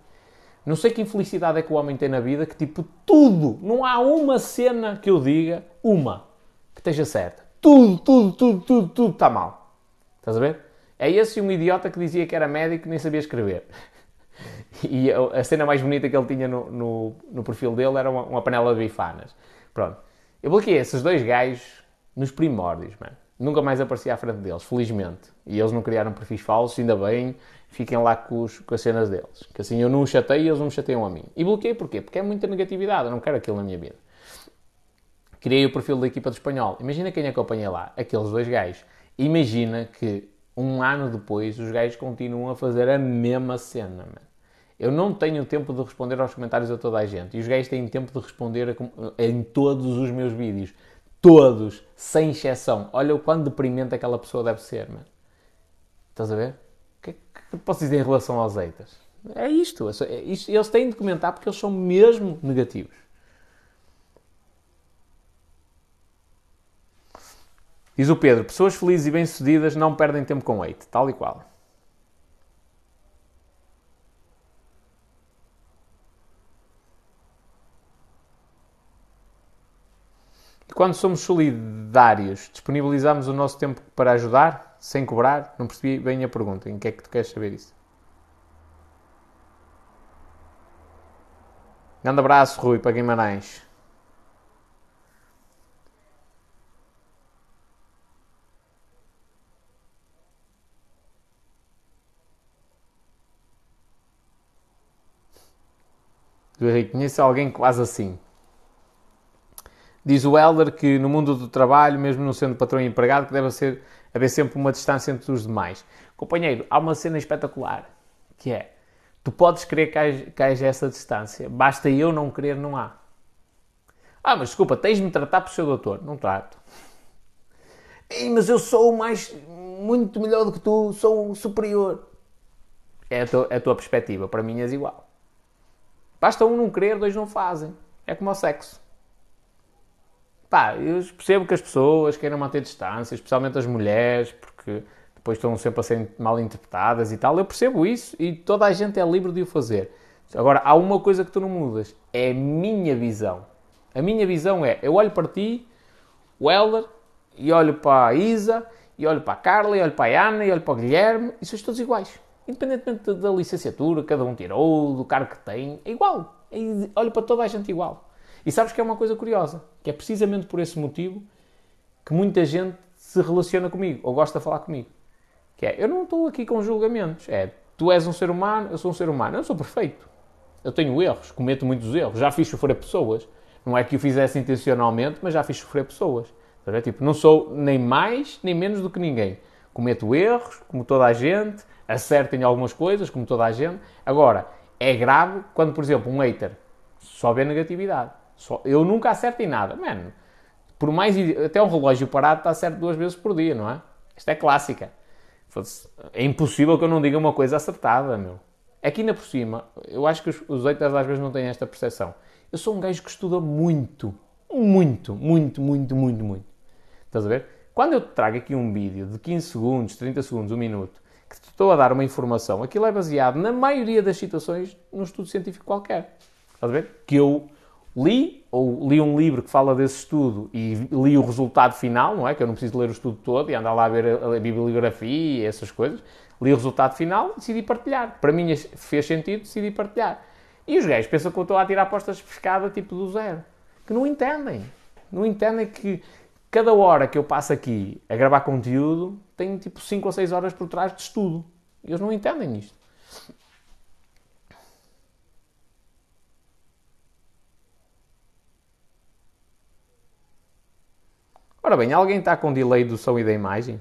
Não sei que infelicidade é que o homem tem na vida que, tipo, tudo, não há uma cena que eu diga, uma, que esteja certa. Tudo, tudo, tudo, tudo, tudo está mal. Estás a ver? É esse um idiota que dizia que era médico e nem sabia escrever. E a cena mais bonita que ele tinha no, no, no perfil dele era uma, uma, panela de bifanas. Pronto. Eu bloqueei esses dois gajos nos primórdios, mano. Nunca mais aparecia à frente deles, felizmente. E eles não criaram perfis falsos, ainda bem, fiquem lá com, os, com as cenas deles. Que assim eu não os chatei e eles não me chateiam a mim. E bloqueei porquê? Porque é muita negatividade, eu não quero aquilo na minha vida. Criei o perfil da equipa do espanhol. Imagina quem acompanhei lá, aqueles dois gajos. Imagina que um ano depois os gajos continuam a fazer a mesma cena, mano. Eu não tenho tempo de responder aos comentários a toda a gente. E os gajos têm tempo de responder a, em todos os meus vídeos. Todos, sem exceção. Olha o quão deprimente aquela pessoa deve ser, mano. Estás a ver? O que, é que posso dizer em relação aos haters? É isto, é isto. Eles têm de comentar porque eles são mesmo negativos. Diz o Pedro: pessoas felizes e bem-sucedidas não perdem tempo com hate, tal e qual. E quando somos solidários, disponibilizamos o nosso tempo para ajudar, sem cobrar? Não percebi bem a pergunta. Em que é que tu queres saber isso? Grande abraço, Rui, para Guimarães. Conheço alguém quase assim. Diz o Helder que no mundo do trabalho, mesmo não sendo patrão e empregado, que deve ser, haver sempre uma distância entre os demais. Companheiro, há uma cena espetacular, que é, tu podes querer que haja, essa distância, basta eu não querer, não há. Ah, mas desculpa, tens de tratar por seu doutor. Não trato. Ei, mas eu sou mais, muito melhor do que tu, sou superior. É a tua, é a tua perspectiva, para mim és igual. Basta um não querer, dois não fazem. É como o sexo. Pá, eu percebo que as pessoas queiram manter distância, especialmente as mulheres, porque depois estão sempre a ser mal interpretadas e tal. Eu percebo isso e toda a gente é livre de o fazer. Agora, há uma coisa que tu não mudas: é a minha visão. A minha visão é: eu olho para ti, o Helder, e olho para a Isa, e olho para a Carla, e olho para a Ana, e olho para o Guilherme, e sois todos iguais. Independentemente da licenciatura, cada um tirou, do cargo que tem, é igual. É, olho para toda a gente igual. E sabes que é uma coisa curiosa, que é precisamente por esse motivo que muita gente se relaciona comigo, ou gosta de falar comigo. Que é, eu não estou aqui com julgamentos. É, tu és um ser humano, eu sou um ser humano. Eu não sou perfeito. Eu tenho erros, cometo muitos erros. Já fiz sofrer pessoas. Não é que o fizesse intencionalmente, mas já fiz sofrer pessoas. É? Tipo, não sou nem mais, nem menos do que ninguém. Cometo erros, como toda a gente, acerto em algumas coisas, como toda a gente. Agora, é grave quando, por exemplo, um hater só vê negatividade. Só, eu nunca acerto em nada. Mano, por mais. Até um relógio parado está certo duas vezes por dia, não é? Isto é clássica. É impossível que eu não diga uma coisa acertada, meu. Aqui ainda por cima, eu acho que os, haters às vezes não têm esta percepção. Eu sou um gajo que estuda muito. Muito, muito, muito, muito, muito. Estás a ver? Quando eu trago aqui um vídeo de 15 segundos, 30 segundos, um minuto, que te estou a dar uma informação, aquilo é baseado, na maioria das situações, num estudo científico qualquer. Estás a ver? Que eu li, ou li um livro que fala desse estudo e li o resultado final, não é? Que eu não preciso ler o estudo todo e andar lá a ver a, a bibliografia e essas coisas. Li o resultado final e decidi partilhar. Para mim fez sentido, decidi partilhar. E os gajos pensam que eu estou a tirar apostas de pescada tipo do zero. Que não entendem. Não entendem que cada hora que eu passo aqui a gravar conteúdo tem tipo 5 ou 6 horas por trás de estudo. E eles não entendem isto. Ora bem, alguém está com delay do som e da imagem?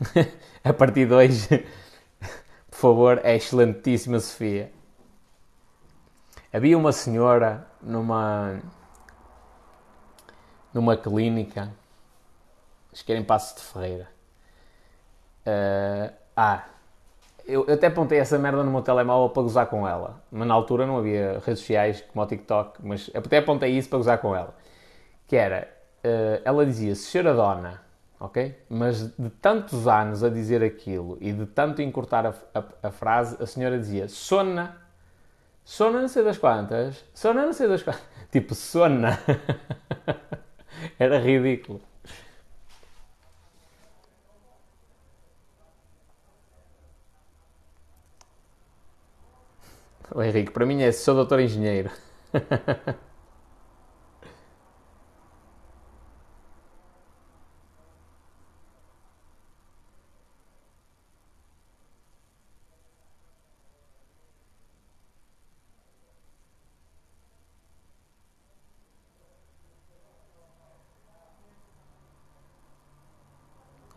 a partir de hoje, por favor, é excelentíssima Sofia. Havia uma senhora numa numa clínica, acho que era em Passo de Ferreira. Uh, ah, eu, eu, até apontei essa merda no meu telemóvel para gozar com ela. Mas na altura não havia redes sociais como o TikTok, mas até apontei isso para gozar com ela. Que era, uh, ela dizia Senhora Dona, ok? Mas de tantos anos a dizer aquilo e de tanto encurtar a, a, a frase, a senhora dizia Sona, Sona não sei das quantas, Sona não sei das quantas, tipo Sona. Era ridículo. O Henrique, para mim é sou doutor engenheiro.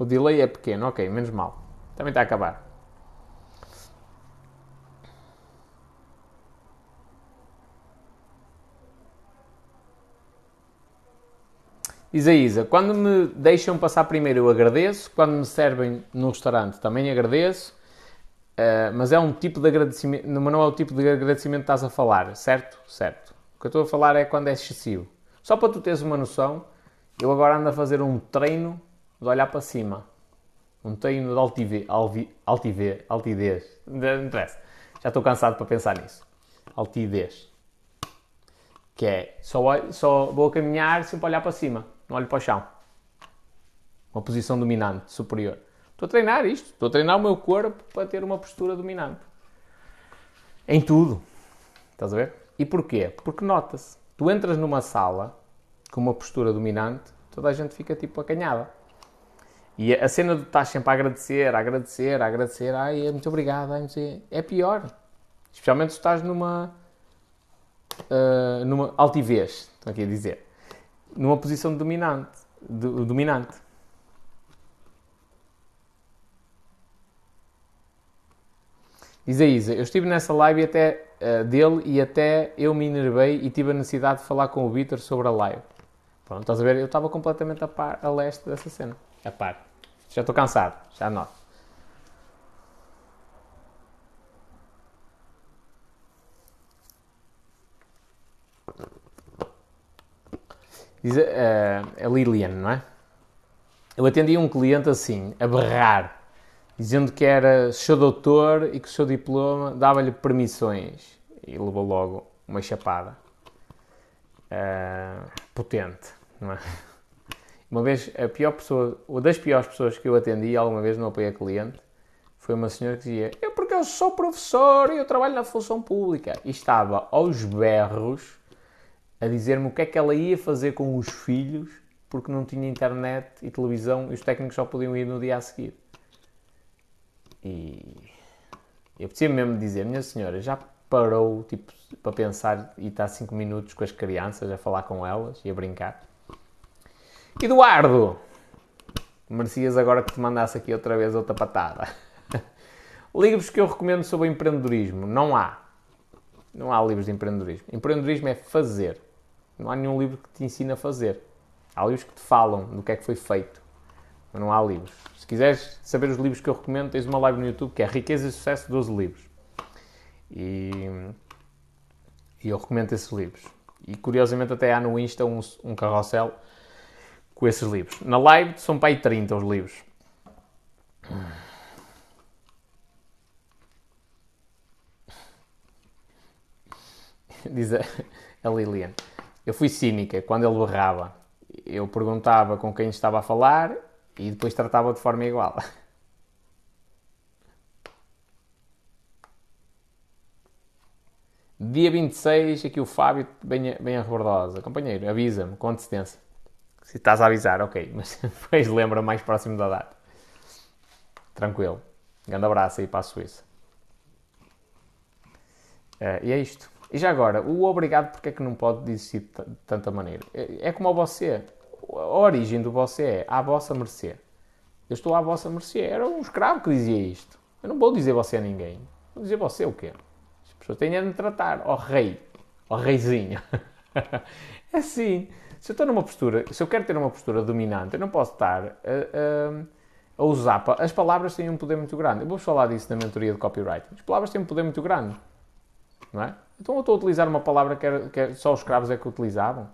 O delay é pequeno, ok, menos mal. Também está a acabar. Isaísa, quando me deixam passar primeiro eu agradeço, quando me servem no restaurante também agradeço, uh, mas é um tipo de agradecimento, não é o tipo de agradecimento que estás a falar, certo? Certo. O que eu estou a falar é quando é excessivo. Só para tu teres uma noção, eu agora ando a fazer um treino de olhar para cima. Um treino de altive, alvi, altive, altidez. Não interessa. Já estou cansado para pensar nisso. Altidez. Que é, só, só vou caminhar sempre olhar para cima não olho para o chão. Uma posição dominante, superior. Estou a treinar isto, estou a treinar o meu corpo para ter uma postura dominante. Em tudo. Estás a ver? E porquê? Porque nota-se. Tu entras numa sala com uma postura dominante, toda a gente fica tipo acanhada. E a cena de estás sempre a agradecer, a agradecer, a agradecer, ai, é muito obrigado, ai, é pior. Especialmente se estás numa, uh, numa altivez, estou aqui a dizer numa posição dominante. Do, dominante. Diz a Isa, eu estive nessa live até, uh, dele e até eu me enervei e tive a necessidade de falar com o Vitor sobre a live. Pronto, estás a ver? Eu estava completamente a par, a leste dessa cena. A par. Já estou cansado, já noto. Diz a, eh, a Lilian, não é? Eu atendi um cliente assim, a berrar, dizendo que era seu doutor e que o seu diploma dava-lhe permissões. E levou logo uma chapada. Uh, potente, não é? Uma vez, a pior pessoa, uma das piores pessoas que eu atendi alguma vez no apoio a cliente foi uma senhora que dizia: Eu, porque eu sou professor e eu trabalho na função pública. E estava aos berros a dizer-me o que é que ela ia fazer com os filhos porque não tinha internet e televisão e os técnicos só podiam ir no dia a seguir. E eu preciso mesmo dizer, minha senhora, já parou tipo, para pensar e está 5 minutos com as crianças a falar com elas e a brincar? Eduardo! Merecias agora que te mandasse aqui outra vez outra patada. Livros que eu recomendo sobre empreendedorismo. Não há. Não há livros de empreendedorismo. Empreendedorismo é fazer. Não há nenhum livro que te ensine a fazer. Há livros que te falam do que é que foi feito, mas não há livros. Se quiseres saber os livros que eu recomendo, tens uma live no YouTube que é Riqueza e Sucesso 12 livros. E, e eu recomendo esses livros. E curiosamente até há no Insta um, um carrossel com esses livros. Na live são para aí 30 os livros. Diz a, a Lilian. Eu fui cínica quando ele berrava. Eu perguntava com quem estava a falar e depois tratava de forma igual. Dia 26, aqui o Fábio, bem, bem a rebordosa. Companheiro, avisa-me com antecedência. Se estás a avisar, ok, mas depois lembra mais próximo da data. Tranquilo. Grande abraço aí para a Suíça. Uh, e é isto. E já agora, o obrigado porque é que não pode existir de tanta maneira? É, é como o você. A origem do você é à vossa mercê. Eu estou à vossa mercê. Era um escravo que dizia isto. Eu não vou dizer você a ninguém. Vou dizer você o quê? As pessoas têm de me tratar. Ó oh, rei. Ó oh, reizinho. é assim. Se eu estou numa postura, se eu quero ter uma postura dominante, eu não posso estar a, a, a usar. As palavras têm um poder muito grande. Eu vou falar disso na mentoria de copyright. As palavras têm um poder muito grande. Não é? Então eu estou a utilizar uma palavra que, era, que só os escravos é que utilizavam.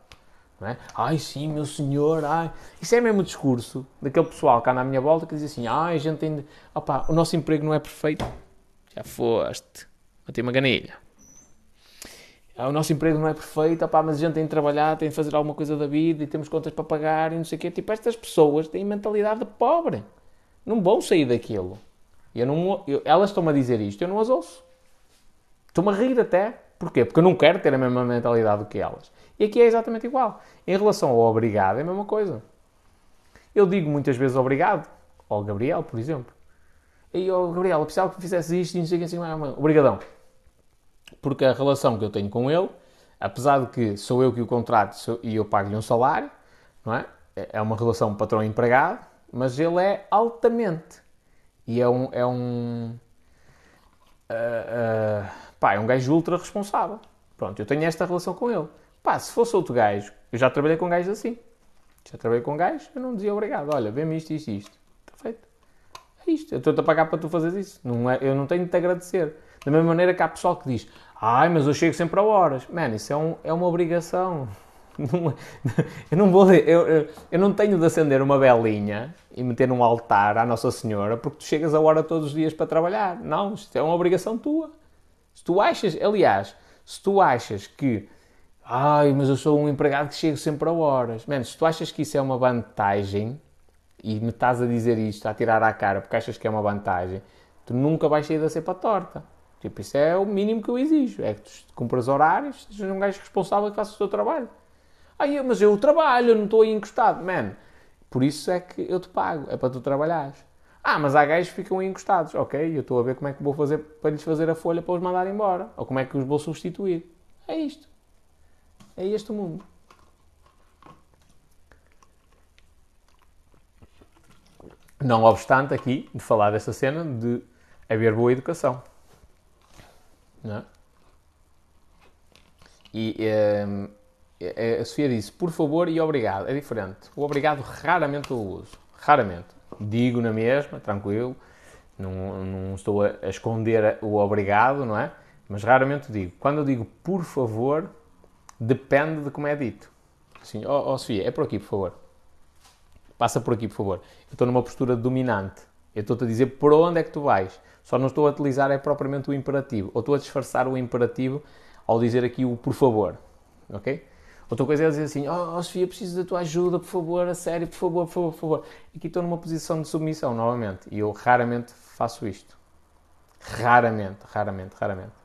É? Ai sim, meu senhor, ai. Isso é mesmo o discurso daquele pessoal que anda à minha volta que diz assim: ai, a gente. Opa, o nosso emprego não é perfeito. Já foste. Matei uma ganilha. Ah, o nosso emprego não é perfeito, opa, mas a gente tem de trabalhar, tem de fazer alguma coisa da vida e temos contas para pagar e não sei o quê. Tipo, estas pessoas têm mentalidade de pobre. Não vão sair daquilo. Eu não, eu, elas estão-me a dizer isto, eu não as ouço. Estou-me a rir até. Porquê? Porque eu não quero ter a mesma mentalidade do que elas. E aqui é exatamente igual. Em relação ao obrigado, é a mesma coisa. Eu digo muitas vezes obrigado. Ao Gabriel, por exemplo. E, oh, Gabriel, eu precisava que fizesse isto e não sei o que, assim, obrigadão. Porque a relação que eu tenho com ele, apesar de que sou eu que o contrato e eu pago-lhe um salário, não é? É, é uma relação patrão-empregado, mas ele é altamente. E é um. É um uh, uh, Pá, é um gajo ultra responsável. Pronto, eu tenho esta relação com ele. Pá, se fosse outro gajo, eu já trabalhei com gajos assim. Já trabalhei com gajos, eu não dizia obrigado. Olha, vê-me isto, isto, isto. Está feito. É isto. Eu estou-te a pagar para tu fazeres isso. Não é, eu não tenho de te agradecer. Da mesma maneira que há pessoal que diz, ai, mas eu chego sempre a horas. Mano, isso é, um, é uma obrigação. É, eu não vou, eu, eu, não tenho de acender uma velinha e meter num altar à Nossa Senhora porque tu chegas a hora todos os dias para trabalhar. Não, isto é uma obrigação tua. Se tu achas, aliás, se tu achas que, ai, mas eu sou um empregado que chego sempre a horas, menos, se tu achas que isso é uma vantagem e me estás a dizer isto, a tirar à cara porque achas que é uma vantagem, tu nunca vais sair da cepa torta. Tipo, isso é o mínimo que eu exijo. É que tu cumpras horários, sejas um gajo responsável que faça o teu trabalho. Ai, mas eu trabalho, eu não estou aí encostado. Man, por isso é que eu te pago, é para tu trabalhares. Ah, mas há gajos que ficam encostados. Ok, eu estou a ver como é que vou fazer para lhes fazer a folha para os mandar embora. Ou como é que os vou substituir. É isto. É este o mundo. Não obstante aqui de falar desta cena de haver boa educação. Não é? E ehm, a Sofia disse, por favor e obrigado. É diferente. O obrigado raramente eu uso. Raramente digo na mesma, tranquilo, não, não estou a, a, esconder o obrigado, não é? Mas raramente digo. Quando eu digo por favor, depende de como é dito. Assim, ó oh, oh, Sofia, é por aqui, por favor. Passa por aqui, por favor. Eu estou numa postura dominante. Eu estou-te a dizer por onde é que tu vais. Só não estou a utilizar é propriamente o imperativo. Ou estou a disfarçar o imperativo ao dizer aqui o por favor. Ok? Outra coisa é dizer assim: Oh, oh Sofia, preciso da tua ajuda, por favor, a sério, por favor, por favor, por favor. Aqui estou numa posição de submissão, novamente. E eu raramente faço isto. Raramente, raramente, raramente.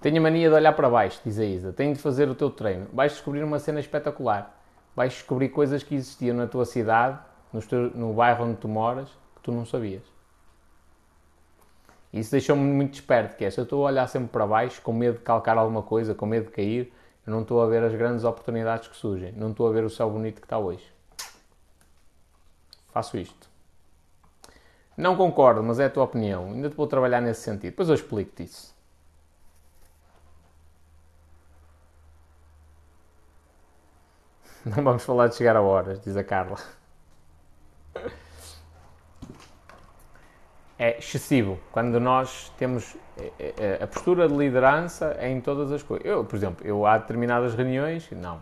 Tenho a mania de olhar para baixo, diz a Isa. Tenho de fazer o teu treino. Vais descobrir uma cena espetacular vais descobrir coisas que existiam na tua cidade, no, teu, no bairro onde tu moras, que tu não sabias. Isso deixou-me muito esperto, que é, se eu estou a olhar sempre para baixo, com medo de calcar alguma coisa, com medo de cair, eu não estou a ver as grandes oportunidades que surgem, não estou a ver o céu bonito que está hoje. Faço isto. Não concordo, mas é a tua opinião. Ainda te vou trabalhar nesse sentido. Depois eu explico-te isso. Não vamos falar de chegar a horas, diz a Carla. É excessivo quando nós temos é, é, é, a postura de liderança em todas as coisas. Eu, por exemplo, eu há determinadas reuniões, não,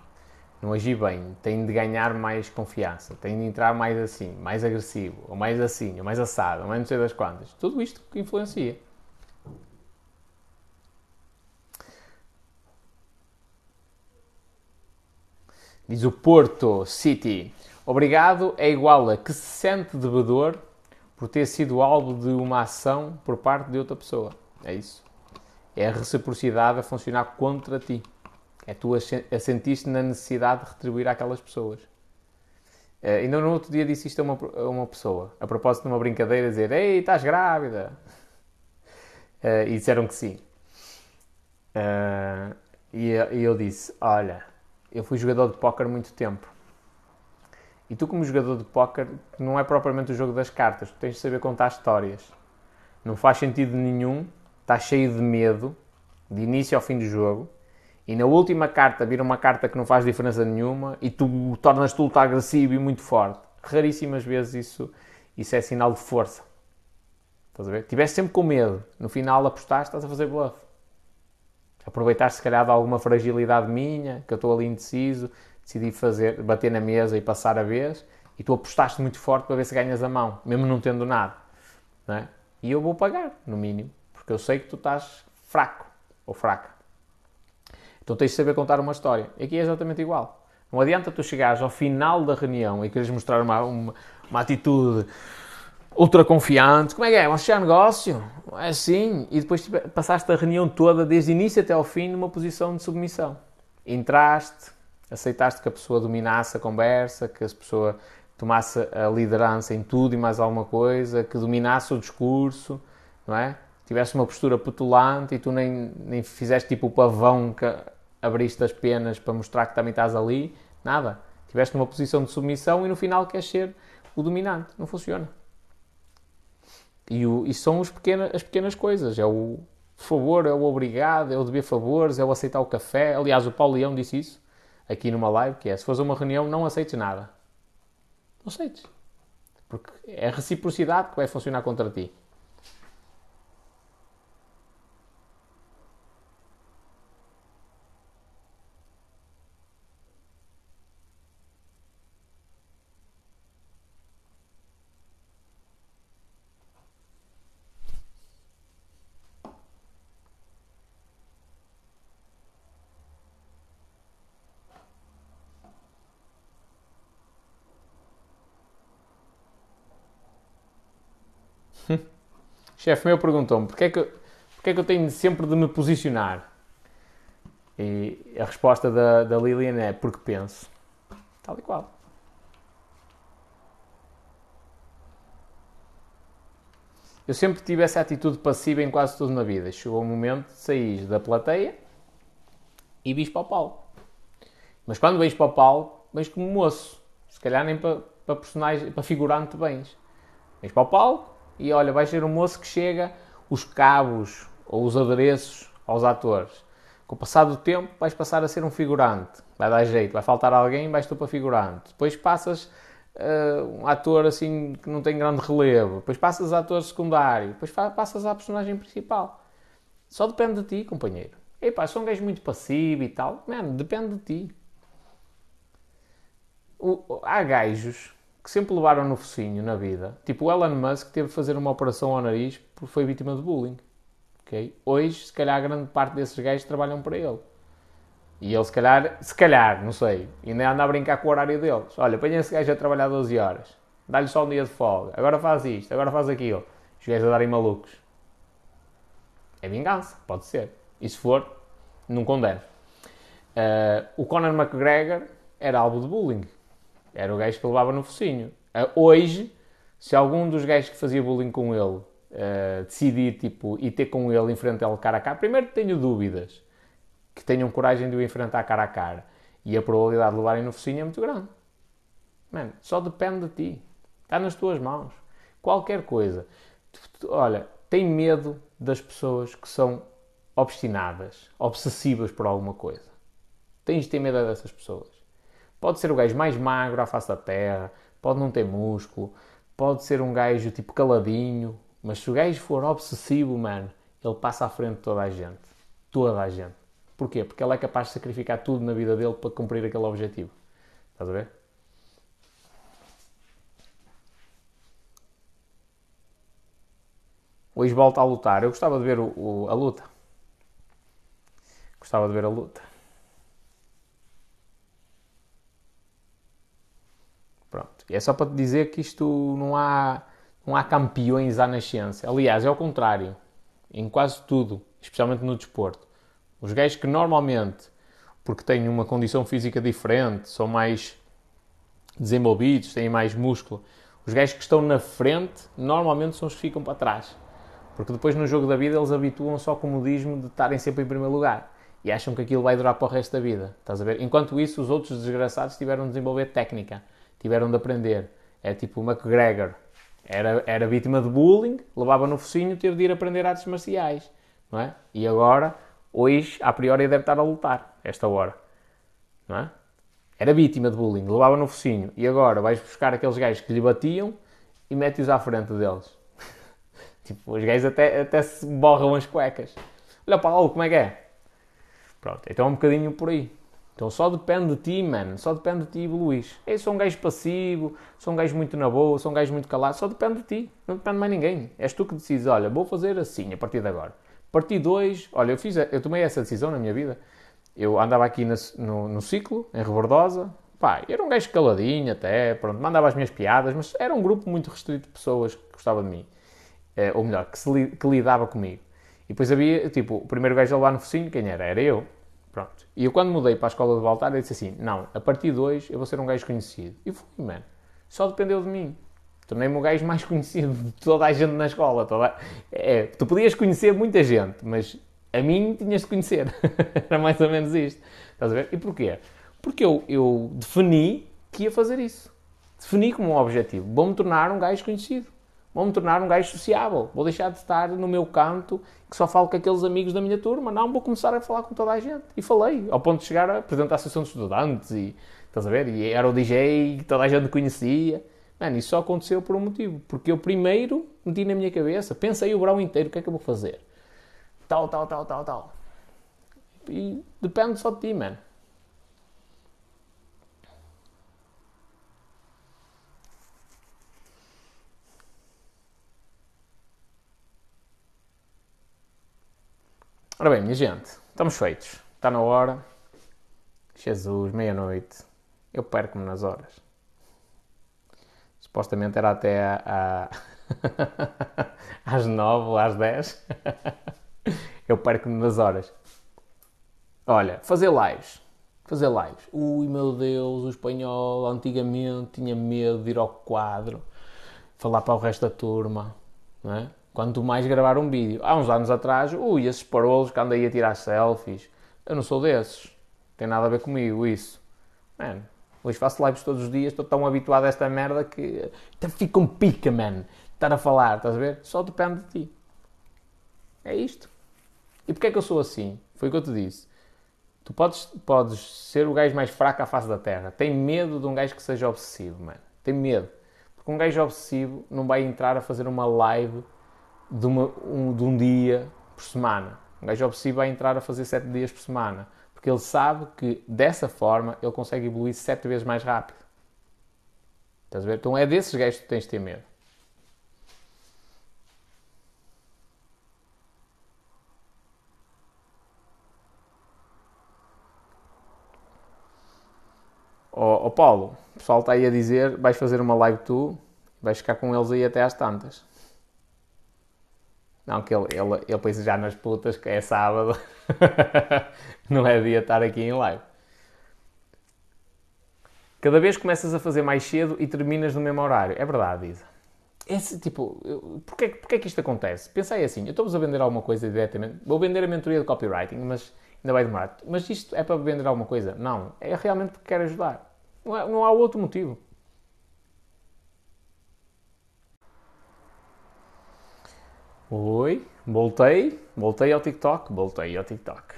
não agi bem, tenho de ganhar mais confiança, tenho de entrar mais assim, mais agressivo, ou mais assim, ou mais assado, ou mais não sei das quantas. Tudo isto que influencia. Diz o Porto City. Obrigado é igual a que se sente devedor por ter sido alvo de uma ação por parte de outra pessoa. É isso. É a reciprocidade a funcionar contra ti. É tu a sentir-te na necessidade de retribuir àquelas pessoas. Uh, ainda no outro dia disse isto a uma, a uma pessoa, a propósito de uma brincadeira, dizer Ei, estás grávida? Uh, e disseram que sim. Uh, e, e eu disse: Olha, eu fui jogador de póquer muito tempo. E tu, como jogador de póquer, não é propriamente o jogo das cartas, tu tens de saber contar histórias. Não faz sentido nenhum, estás cheio de medo, de início ao fim do jogo, e na última carta vira uma carta que não faz diferença nenhuma e tu tornas-te ultra agressivo e muito forte. raríssimas vezes isso, isso é sinal de força. Estás a ver? Tiveste sempre com medo, no final apostaste, estás a fazer bluff. Aproveitaste se calhar de alguma fragilidade minha, que eu estou ali indeciso, decidi fazer, bater na mesa e passar a vez, e tu apostaste muito forte para ver se ganhas a mão, mesmo não tendo nada. Não é? E eu vou pagar, no mínimo, porque eu sei que tu estás fraco ou fraca. Então tens de saber contar uma história. Aqui é exatamente igual. Não adianta tu chegares ao final da reunião e queres mostrar uma, uma, uma atitude ultra confiante. Como é que é? Vamos fechar negócio? É assim. E depois tipo, passaste a reunião toda, desde início até ao fim, numa posição de submissão. Entraste, aceitaste que a pessoa dominasse a conversa, que a pessoa tomasse a liderança em tudo e mais alguma coisa, que dominasse o discurso, não é? Tivesse uma postura petulante e tu nem, nem fizeste tipo o pavão que abriste as penas para mostrar que também estás ali, nada. Tiveste uma posição de submissão e no final queres ser o dominante. Não funciona. E, o, e são as pequenas coisas. É o favor, é o obrigado, é o dever favores, é o aceitar o café. Aliás, o Paulo Leão disse isso aqui numa live, que é, se fores a uma reunião, não aceites nada. Não aceites. Porque é a reciprocidade que vai funcionar contra ti. Chefe meu perguntou-me porque é, que, porque é que eu tenho sempre de me posicionar? E a resposta da, da Lilian é porque penso. Tal e qual. Eu sempre tive essa atitude passiva em quase tudo na vida. Chegou o momento de sair da plateia e vis para o palco. Mas quando vens para o palco, vens como moço. Se calhar nem para, para personagem, para figurante bens. Vens para o palco, e olha, vai ser um moço que chega os cabos ou os adereços aos atores. Com o passar do tempo vais passar a ser um figurante. Vai dar jeito, vai faltar alguém, vais tu para figurante. Depois passas uh, um ator assim que não tem grande relevo. Depois passas a ator secundário. Depois passas à personagem principal. Só depende de ti, companheiro. Epá, sou um gajo muito passivo e tal. Mano, depende de ti. O, há gajos que sempre levaram no focinho na vida. Tipo o Elon Musk teve de fazer uma operação ao nariz porque foi vítima de bullying. Okay? Hoje, se calhar, grande parte desses gajos trabalham para ele. E ele, se calhar, se calhar, não sei, ainda anda a brincar com o horário deles. Olha, apanha esse gajo a trabalhar 12 horas, dá-lhe só um dia de folga, agora faz isto, agora faz aquilo. Os gajos a darem malucos. É vingança, pode ser. E se for, não condeno. Uh, o Conor McGregor era alvo de bullying. Era o gajo que levava no focinho. Uh, hoje, se algum dos gajos que fazia bullying com ele uh, decidir tipo, ir ter com ele, enfrentar ele cara a cara, primeiro tenho dúvidas que tenham coragem de o enfrentar cara a cara. E a probabilidade de levarem no focinho é muito grande. Mano, só depende de ti. Está nas tuas mãos. Qualquer coisa. Olha, tem medo das pessoas que são obstinadas, obsessivas por alguma coisa. Tens de ter medo dessas pessoas. Pode ser o gajo mais magro à face da terra, pode não ter músculo, pode ser um gajo tipo caladinho, mas se o gajo for obsessivo, mano, ele passa à frente de toda a gente. Toda a gente. Porquê? Porque ele é capaz de sacrificar tudo na vida dele para cumprir aquele objetivo. Estás a ver? Hoje volta a lutar. Eu gostava de ver o, o, a luta. Gostava de ver a luta. Pronto. E é só para te dizer que isto não há, não há campeões à nascença. Aliás, é o contrário. Em quase tudo, especialmente no desporto. Os gajos que normalmente, porque têm uma condição física diferente, são mais desenvolvidos, têm mais músculo, os gajos que estão na frente normalmente são os que ficam para trás. Porque depois no jogo da vida eles habituam-se ao comodismo de estarem sempre em primeiro lugar e acham que aquilo vai durar para o resto da vida. Estás a ver? Enquanto isso, os outros desgraçados tiveram de desenvolver técnica tiveram de aprender. É tipo o McGregor. Era, era vítima de bullying, levava no focinho, teve de ir aprender artes marciais. Não é? E agora, hoje, a priori, deve estar a lutar, esta hora. Não é? era vítima de bullying, levava no focinho. E agora vais buscar aqueles gajos que lhe batiam e mete-os à frente deles. tipo, os gajos até, até se borram as cuecas. Olha Paulo, como é que é? Pronto, então é um bocadinho por aí. Então só depende de ti, mano. Só depende de ti evoluir. Eu sou um gajo passivo, sou um gajo muito na boa, sou um gajo muito calado. Só depende de ti. Não depende de mais ninguém. És tu que decides, olha, vou fazer assim a partir de agora. Parti 2, olha, eu, fiz, eu tomei essa decisão na minha vida. Eu andava aqui no, no, no ciclo, em Rebordosa. Pá, era um gajo caladinho até, pronto, mandava as minhas piadas, mas era um grupo muito restrito de pessoas que gostava de mim. Eh, ou melhor, que, se, que lidava comigo. E depois havia, tipo, o primeiro gajo a levar no focinho, quem era? Era eu. Pronto. E eu quando mudei para a escola de Baltar, eu disse assim, não, a partir de hoje eu vou ser um gajo conhecido. E fui, mano. Só dependeu de mim. Tornei-me o gajo mais conhecido de toda a gente na escola. Toda... É, tu podias conhecer muita gente, mas a mim tinhas de conhecer. Era mais ou menos isto. Estás a ver? E porquê? Porque eu, eu defini que ia fazer isso. Defini como um objetivo. Vou-me tornar um gajo conhecido. Vou-me tornar um gajo sociável. Vou deixar de estar no meu canto, que só falo com aqueles amigos da minha turma. Não, vou começar a falar com toda a gente. E falei, ao ponto de chegar a presidente da Associação de Estudantes. E, estás a ver? E era o DJ que toda a gente conhecia. Mano, isso só aconteceu por um motivo. Porque eu primeiro meti na minha cabeça, pensei o verão inteiro, o que é que eu vou fazer? Tal, tal, tal, tal, tal. E depende só de ti, mano. Ora bem, minha gente, estamos feitos. Está na hora. Jesus, meia-noite. Eu perco-me nas horas. Supostamente era até a, às nove ou às dez. Eu perco-me nas horas. Olha, fazer lives. Fazer lives. Ui, meu Deus, o espanhol antigamente tinha medo de ir ao quadro, falar para o resto da turma, não é? Quanto mais gravar um vídeo. Há uns anos atrás, ui, esses parolos que andei a tirar selfies. Eu não sou desses. Tem nada a ver comigo isso. Mano, hoje faço lives todos os dias, estou tão habituado a esta merda que até fica um pica, man. Estar a falar, estás a ver? Só depende de ti. É isto. E porquê é que eu sou assim? Foi o que eu te disse. Tu podes, podes ser o gajo mais fraco à face da terra. Tem medo de um gajo que seja obsessivo, mano. Tem medo. Porque um gajo obsessivo não vai entrar a fazer uma live de, uma, um, de um dia por semana. Um gajo obsessivo vai entrar a fazer sete dias por semana. Porque ele sabe que dessa forma ele consegue evoluir sete vezes mais rápido. Estás a ver? Então é desses gajos que tens de ter medo. Ó oh, Paulo, o pessoal está aí a dizer, vais fazer uma live tu, vais ficar com eles aí até às tantas. Não, que ele, ele, ele pensa já nas putas, que é sábado. não é dia estar aqui em live. Cada vez começas a fazer mais cedo e terminas no mesmo horário. É verdade, Isa. Esse, tipo, eu, porquê, porquê que isto acontece? Pensei assim, eu estou-vos a vender alguma coisa diretamente. Vou vender a mentoria de copywriting, mas ainda vai demorar. Mas isto é para vender alguma coisa? Não. É realmente porque quero ajudar. Não, é, não há outro motivo. Oi, voltei, voltei ao TikTok, voltei ao TikTok.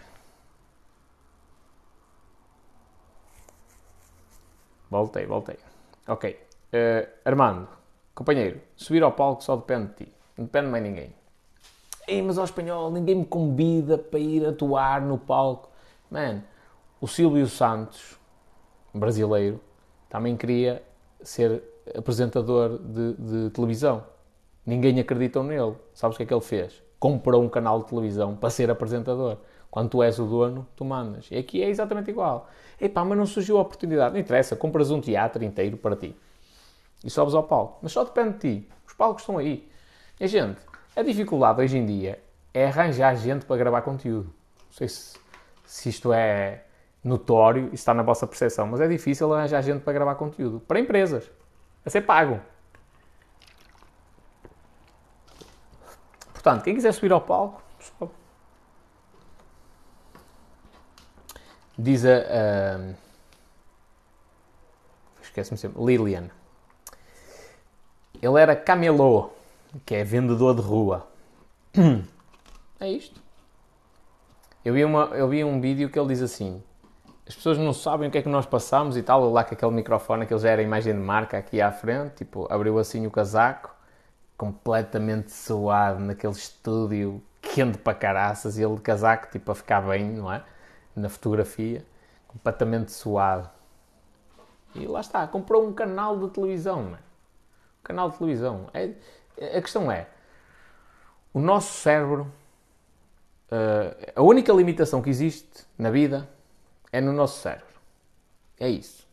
Voltei, voltei. Ok. Uh, Armando, companheiro, subir ao palco só depende de ti. Não depende de mais ninguém. Ei, mas ao espanhol, ninguém me convida para ir atuar no palco. Man, o Silvio Santos, brasileiro, também queria ser apresentador de, de televisão. Ninguém acreditou nele. Sabes o que é que ele fez? Comprou um canal de televisão para ser apresentador. Quando tu és o dono, tu mandas. E aqui é exatamente igual. Epá, mas não surgiu a oportunidade. Não interessa, compras um teatro inteiro para ti. E sobes ao palco. Mas só depende de ti. Os palcos estão aí. E, gente, a dificuldade hoje em dia é arranjar gente para gravar conteúdo. Não sei se, se isto é notório está na vossa percepção, mas é difícil arranjar gente para gravar conteúdo. Para empresas. A ser pago. Portanto, quem quiser subir ao palco, sobe. Diz a. Uh, Esquece-me sempre. Lilian. Ele era camelô, que é vendedor de rua. É isto. Eu vi, uma, eu vi um vídeo que ele diz assim: As pessoas não sabem o que é que nós passamos e tal. Lá com aquele microfone, aquele já era imagem de marca aqui à frente, tipo, abriu assim o casaco, completamente suado naquele estúdio quente para caraças e ele de casaco, tipo, a ficar bem, não é? Na fotografia, completamente suado. E lá está, comprou um canal de televisão, é? Um canal de televisão. É, a questão é, o nosso cérebro, uh, a única limitação que existe na vida é no nosso cérebro. É isso.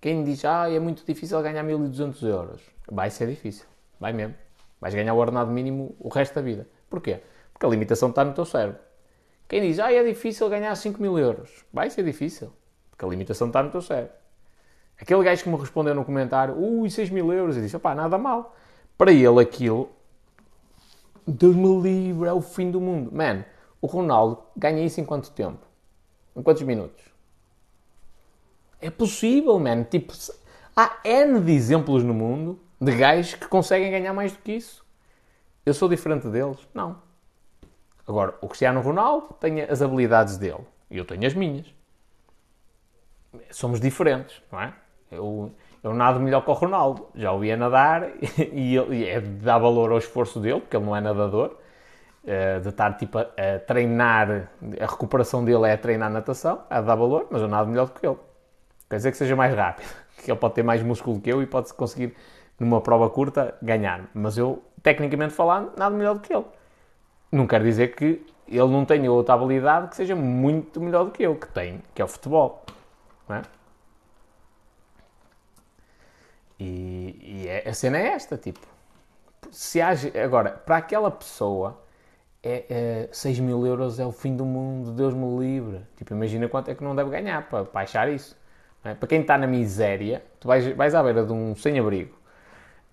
Quem diz, ah, é muito difícil ganhar 1200 euros, vai ser difícil. Vai mesmo. Vais ganhar o ordenado mínimo o resto da vida. Porquê? Porque a limitação está no teu cérebro. Quem diz, ah, é difícil ganhar 5 mil euros, vai ser difícil. Porque a limitação está no teu cérebro. Aquele gajo que me respondeu no comentário, ui, 6 mil euros, eu disse, opá, nada mal. Para ele aquilo, Deus me livre, é o fim do mundo. Man, o Ronaldo ganha isso em quanto tempo? Em quantos minutos? É possível, man. Tipo, há N de exemplos no mundo de gajos que conseguem ganhar mais do que isso. Eu sou diferente deles? Não. Agora, o Cristiano Ronaldo tem as habilidades dele e eu tenho as minhas. Somos diferentes, não é? Eu, eu nado melhor que o Ronaldo. Já o ia nadar e, e é dar valor ao esforço dele, porque ele não é nadador. Eh, de estar tipo a, a, treinar, a recuperação dele é a treinar natação, a dar valor, mas eu nado melhor do que ele. Quer dizer que seja mais rápido, que ele pode ter mais músculo que eu e pode conseguir, numa prova curta, ganhar. Mas eu, tecnicamente falando, nada melhor do que ele. Não quer dizer que ele não tenha outra habilidade que seja muito melhor do que eu, que tem, que é o futebol. Não é? E, e é, a cena é esta, tipo, se age, agora, para aquela pessoa, é, é, 6 mil euros é o fim do mundo, Deus me livre. Tipo, imagina quanto é que não deve ganhar para, para achar isso. É? Para quem está na miséria, tu vais, vais à beira de um sem-abrigo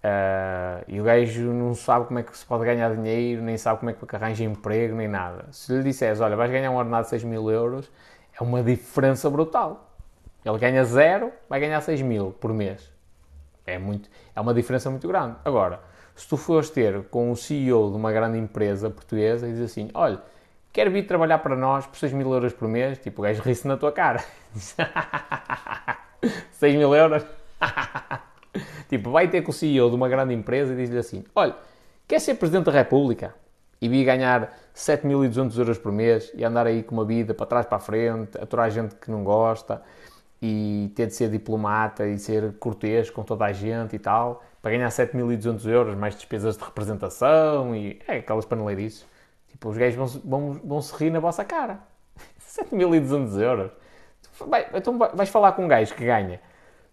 uh, e o gajo não sabe como é que se pode ganhar dinheiro, nem sabe como é que arranja emprego, nem nada. Se lhe disseres, olha, vais ganhar um ordenado de 6 mil euros, é uma diferença brutal. Ele ganha zero, vai ganhar 6 mil por mês. É, muito, é uma diferença muito grande. Agora, se tu fores ter com o CEO de uma grande empresa portuguesa e diz assim, olha, quer vir trabalhar para nós por 6 mil euros por mês, tipo, o gajo ri-se na tua cara. 6 mil euros? tipo, vai ter com o CEO de uma grande empresa e diz-lhe assim, olha, quer ser Presidente da República? E vir ganhar 7.200 euros por mês e andar aí com uma vida para trás para a frente, aturar gente que não gosta e ter de ser diplomata e ser cortês com toda a gente e tal para ganhar 7.200 euros, mais despesas de representação e é, aquelas paneleirices. Tipo, os gajos vão, vão, vão se rir na vossa cara. 7.200 euros. Então vais falar com um gajo que ganha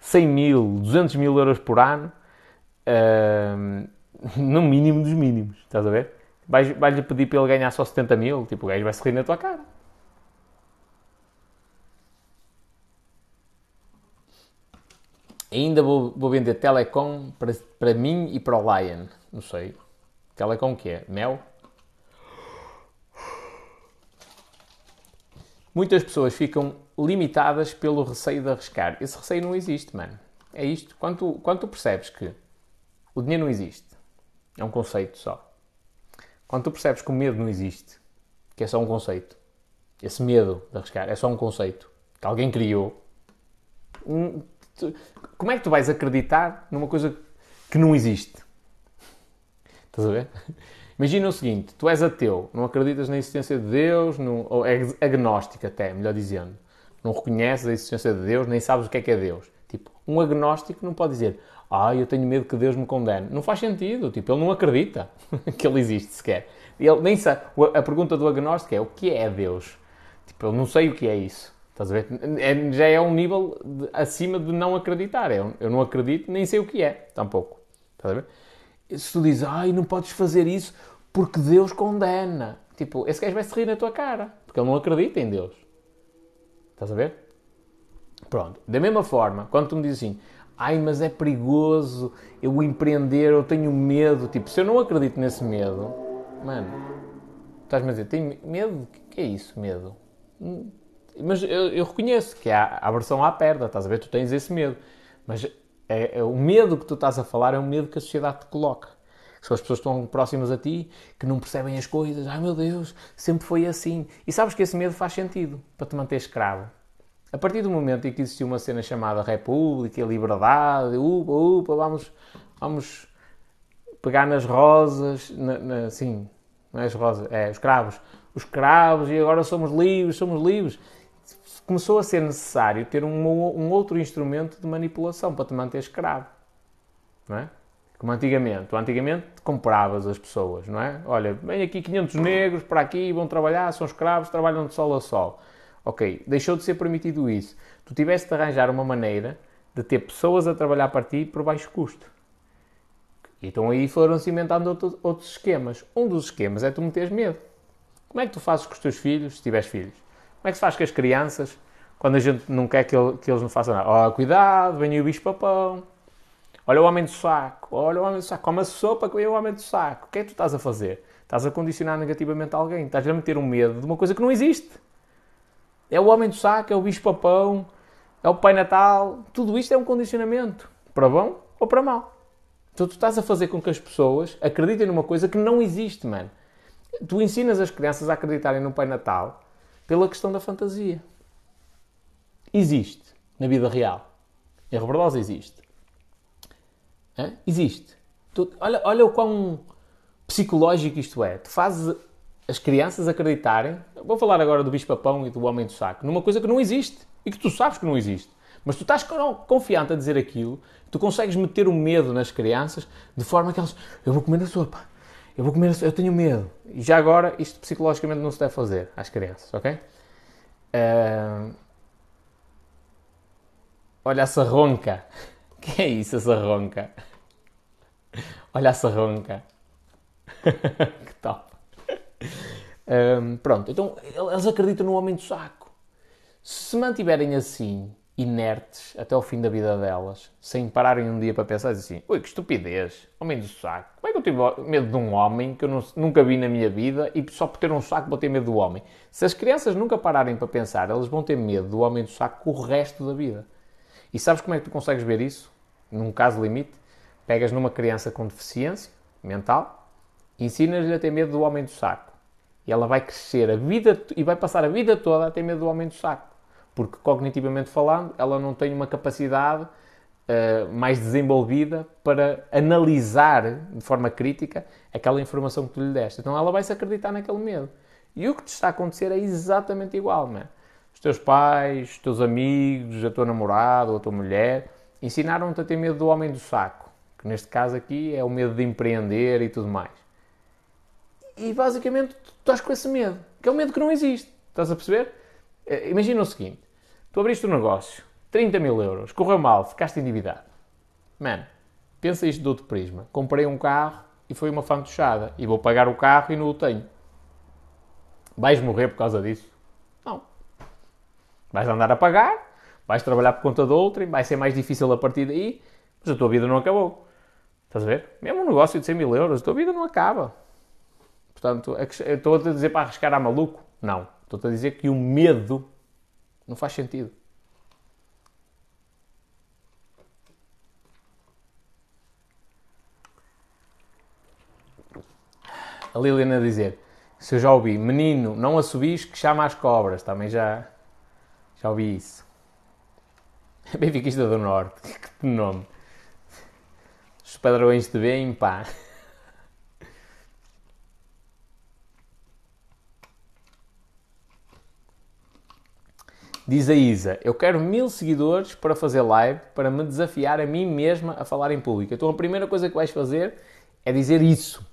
100 mil, 200 mil euros por ano, uh, no mínimo dos mínimos, estás a ver? Vais-lhe vais pedir para ele ganhar só 70 mil, tipo, o gajo vai se rir na tua cara. Ainda vou, vou vender Telecom para, para mim e para o Lion. Não sei. Telecom que é? Mel? Muitas pessoas ficam limitadas pelo receio de arriscar. Esse receio não existe, mano. É isto. Quando tu, quando tu percebes que o dinheiro não existe, é um conceito só. Quando tu percebes que o medo não existe, que é só um conceito, esse medo de arriscar é só um conceito que alguém criou, como é que tu vais acreditar numa coisa que não existe? Estás a ver? Imagina o seguinte: tu és ateu, não acreditas na existência de Deus, ou é agnóstico até, melhor dizendo. Não reconheces a existência de Deus, nem sabes o que é que é Deus. Tipo, um agnóstico não pode dizer, ah, eu tenho medo que Deus me condene. Não faz sentido. Tipo, ele não acredita que ele existe sequer. Ele nem sabe. A pergunta do agnóstico é: o que é Deus? Tipo, eu não sei o que é isso. Estás a ver? É, já é um nível de, acima de não acreditar. É, eu não acredito, nem sei o que é, tampouco. Estás a ver? Se tu dizes, ai, não podes fazer isso porque Deus condena. Tipo, esse gajo vai se rir na tua cara, porque ele não acredita em Deus. Estás a ver? Pronto. Da mesma forma, quando tu me dizes assim, ai, mas é perigoso eu empreender, eu tenho medo. Tipo, se eu não acredito nesse medo, mano, estás-me a dizer, tenho medo? O que é isso, medo? Mas eu, eu reconheço que há a aversão à perda, estás a ver? Tu tens esse medo. Mas é, é, o medo que tu estás a falar é um medo que a sociedade te coloca. São as pessoas que estão próximas a ti, que não percebem as coisas. Ai meu Deus, sempre foi assim. E sabes que esse medo faz sentido para te manter escravo. A partir do momento em que existiu uma cena chamada República, Liberdade, upa, upa, vamos, vamos pegar nas rosas, na, na, sim, não é as rosas, é os cravos, os cravos e agora somos livres, somos livres. Começou a ser necessário ter um, um outro instrumento de manipulação para te manter escravo, não é? Como antigamente. Antigamente compravas as pessoas, não é? Olha, vem aqui 500 negros para aqui, vão trabalhar, são escravos, trabalham de sol a sol. Ok, deixou de ser permitido isso. Tu tiveste de arranjar uma maneira de ter pessoas a trabalhar para ti por baixo custo. Então aí foram cimentando outros, esquemas. Um dos esquemas é tu meteres medo. Como é que tu fazes com os teus filhos, se tiveres filhos? Como é que se faz com as crianças, quando a gente não quer que, ele, que eles não façam nada? Oh, cuidado, vem o bicho papão. Olha o homem do saco, olha o homem do saco, come a sopa que o homem do saco. O que é que tu estás a fazer? Estás a condicionar negativamente alguém, estás a meter um medo de uma coisa que não existe. É o homem do saco, é o bicho papão, é o Pai Natal. Tudo isto é um condicionamento, para bom ou para mal. Então tu estás a fazer com que as pessoas acreditem numa coisa que não existe, mano. Tu ensinas as crianças a acreditarem no Pai Natal pela questão da fantasia. Existe na vida real. Em Rebordosa existe. Hã? Existe. Tu, olha, olha o quão psicológico isto é. Tu fazes as crianças acreditarem. Vou falar agora do bicho-papão e do homem do saco. Numa coisa que não existe. E que tu sabes que não existe. Mas tu estás confiante a dizer aquilo, tu consegues meter o medo nas crianças de forma que elas. Eu vou comer a sopa. Eu vou comer a sopa. Eu tenho medo. E já agora, isto psicologicamente não se deve fazer às crianças, ok? Uh... Olha essa ronca. Que é isso, essa ronca? Olha essa ronca. que top. Um, pronto, então eles acreditam no homem do saco. Se se mantiverem assim, inertes até o fim da vida delas, sem pararem um dia para pensar assim: ui, que estupidez, homem do saco. Como é que eu tive medo de um homem que eu não, nunca vi na minha vida e só por ter um saco vou ter medo do homem? Se as crianças nunca pararem para pensar, elas vão ter medo do homem do saco o resto da vida. E sabes como é que tu consegues ver isso? Num caso limite, pegas numa criança com deficiência mental, ensinas-lhe a ter medo do homem do saco. E ela vai crescer a vida e vai passar a vida toda a ter medo do homem do saco porque cognitivamente falando, ela não tem uma capacidade uh, mais desenvolvida para analisar de forma crítica aquela informação que tu lhe deste. Então ela vai se acreditar naquele medo. E o que te está a acontecer é exatamente igual. Os teus pais, os teus amigos, a tua namorada ou a tua mulher ensinaram-te a ter medo do homem do saco, que neste caso aqui é o medo de empreender e tudo mais. E basicamente tu estás com esse medo, que é um medo que não existe. Estás a perceber? Eh, imagina o seguinte: Tu abriste um negócio, 30 mil euros, correu mal, ficaste endividado. Mano, pensa isto de outro prisma. Comprei um carro e foi uma fantochada. E vou pagar o carro e não o tenho. Vais morrer por causa disso? Não. Vais andar a pagar, vais trabalhar por conta de outra, vai ser mais difícil a partir daí, mas a tua vida não acabou. Estás a ver? Mesmo um negócio de 100 mil euros, a tua vida não acaba. Portanto, estou a dizer para arriscar a maluco? Não. Estou a dizer que o medo não faz sentido. A Liliana a dizer, se eu já ouvi, menino, não assobis que chama as cobras, também já, já ouvi isso. Benfiquista do Norte, que nome. Os padrões de bem, pá. Diz a Isa: Eu quero mil seguidores para fazer live, para me desafiar a mim mesma a falar em público. Então a primeira coisa que vais fazer é dizer isso.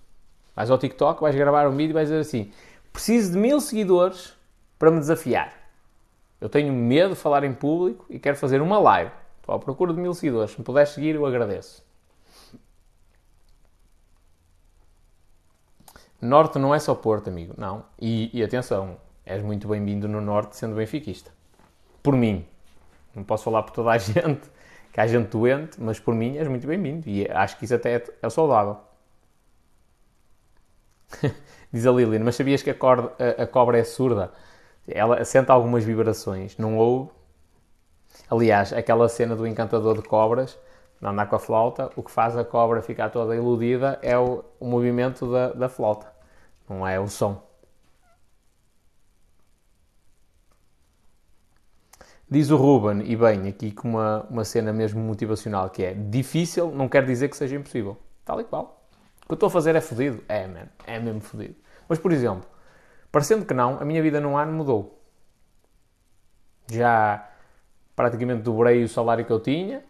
Vais ao TikTok, vais gravar um vídeo e vais dizer assim: Preciso de mil seguidores para me desafiar. Eu tenho medo de falar em público e quero fazer uma live. Estou à procura de mil seguidores. Se me puderes seguir, eu agradeço. Norte não é só Porto, amigo. Não. E, e atenção, és muito bem-vindo no Norte sendo benfiquista por mim. Não posso falar por toda a gente, que há gente doente, mas por mim és muito bem-vindo. E acho que isso até é, é saudável. Diz a Lilian, mas sabias que a, corda, a, a, cobra é surda? Ela sente algumas vibrações, não ouve. Aliás, aquela cena do encantador de cobras, não andar com a flauta, o que faz a cobra ficar toda iludida é o, o movimento da, da flauta, não é o som. Diz o Ruben, e bem, aqui com uma, uma cena mesmo motivacional, que é difícil não quer dizer que seja impossível. Tal e qual. O que eu estou a fazer é fodido? É, man. É mesmo fodido. Mas, por exemplo, parecendo que não, a minha vida num ano mudou. Já praticamente dobrei o salário que eu tinha.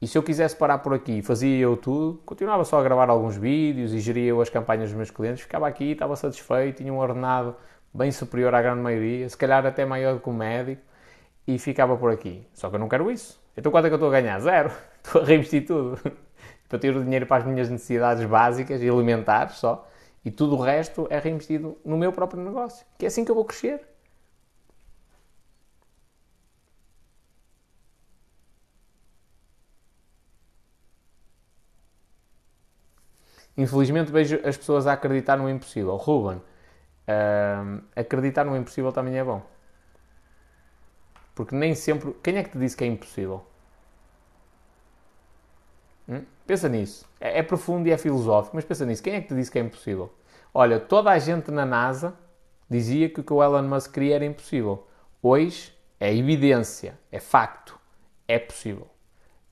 E se eu quisesse parar por aqui, fazia eu tudo, continuava só a gravar alguns vídeos e geria eu as campanhas dos meus clientes, ficava aqui, estava satisfeito, tinha um ordenado bem superior à grande maioria, se calhar até maior do que o médico e ficava por aqui. Só que eu não quero isso. Então quanto é que eu estou a ganhar? Zero. Estou a reinvestir tudo. para ter o dinheiro para as minhas necessidades básicas e alimentares só. E tudo o resto é reinvestido no meu próprio negócio. Que é assim que eu vou crescer. Infelizmente vejo as pessoas a acreditar no impossível. Ruben, uh, acreditar no impossível também é bom. Porque nem sempre. Quem é que te disse que é impossível? Hum? Pensa nisso. É, é, profundo e é filosófico, mas pensa nisso. Quem é que te disse que é impossível? Olha, toda a gente na NASA dizia que o que o Elon Musk queria era impossível. Hoje é evidência, é facto. É possível.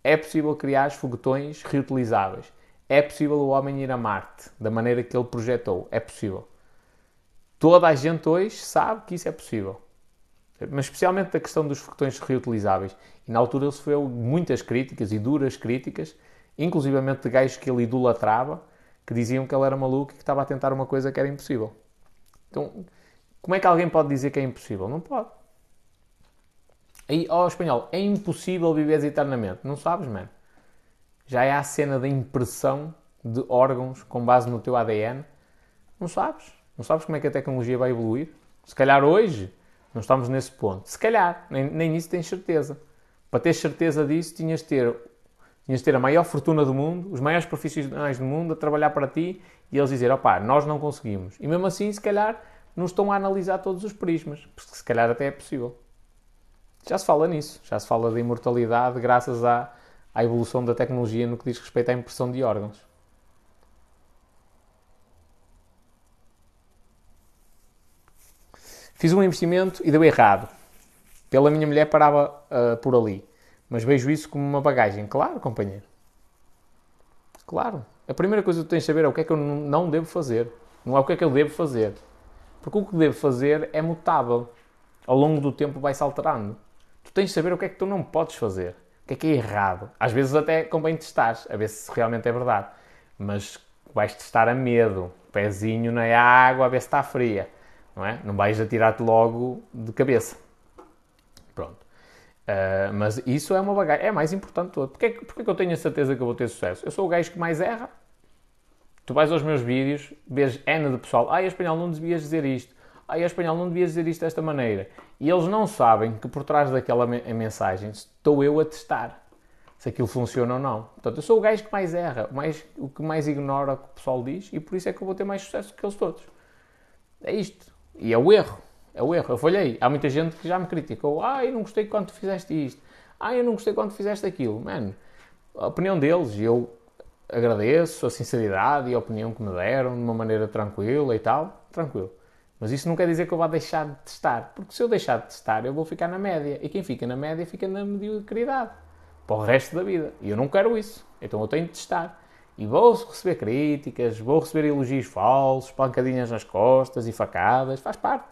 É possível criar foguetões reutilizáveis. É possível o homem ir a Marte da maneira que ele projetou. É possível. Toda a gente hoje sabe que isso é possível mas especialmente da questão dos foguetões reutilizáveis. E na altura ele sofreu muitas críticas e duras críticas, inclusivamente de gajos que ele idolatrava, que diziam que ele era maluco e que estava a tentar uma coisa que era impossível. Então, como é que alguém pode dizer que é impossível? Não pode. Aí, ó, espanhol, é impossível viver eternamente. Não sabes, mano. Já é a cena da impressão de órgãos com base no teu ADN. Não sabes. Não sabes como é que a tecnologia vai evoluir. Se calhar hoje não estamos nesse ponto. Se calhar, nem, nem nisso tens certeza. Para ter certeza disso, tinhas de ter, tinhas de ter a maior fortuna do mundo, os maiores profissionais do mundo a trabalhar para ti e eles dizer, opá, nós não conseguimos. E mesmo assim, se calhar, não estão a analisar todos os prismas, porque se calhar até é possível. Já se fala nisso, já se fala da imortalidade graças à, à evolução da tecnologia no que diz respeito à impressão de órgãos. Fiz um investimento e deu errado. Pela minha mulher parava uh, por ali. Mas vejo isso como uma bagagem. Claro, companheiro. Claro. A primeira coisa que tu tens de saber é o que é que eu não devo fazer. Não é o que é que eu devo fazer. Porque o que devo fazer é mutável. Ao longo do tempo vai-se alterando. Tu tens de saber o que é que tu não podes fazer. O que é que é errado. Às vezes até convém testar, a ver se realmente é verdade. Mas vais testar a medo. Pezinho na água, a ver se está fria não é? Não vais atirar-te logo de cabeça. Uh, mas isso é uma bagagem, é mais importante de todo. Porquê, porquê que eu tenho a certeza que eu vou ter sucesso? Eu sou o gajo que mais erra. Tu vais aos meus vídeos, vês N de pessoal, ai, espanhol, não devias dizer isto. Ai, espanhol, não devias dizer isto desta maneira. E eles não sabem que por trás daquela mensagem estou eu a testar se aquilo funciona ou não. Portanto, eu sou o gajo que mais erra, o, mais, o que mais ignora o que o pessoal diz e por isso é que eu vou ter mais sucesso que eles todos. É isto. E é o erro. É o erro. Eu falhei. Há muita gente que já me criticou. Ah, eu não gostei quando tu fizeste isto. Ah, eu não gostei quando tu fizeste aquilo. Mano, a opinião deles, eu agradeço a sinceridade e a opinião que me deram de uma maneira tranquila e tal. Tranquilo. Mas isso não quer dizer que eu vá deixar de testar. Porque se eu deixar de testar, eu vou ficar na média. E quem fica na média fica na mediocridade. Para o resto da vida. E eu não quero isso. Então eu tenho de testar. E vou receber críticas, vou receber elogios falsos, pancadinhas nas costas e facadas, faz parte.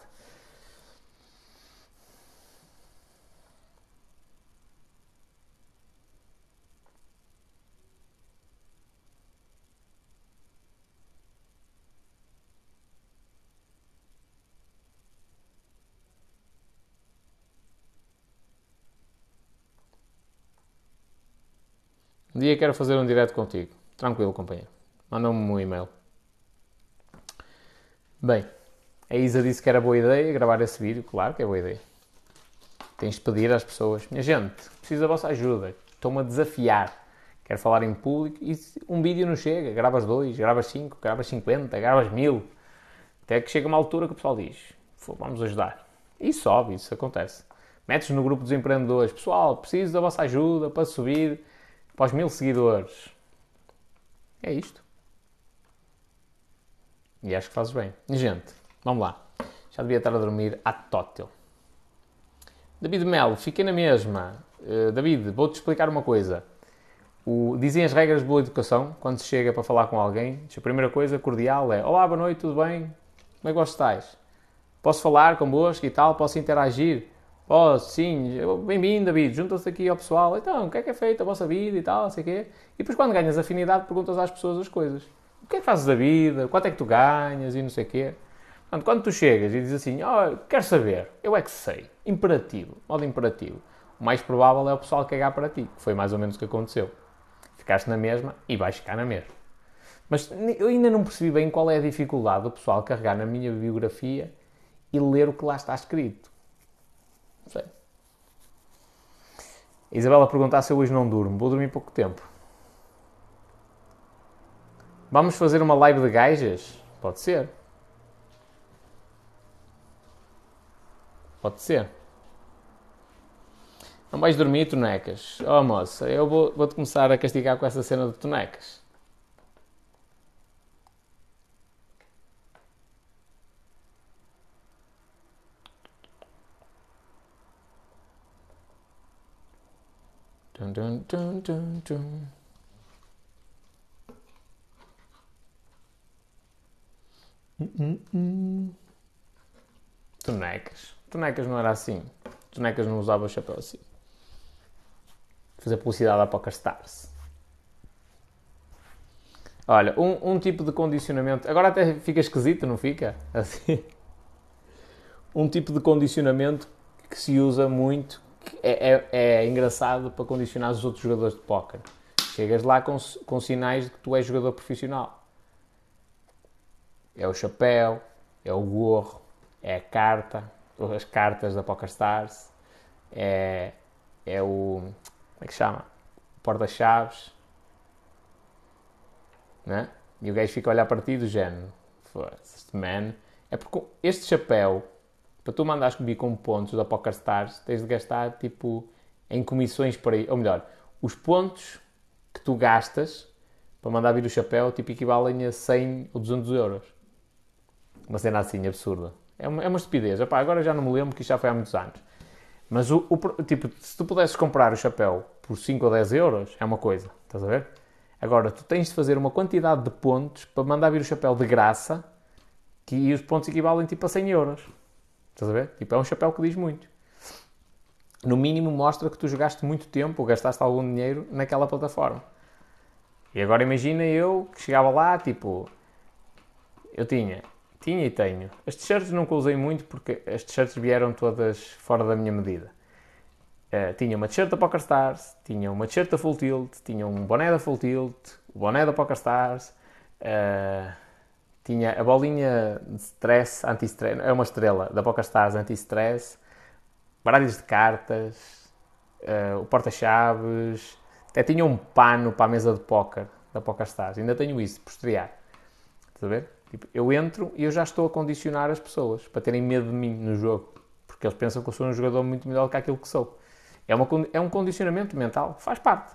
Dia quero fazer um direto contigo. Tranquilo, companheiro. Manda-me um e-mail. Bem, a Isa disse que era boa ideia gravar esse vídeo. Claro que é boa ideia. Tens de pedir às pessoas: Minha gente, preciso da vossa ajuda. Estou-me a desafiar. Quero falar em público e um vídeo não chega. Gravas dois, gravas cinco, gravas cinquenta, gravas mil. Até que chega uma altura que o pessoal diz: Vamos ajudar. E sobe, isso acontece. Metes no grupo dos empreendedores: Pessoal, preciso da vossa ajuda para subir para os mil seguidores. É isto. E acho que fazes bem. Gente, vamos lá. Já devia estar a dormir à tótil. David Melo, fiquei na mesma. Uh, David, vou-te explicar uma coisa. O, dizem as regras de boa educação, quando se chega para falar com alguém, a primeira coisa cordial é Olá, boa noite, tudo bem? Como é que estáis? Posso falar convosco e tal? Posso interagir? Posso, sim. Bem-vindo, David. Junta-se aqui ao pessoal. Então, o que é que é feito a vossa vida e tal, não sei o quê. E depois, quando ganhas afinidade, perguntas às pessoas as coisas. O que é que fazes da vida? Quanto é que tu ganhas? E não sei o quê. Portanto, quando tu chegas e dizes assim, oh, quero saber, eu é que sei. Imperativo, modo imperativo. O mais provável é o pessoal cagar para ti, que foi mais ou menos o que aconteceu. Ficaste na mesma e vais ficar na mesma. Mas eu ainda não percebi bem qual é a dificuldade do pessoal carregar na minha biografia e ler o que lá está escrito. Não sei. Isabela perguntar se eu hoje não durmo. Vou dormir pouco tempo. Vamos fazer uma live de gajas? Pode ser. Pode ser. Não vais dormir, tonecas? Oh, moça, eu vou-te vou começar a castigar com essa cena de tonecas. Dun, dun, dun. Hum, hum, hum. Tonecas. Tonecas não era assim. Tonecas não usava o chapéu assim fazer publicidade à PokerStars. Olha, um, um, tipo de condicionamento. Agora até fica esquisito, não fica? Assim. Um tipo de condicionamento que se usa muito, é, é, é engraçado para condicionar os outros jogadores de póquer. Chegas lá com, com sinais de que tu és jogador profissional. É o chapéu, é o gorro, é a carta, as cartas da PokerStars, é, é o como é que chama? Porta-chaves. Né? E o gajo fica a olhar para ti do género. Este man. É porque este chapéu, para tu mandares vir com pontos da PokerStars, tens de gastar tipo em comissões para ir. Ou melhor, os pontos que tu gastas para mandar vir o chapéu tipo equivalem a 100 ou 200 euros. Uma cena assim absurda. É uma, é uma estupidez. Epá, agora já não me lembro que isto já foi há muitos anos. Mas o, o, tipo, se tu pudesses comprar o chapéu por 5 ou 10 euros, é uma coisa, estás a ver? Agora, tu tens de fazer uma quantidade de pontos para mandar vir o chapéu de graça, que os pontos equivalem tipo a 100 euros. Estás a ver? Tipo, é um chapéu que diz muito. No mínimo mostra que tu jogaste muito tempo ou gastaste algum dinheiro naquela plataforma. E agora imagina eu que chegava lá, tipo, eu tinha tinha e tenho. As t-shirts nunca usei muito porque as t-shirts vieram todas fora da minha medida. Uh, tinha uma t-shirt da PokerStars, tinha uma t-shirt da Full Tilt, tinha um boné da Full Tilt, o boné da PokerStars, uh, tinha a bolinha de stress, anti-stress, é uma estrela da PokerStars anti-stress, baralhos de cartas, uh, o porta-chaves, até tinha um pano para a mesa de póquer da PokerStars, ainda tenho isso, posterior. Estás a ver? Tipo, eu entro e eu já estou a condicionar as pessoas para terem medo de mim no jogo, porque eles pensam que eu sou um jogador muito melhor do que aquilo que sou. É, uma, é um condicionamento mental, faz parte.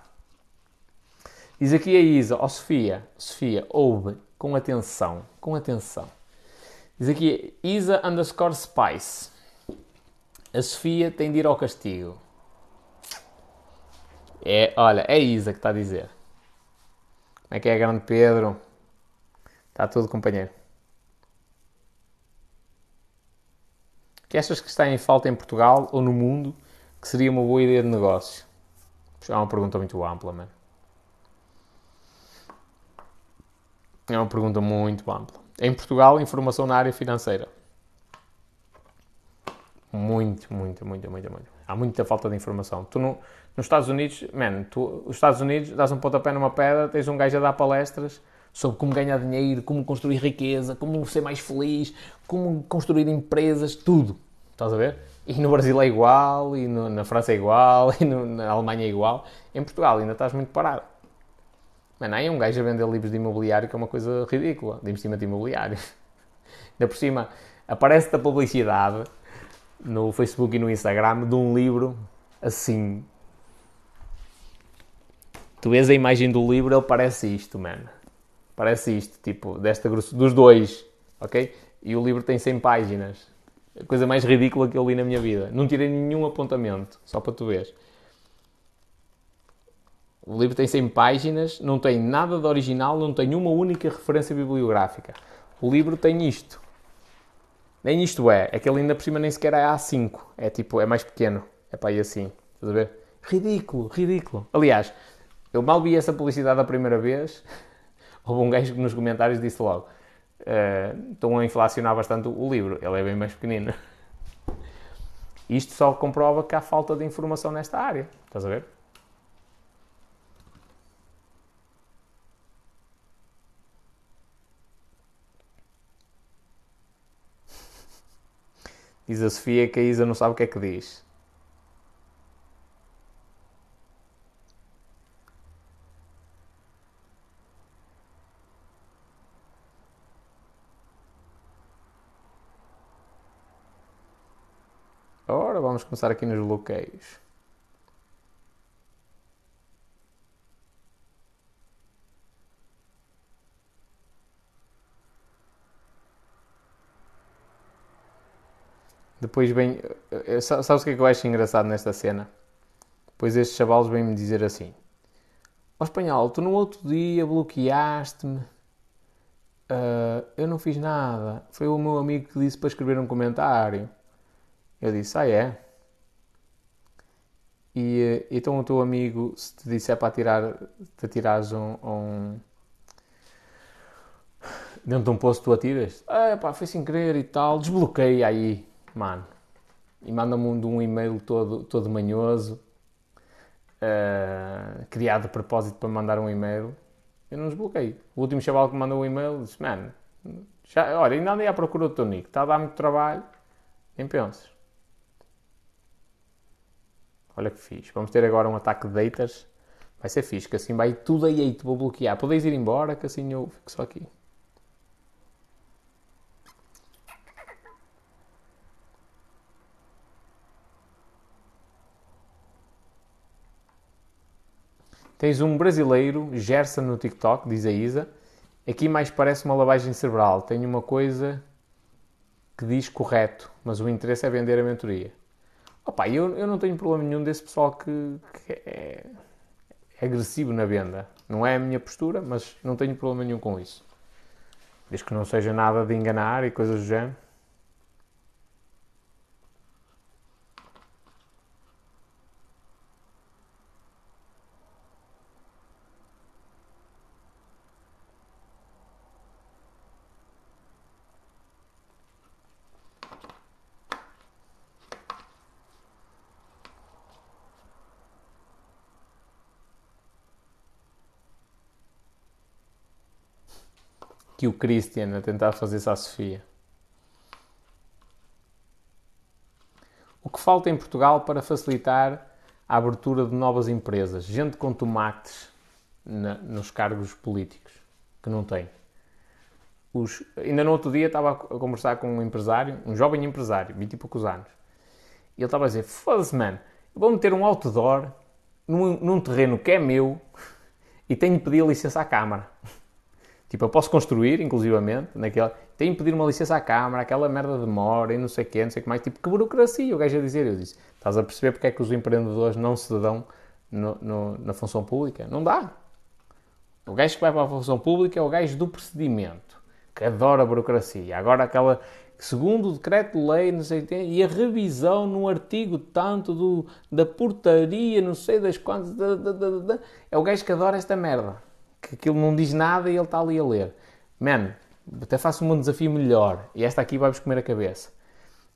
Diz aqui a Isa, ó oh, Sofia, Sofia, ouve com atenção, com atenção. Diz aqui Isa underscore Spice. A Sofia tem de ir ao castigo. É, olha, é Isa que está a dizer. Como é que é, grande Pedro? Está tudo, companheiro. O que achas que está em falta em Portugal ou no mundo que seria uma boa ideia de negócio? É uma pergunta muito ampla, mano. É uma pergunta muito ampla. Em Portugal, informação na área financeira. Muito, muito, muito, muito, muito. Há muita falta de informação. Tu no, nos Estados Unidos, man, tu, os Estados Unidos, dás um pontapé numa pedra, tens um gajo a dar palestras sobre como ganhar dinheiro, como construir riqueza, como ser mais feliz, como construir empresas, tudo. Estás a ver? E no Brasil é igual, e no, na França é igual, e no, na Alemanha é igual. Em Portugal ainda estás muito parado. Mano, aí é um gajo a vender livros de imobiliário que é uma coisa ridícula, de investimento imobiliário. Ainda por cima, aparece-te a publicidade no Facebook e no Instagram de um livro assim. Tu vês a imagem do livro, ele parece isto, mano. Parece isto, tipo, desta dos dois, ok? E o livro tem 100 páginas. A coisa mais ridícula que eu li na minha vida. Não tirei nenhum apontamento, só para tu veres. O livro tem 100 páginas, não tem nada de original, não tem uma única referência bibliográfica. O livro tem isto. Nem isto é, é que ele ainda por cima nem sequer é A5. É tipo, é mais pequeno. É para aí assim. Estás a ver? Ridículo, ridículo. Aliás, eu mal vi essa publicidade a primeira vez. Houve um gajo que nos comentários disse logo: uh, estão a inflacionar bastante o livro. Ele é bem mais pequenino. Isto só comprova que há falta de informação nesta área. Estás a ver? Diz a Sofia que a Isa não sabe o que é que diz. Ora, vamos começar aqui nos bloqueios. Depois vem. Sabes o que é que eu acho engraçado nesta cena? Depois estes chavalos vêm-me dizer assim: Ó oh, espanhol, tu no outro dia bloqueaste-me. Uh, eu não fiz nada. Foi o meu amigo que disse para escrever um comentário. Eu disse: Ah, é? E então o teu amigo, se te disser para tirar, te tirares um, um dentro de um posto tu atiras, ah, pá, foi sem querer e tal, desbloqueia aí mano, e manda-me um, um e-mail todo, todo manhoso, uh, criado de propósito para mandar um e-mail, eu não desbloqueei. O último chaval que me mandou um e-mail disse, mano, já, olha, ainda andei à procura do teu nick, está a dar muito trabalho, nem penses. Olha que fixe. Vamos ter agora um ataque de haters. Vai ser fixe, que assim vai tudo aí, aí te vou bloquear. Podeis ir embora, que assim eu fico só aqui. Tens um brasileiro, Gerson no TikTok, diz a Isa. Aqui mais parece uma lavagem cerebral. Tem uma coisa que diz correto, mas o interesse é vender a mentoria. Opa, eu, eu não tenho problema nenhum desse pessoal que, que é, é, agressivo na venda. Não é a minha postura, mas não tenho problema nenhum com isso. Desde que não seja nada de enganar e coisas do género. Que o Christian a tentar fazer isso à Sofia. O que falta em Portugal para facilitar a abertura de novas empresas? Gente com tomates na, nos cargos políticos, que não tem. Os, ainda no outro dia estava a conversar com um empresário, um jovem empresário, 20 e poucos anos. E ele estava a dizer: Foda-se, man, eu vou meter um outdoor num, num terreno que é meu e tenho de pedir licença à Câmara. Tipo, eu posso construir, inclusivamente, naquela... Tenho que pedir uma licença à Câmara, aquela merda demora e não sei o quê, não sei o que mais. Tipo, que burocracia, o gajo a dizer. Eu disse, estás a perceber porque é que os empreendedores não se dão no, no, na função pública? Não dá. O gajo que vai para a função pública é o gajo do procedimento, que adora a burocracia. Agora aquela, segundo o decreto-lei, não sei o e a revisão no artigo tanto do, da portaria, não sei das quantas, da, da, da, é o gajo que adora esta merda que aquilo não diz nada e ele está ali a ler. Man, até faço um desafio melhor e esta aqui vai-vos comer a cabeça.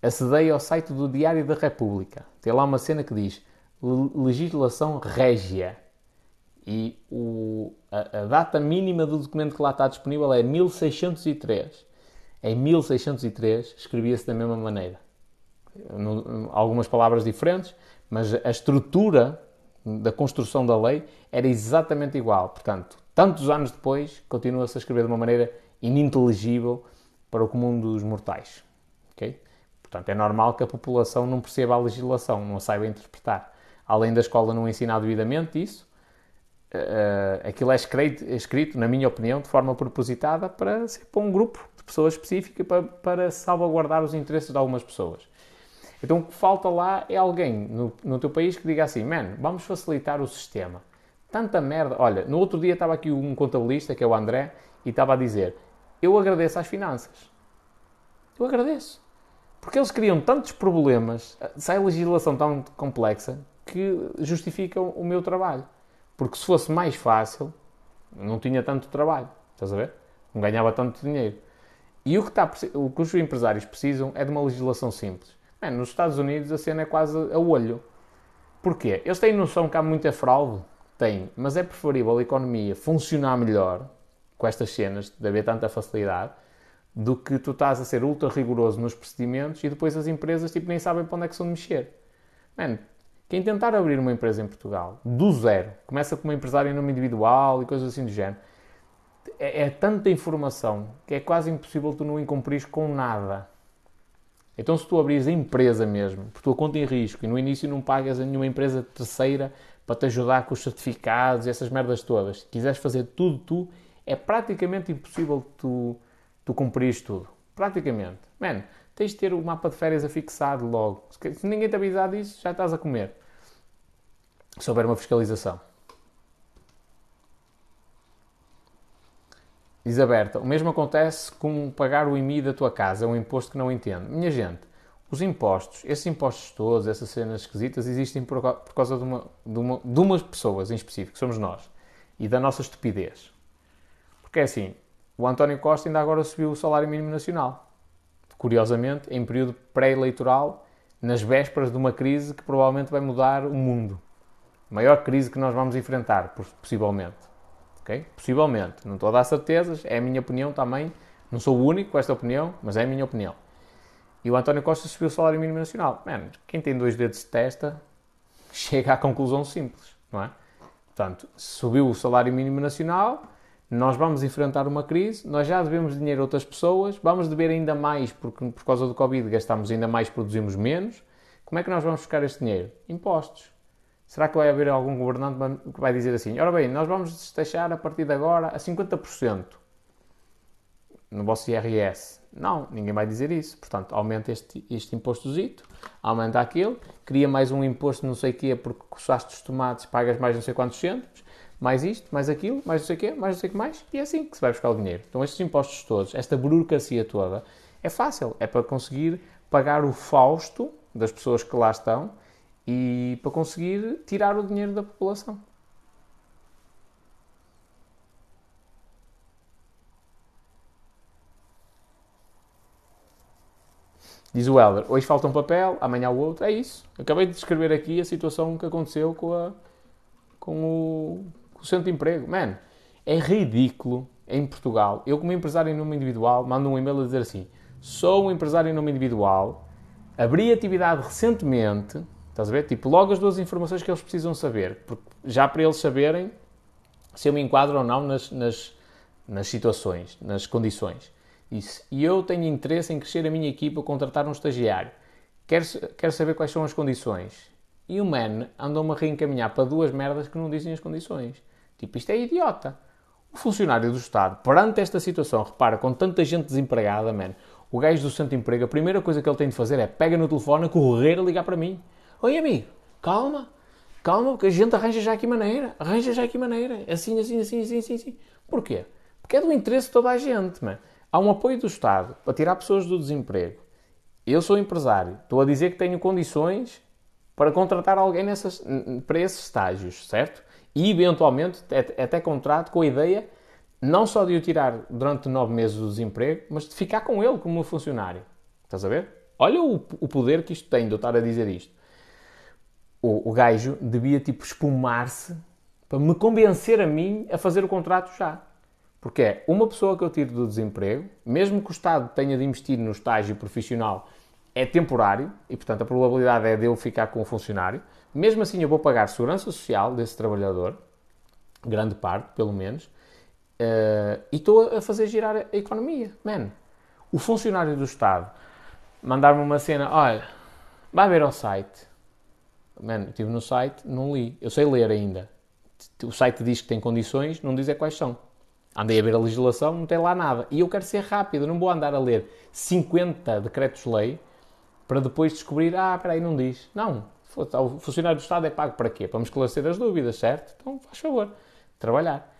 Acedei ao site do Diário da República. Tem lá uma cena que diz legislação régia. E o, a, a, data mínima do documento que lá está disponível é 1603. Em 1603 escrevia-se da mesma maneira. algumas palavras diferentes, mas a estrutura da construção da lei era exatamente igual. Portanto, tantos anos depois, continua-se a escrever de uma maneira ininteligível para o comum dos mortais. Okay? Portanto, é normal que a população não perceba a legislação, não a saiba interpretar. Além da escola não ensinar devidamente isso, uh, aquilo é escrito, é escrito, na minha opinião, de forma propositada para ser para um grupo de de pessoa específica para, para salvaguardar os interesses de algumas pessoas. Então o que falta lá é alguém no, no teu país que diga assim, man, vamos facilitar o sistema. Tanta merda. Olha, no outro dia estava aqui um contabilista, que é o André, e estava a dizer, eu agradeço às finanças. Eu agradeço. Porque eles criam tantos problemas, sai legislação tão complexa, que justificam o meu trabalho. Porque se fosse mais fácil, não tinha tanto trabalho. Estás a ver? Não ganhava tanto dinheiro. E o que, está, o que os empresários precisam é de uma legislação simples. Nos Estados Unidos a cena é quase a olho. Porquê? Eles têm noção que há muita fraude? Tem. Mas é preferível a economia funcionar melhor com estas cenas, de haver tanta facilidade, do que tu estás a ser ultra rigoroso nos procedimentos e depois as empresas tipo, nem sabem para onde é que são de mexer. Man, quem tentar abrir uma empresa em Portugal, do zero, começa como empresário em nome individual e coisas assim do género, é, é, tanta informação que é quase impossível tu não incumprir com nada. Então, se tu abris a empresa mesmo, por tua conta em risco, e no início não pagas a nenhuma empresa terceira para te ajudar com os certificados e essas merdas todas, se quiseres fazer tudo tu, é praticamente impossível tu tu cumprires tudo. Praticamente. Man, tens de ter o mapa de férias afixado logo. Se ninguém te avisar disso, já estás a comer. Se houver uma fiscalização. Diz Aberta, o mesmo acontece com pagar o IMI da tua casa, é um imposto que não entendo. Minha gente, os impostos, esses impostos todos, essas cenas esquisitas, existem por, por causa de, uma, de, uma, de umas pessoas em específico, somos nós, e da nossa estupidez. Porque é assim, o António Costa ainda agora subiu o salário mínimo nacional. Curiosamente, em período pré-eleitoral, nas vésperas de uma crise que provavelmente vai mudar o mundo. Maior crise que nós vamos enfrentar, possivelmente. Okay? Possivelmente. Não estou a dar certezas, é a minha opinião também. Não sou o único com esta opinião, mas é a minha opinião. E o António Costa subiu o salário mínimo nacional. Quem tem dois dedos de testa chega à conclusão simples, não é? Portanto, subiu o salário mínimo nacional, nós vamos enfrentar uma crise, nós já devemos dinheiro a outras pessoas, vamos dever ainda mais porque por causa do Covid gastamos ainda mais, produzimos menos. Como é que nós vamos buscar este dinheiro? Impostos. Será que vai haver algum governante que vai dizer assim: ora bem, nós vamos destaxar a partir de agora a 50% no vosso IRS? Não, ninguém vai dizer isso. Portanto, aumenta este, este impostozito, aumenta aquele, cria mais um imposto não sei o quê porque coçaste os tomates, pagas mais não sei quantos centos mais isto, mais aquilo, mais não sei o quê, mais não sei o que mais, e é assim que se vai buscar o dinheiro. Então estes impostos todos, esta burocracia toda, é fácil, é para conseguir pagar o fausto das pessoas que lá estão e para conseguir tirar o dinheiro da população. Diz o Helder, hoje falta um papel, amanhã o outro. É isso. Acabei de descrever aqui a situação que aconteceu com, a, com o, o centro de emprego. Man, é ridículo em Portugal. Eu, como empresário em nome individual, mando um e-mail a dizer assim: sou um empresário em nome individual, abri atividade recentemente, estás a ver? Tipo, logo as duas informações que eles precisam saber, porque já para eles saberem se eu me enquadro ou não nas, nas, nas situações, nas condições. Isso. E eu tenho interesse em crescer a minha equipa, contratar um estagiário. Quero, quero saber quais são as condições. E o man andou-me a reencaminhar para duas merdas que não dizem as condições. Tipo, isto é idiota. O funcionário do Estado, perante esta situação, repara, com tanta gente desempregada, man, o gajo do de emprego, a primeira coisa que ele tem de fazer é pega no telefone, correr ligar para mim. Oi, amigo, calma, calma, porque a gente arranja já aqui maneira, arranja já aqui maneira, assim, assim, assim, assim, assim, assim. Porquê? Porque é do interesse de toda a gente, man. Há um apoio do Estado para tirar pessoas do desemprego. Eu sou empresário, estou a dizer que tenho condições para contratar alguém nessas, para esses estágios, certo? e eventualmente até contrato com a ideia não só de o tirar durante nove meses do desemprego, mas de ficar com ele como funcionário. Estás a ver? Olha o, o poder que isto tem de eu estar a dizer isto. O, o gajo devia tipo espumar-se para me convencer a mim a fazer o contrato já. Porque é uma pessoa que eu tiro do desemprego, mesmo que o Estado tenha de investir no estágio profissional, é temporário e, portanto, a probabilidade é de eu ficar com o funcionário. Mesmo assim, eu vou pagar segurança social desse trabalhador, grande parte, pelo menos, uh, e estou a fazer girar a economia. Man, o funcionário do Estado mandar-me uma cena, olha, vai ver ao site. Man, estive no site, não li. Eu sei ler ainda. O site diz que tem condições, não diz é quais são. Andei a ver a legislação, não tem lá nada. E eu quero ser rápido, não vou andar a ler 50 decretos-lei para depois descobrir, ah, espera aí, não diz. Não, o funcionário do Estado é pago para quê? Para me esclarecer as dúvidas, certo? Então, faz favor, trabalhar.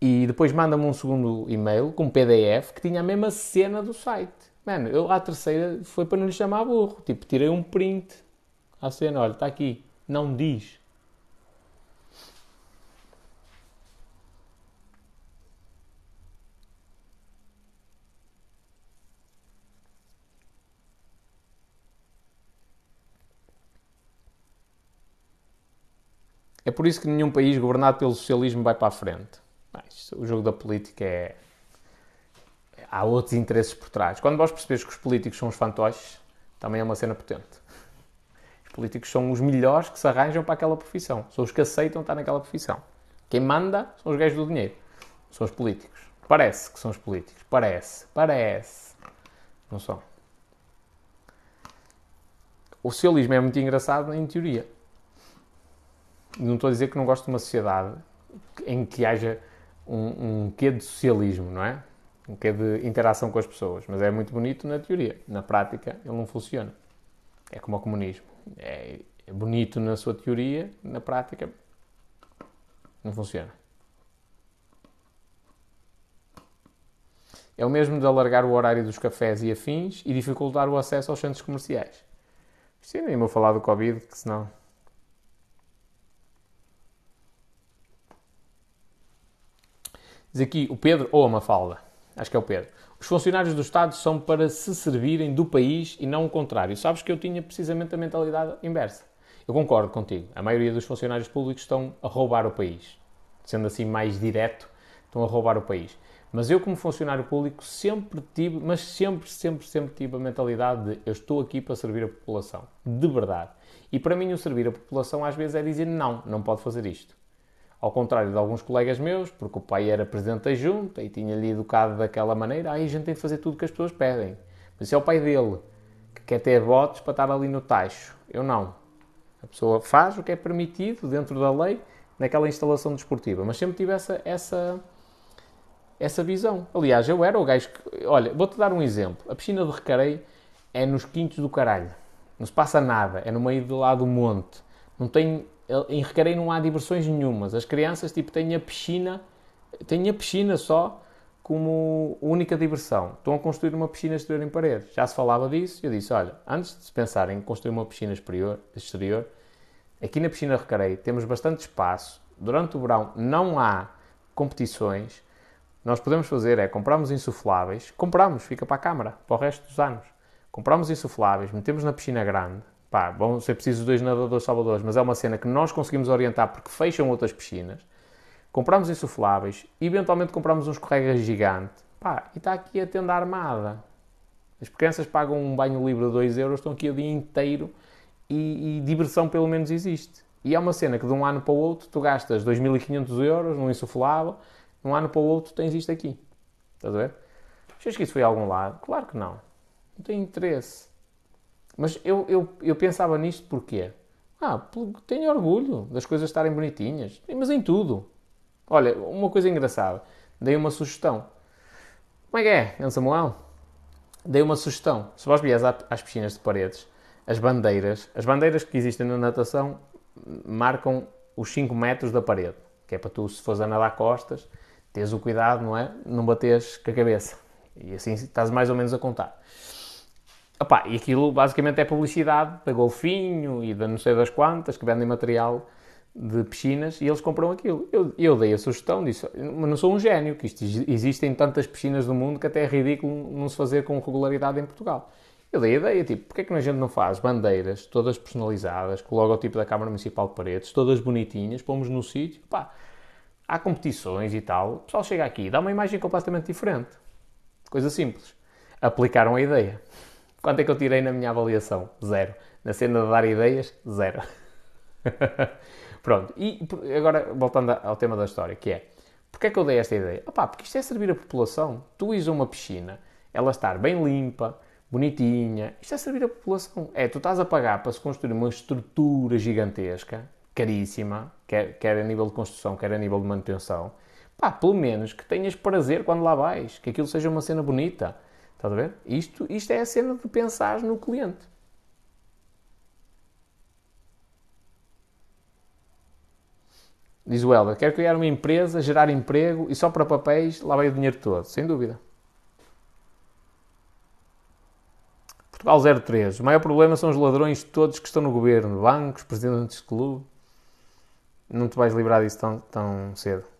E depois manda-me um segundo e-mail com PDF que tinha a mesma cena do site. Mano, eu à terceira foi para não lhe chamar burro. Tipo, tirei um print à cena, olha, está aqui, não diz. É por isso que nenhum país governado pelo socialismo vai para a frente. Mas o jogo da política é. Há outros interesses por trás. Quando vós percebes que os políticos são os fantoches, também é uma cena potente. Os políticos são os melhores que se arranjam para aquela profissão. São os que aceitam estar naquela profissão. Quem manda são os gajos do dinheiro. São os políticos. Parece que são os políticos. Parece. Parece. Não são. O socialismo é muito engraçado em teoria não estou a dizer que não gosto de uma sociedade em que haja um, um quê de socialismo, não é? Um quê de interação com as pessoas. Mas é muito bonito na teoria. Na prática, ele não funciona. É como o comunismo. É, bonito na sua teoria, na prática, não funciona. É o mesmo de alargar o horário dos cafés e afins e dificultar o acesso aos centros comerciais. Sim, nem vou falar do Covid, que senão Diz aqui o Pedro ou a Mafalda. Acho que é o Pedro. Os funcionários do Estado são para se servirem do país e não o contrário. Sabes que eu tinha precisamente a mentalidade inversa. Eu concordo contigo. A maioria dos funcionários públicos estão a roubar o país. Sendo assim mais direto, estão a roubar o país. Mas eu, como funcionário público, sempre tive, mas sempre, sempre, sempre tive a mentalidade de eu estou aqui para servir a população. De verdade. E para mim, o servir a população às vezes é dizer não, não pode fazer isto. Ao contrário de alguns colegas meus, porque o pai era presidente da junta e tinha-lhe educado daquela maneira, aí a gente tem de fazer tudo o que as pessoas pedem. Mas é o pai dele que quer ter votos para estar ali no tacho. Eu não. A pessoa faz o que é permitido dentro da lei naquela instalação desportiva. Mas sempre tive essa, essa, essa visão. Aliás, eu era o gajo que. Olha, vou-te dar um exemplo. A piscina de recareio é nos quintos do caralho. Não se passa nada. É no meio do lado do monte. Não tem em Recarei não há diversões nenhumas. As crianças tipo, têm a piscina, têm a piscina só como única diversão. Estão a construir uma piscina exterior em parede. Já se falava disso eu disse, olha, antes de se pensar em construir uma piscina exterior, exterior aqui na piscina Recarei temos bastante espaço. Durante o verão não há competições. Nós podemos fazer é compramos insufláveis, compramos, fica para a câmara, para o resto dos anos. Compramos insufláveis, metemos na piscina grande, pá, vão ser precisos dois nadadores salvadores, mas é uma cena que nós conseguimos orientar porque fecham outras piscinas. Compramos insufláveis, eventualmente compramos um escorrega gigante, pá, e está aqui a tenda armada. As crianças pagam um banho livre de 2 euros, estão aqui o dia inteiro e, e, diversão pelo menos existe. E é uma cena que de um ano para o outro tu gastas 2.500 euros num insuflável, de um ano para o outro tens isto aqui. Estás a ver? Achas que isso foi a algum lado? Claro que não. Não tem interesse. Mas eu, eu, eu pensava nisto porquê? Ah, tenho orgulho das coisas estarem bonitinhas. Mas em tudo. Olha, uma coisa engraçada. Dei uma sugestão. Como é que é, Ana Samuel? Dei uma sugestão. Se vós vieres às piscinas de paredes, as bandeiras, as bandeiras que existem na natação marcam os 5 metros da parede. Que é para tu, se fores a nadar costas, teres o cuidado, não é? Não bateres com a cabeça. E assim estás mais ou menos a contar. Opa, e aquilo basicamente é publicidade da Golfinho e da não sei das quantas que vendem material de piscinas e eles compram aquilo. Eu, eu dei a sugestão, disse, mas não sou um gênio, que isto, existem tantas piscinas no mundo que até é ridículo não se fazer com regularidade em Portugal. Eu dei a ideia, tipo, porque é que a gente não faz bandeiras todas personalizadas, com o logotipo da Câmara Municipal de Paredes, todas bonitinhas, pomos no sítio, pá, há competições e tal, o pessoal chega aqui e dá uma imagem completamente diferente. Coisa simples. Aplicaram a ideia. Quanto é que eu tirei na minha avaliação? Zero. Na cena de dar ideias, zero. Pronto. E agora, voltando ao tema da história, que é, porque é que eu dei esta ideia? Opá, porque isto é servir a população. Tu ires uma piscina, ela estar bem limpa, bonitinha, isto é servir a população. É, tu estás a pagar para se construir uma estrutura gigantesca, caríssima, quer, quer a nível de construção, quer a nível de manutenção, pá, pelo menos que tenhas prazer quando lá vais, que aquilo seja uma cena bonita. Estás a ver? Isto, isto é a cena de pensar no cliente. Diz o Helder, quero criar uma empresa, gerar emprego e só para papéis lá vai o dinheiro todo, sem dúvida. Portugal 03. O maior problema são os ladrões todos que estão no governo, bancos, presidentes de clube. Não te vais livrar disso tão, tão cedo.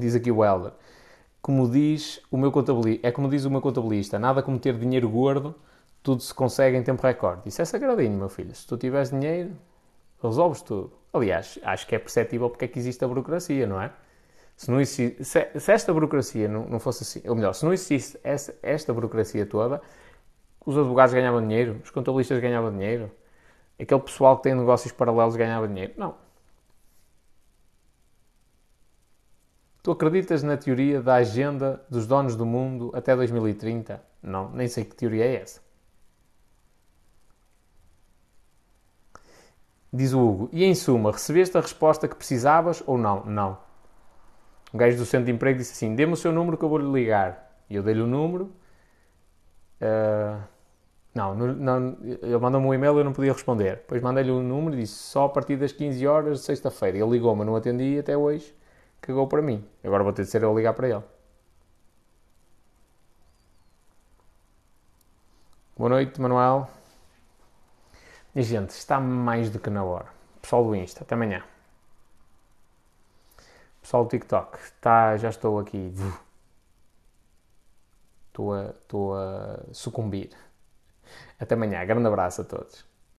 Diz aqui o Helder. Como diz o meu contabilista, é como diz o meu contabilista, nada como ter dinheiro gordo, tudo se consegue em tempo recorde. Isso é sagradinho, meu filho. Se tu tiveres dinheiro, resolves tudo. Aliás, acho que é perceptível porque é que existe a burocracia, não é? Se, não existisse, se, se esta burocracia não, não, fosse assim, ou melhor, se não existisse esta, esta burocracia toda, os advogados ganhavam dinheiro, os contabilistas ganhavam dinheiro, aquele pessoal que tem negócios paralelos ganhava dinheiro. Não. Tu acreditas na teoria da agenda dos donos do mundo até 2030? Não, nem sei que teoria é essa. Diz o Hugo, e em suma, recebeste a resposta que precisavas ou não? Não. O gajo do centro de emprego disse assim: dê-me o seu número que eu vou-lhe ligar. E eu dei-lhe o número. Uh, não, não, ele mandou-me um e-mail e eu não podia responder. Depois mandei-lhe um número e disse só a partir das 15 horas de sexta-feira. Ele ligou-me, não atendi até hoje cagou para mim. Agora vou ter de ser eu a ligar para ele. Boa noite, Manuel. E, gente, está mais do que na hora. Pessoal do Insta, até amanhã. Pessoal do TikTok, está, já estou aqui. Estou a, estou a sucumbir. Até amanhã. Grande abraço a todos.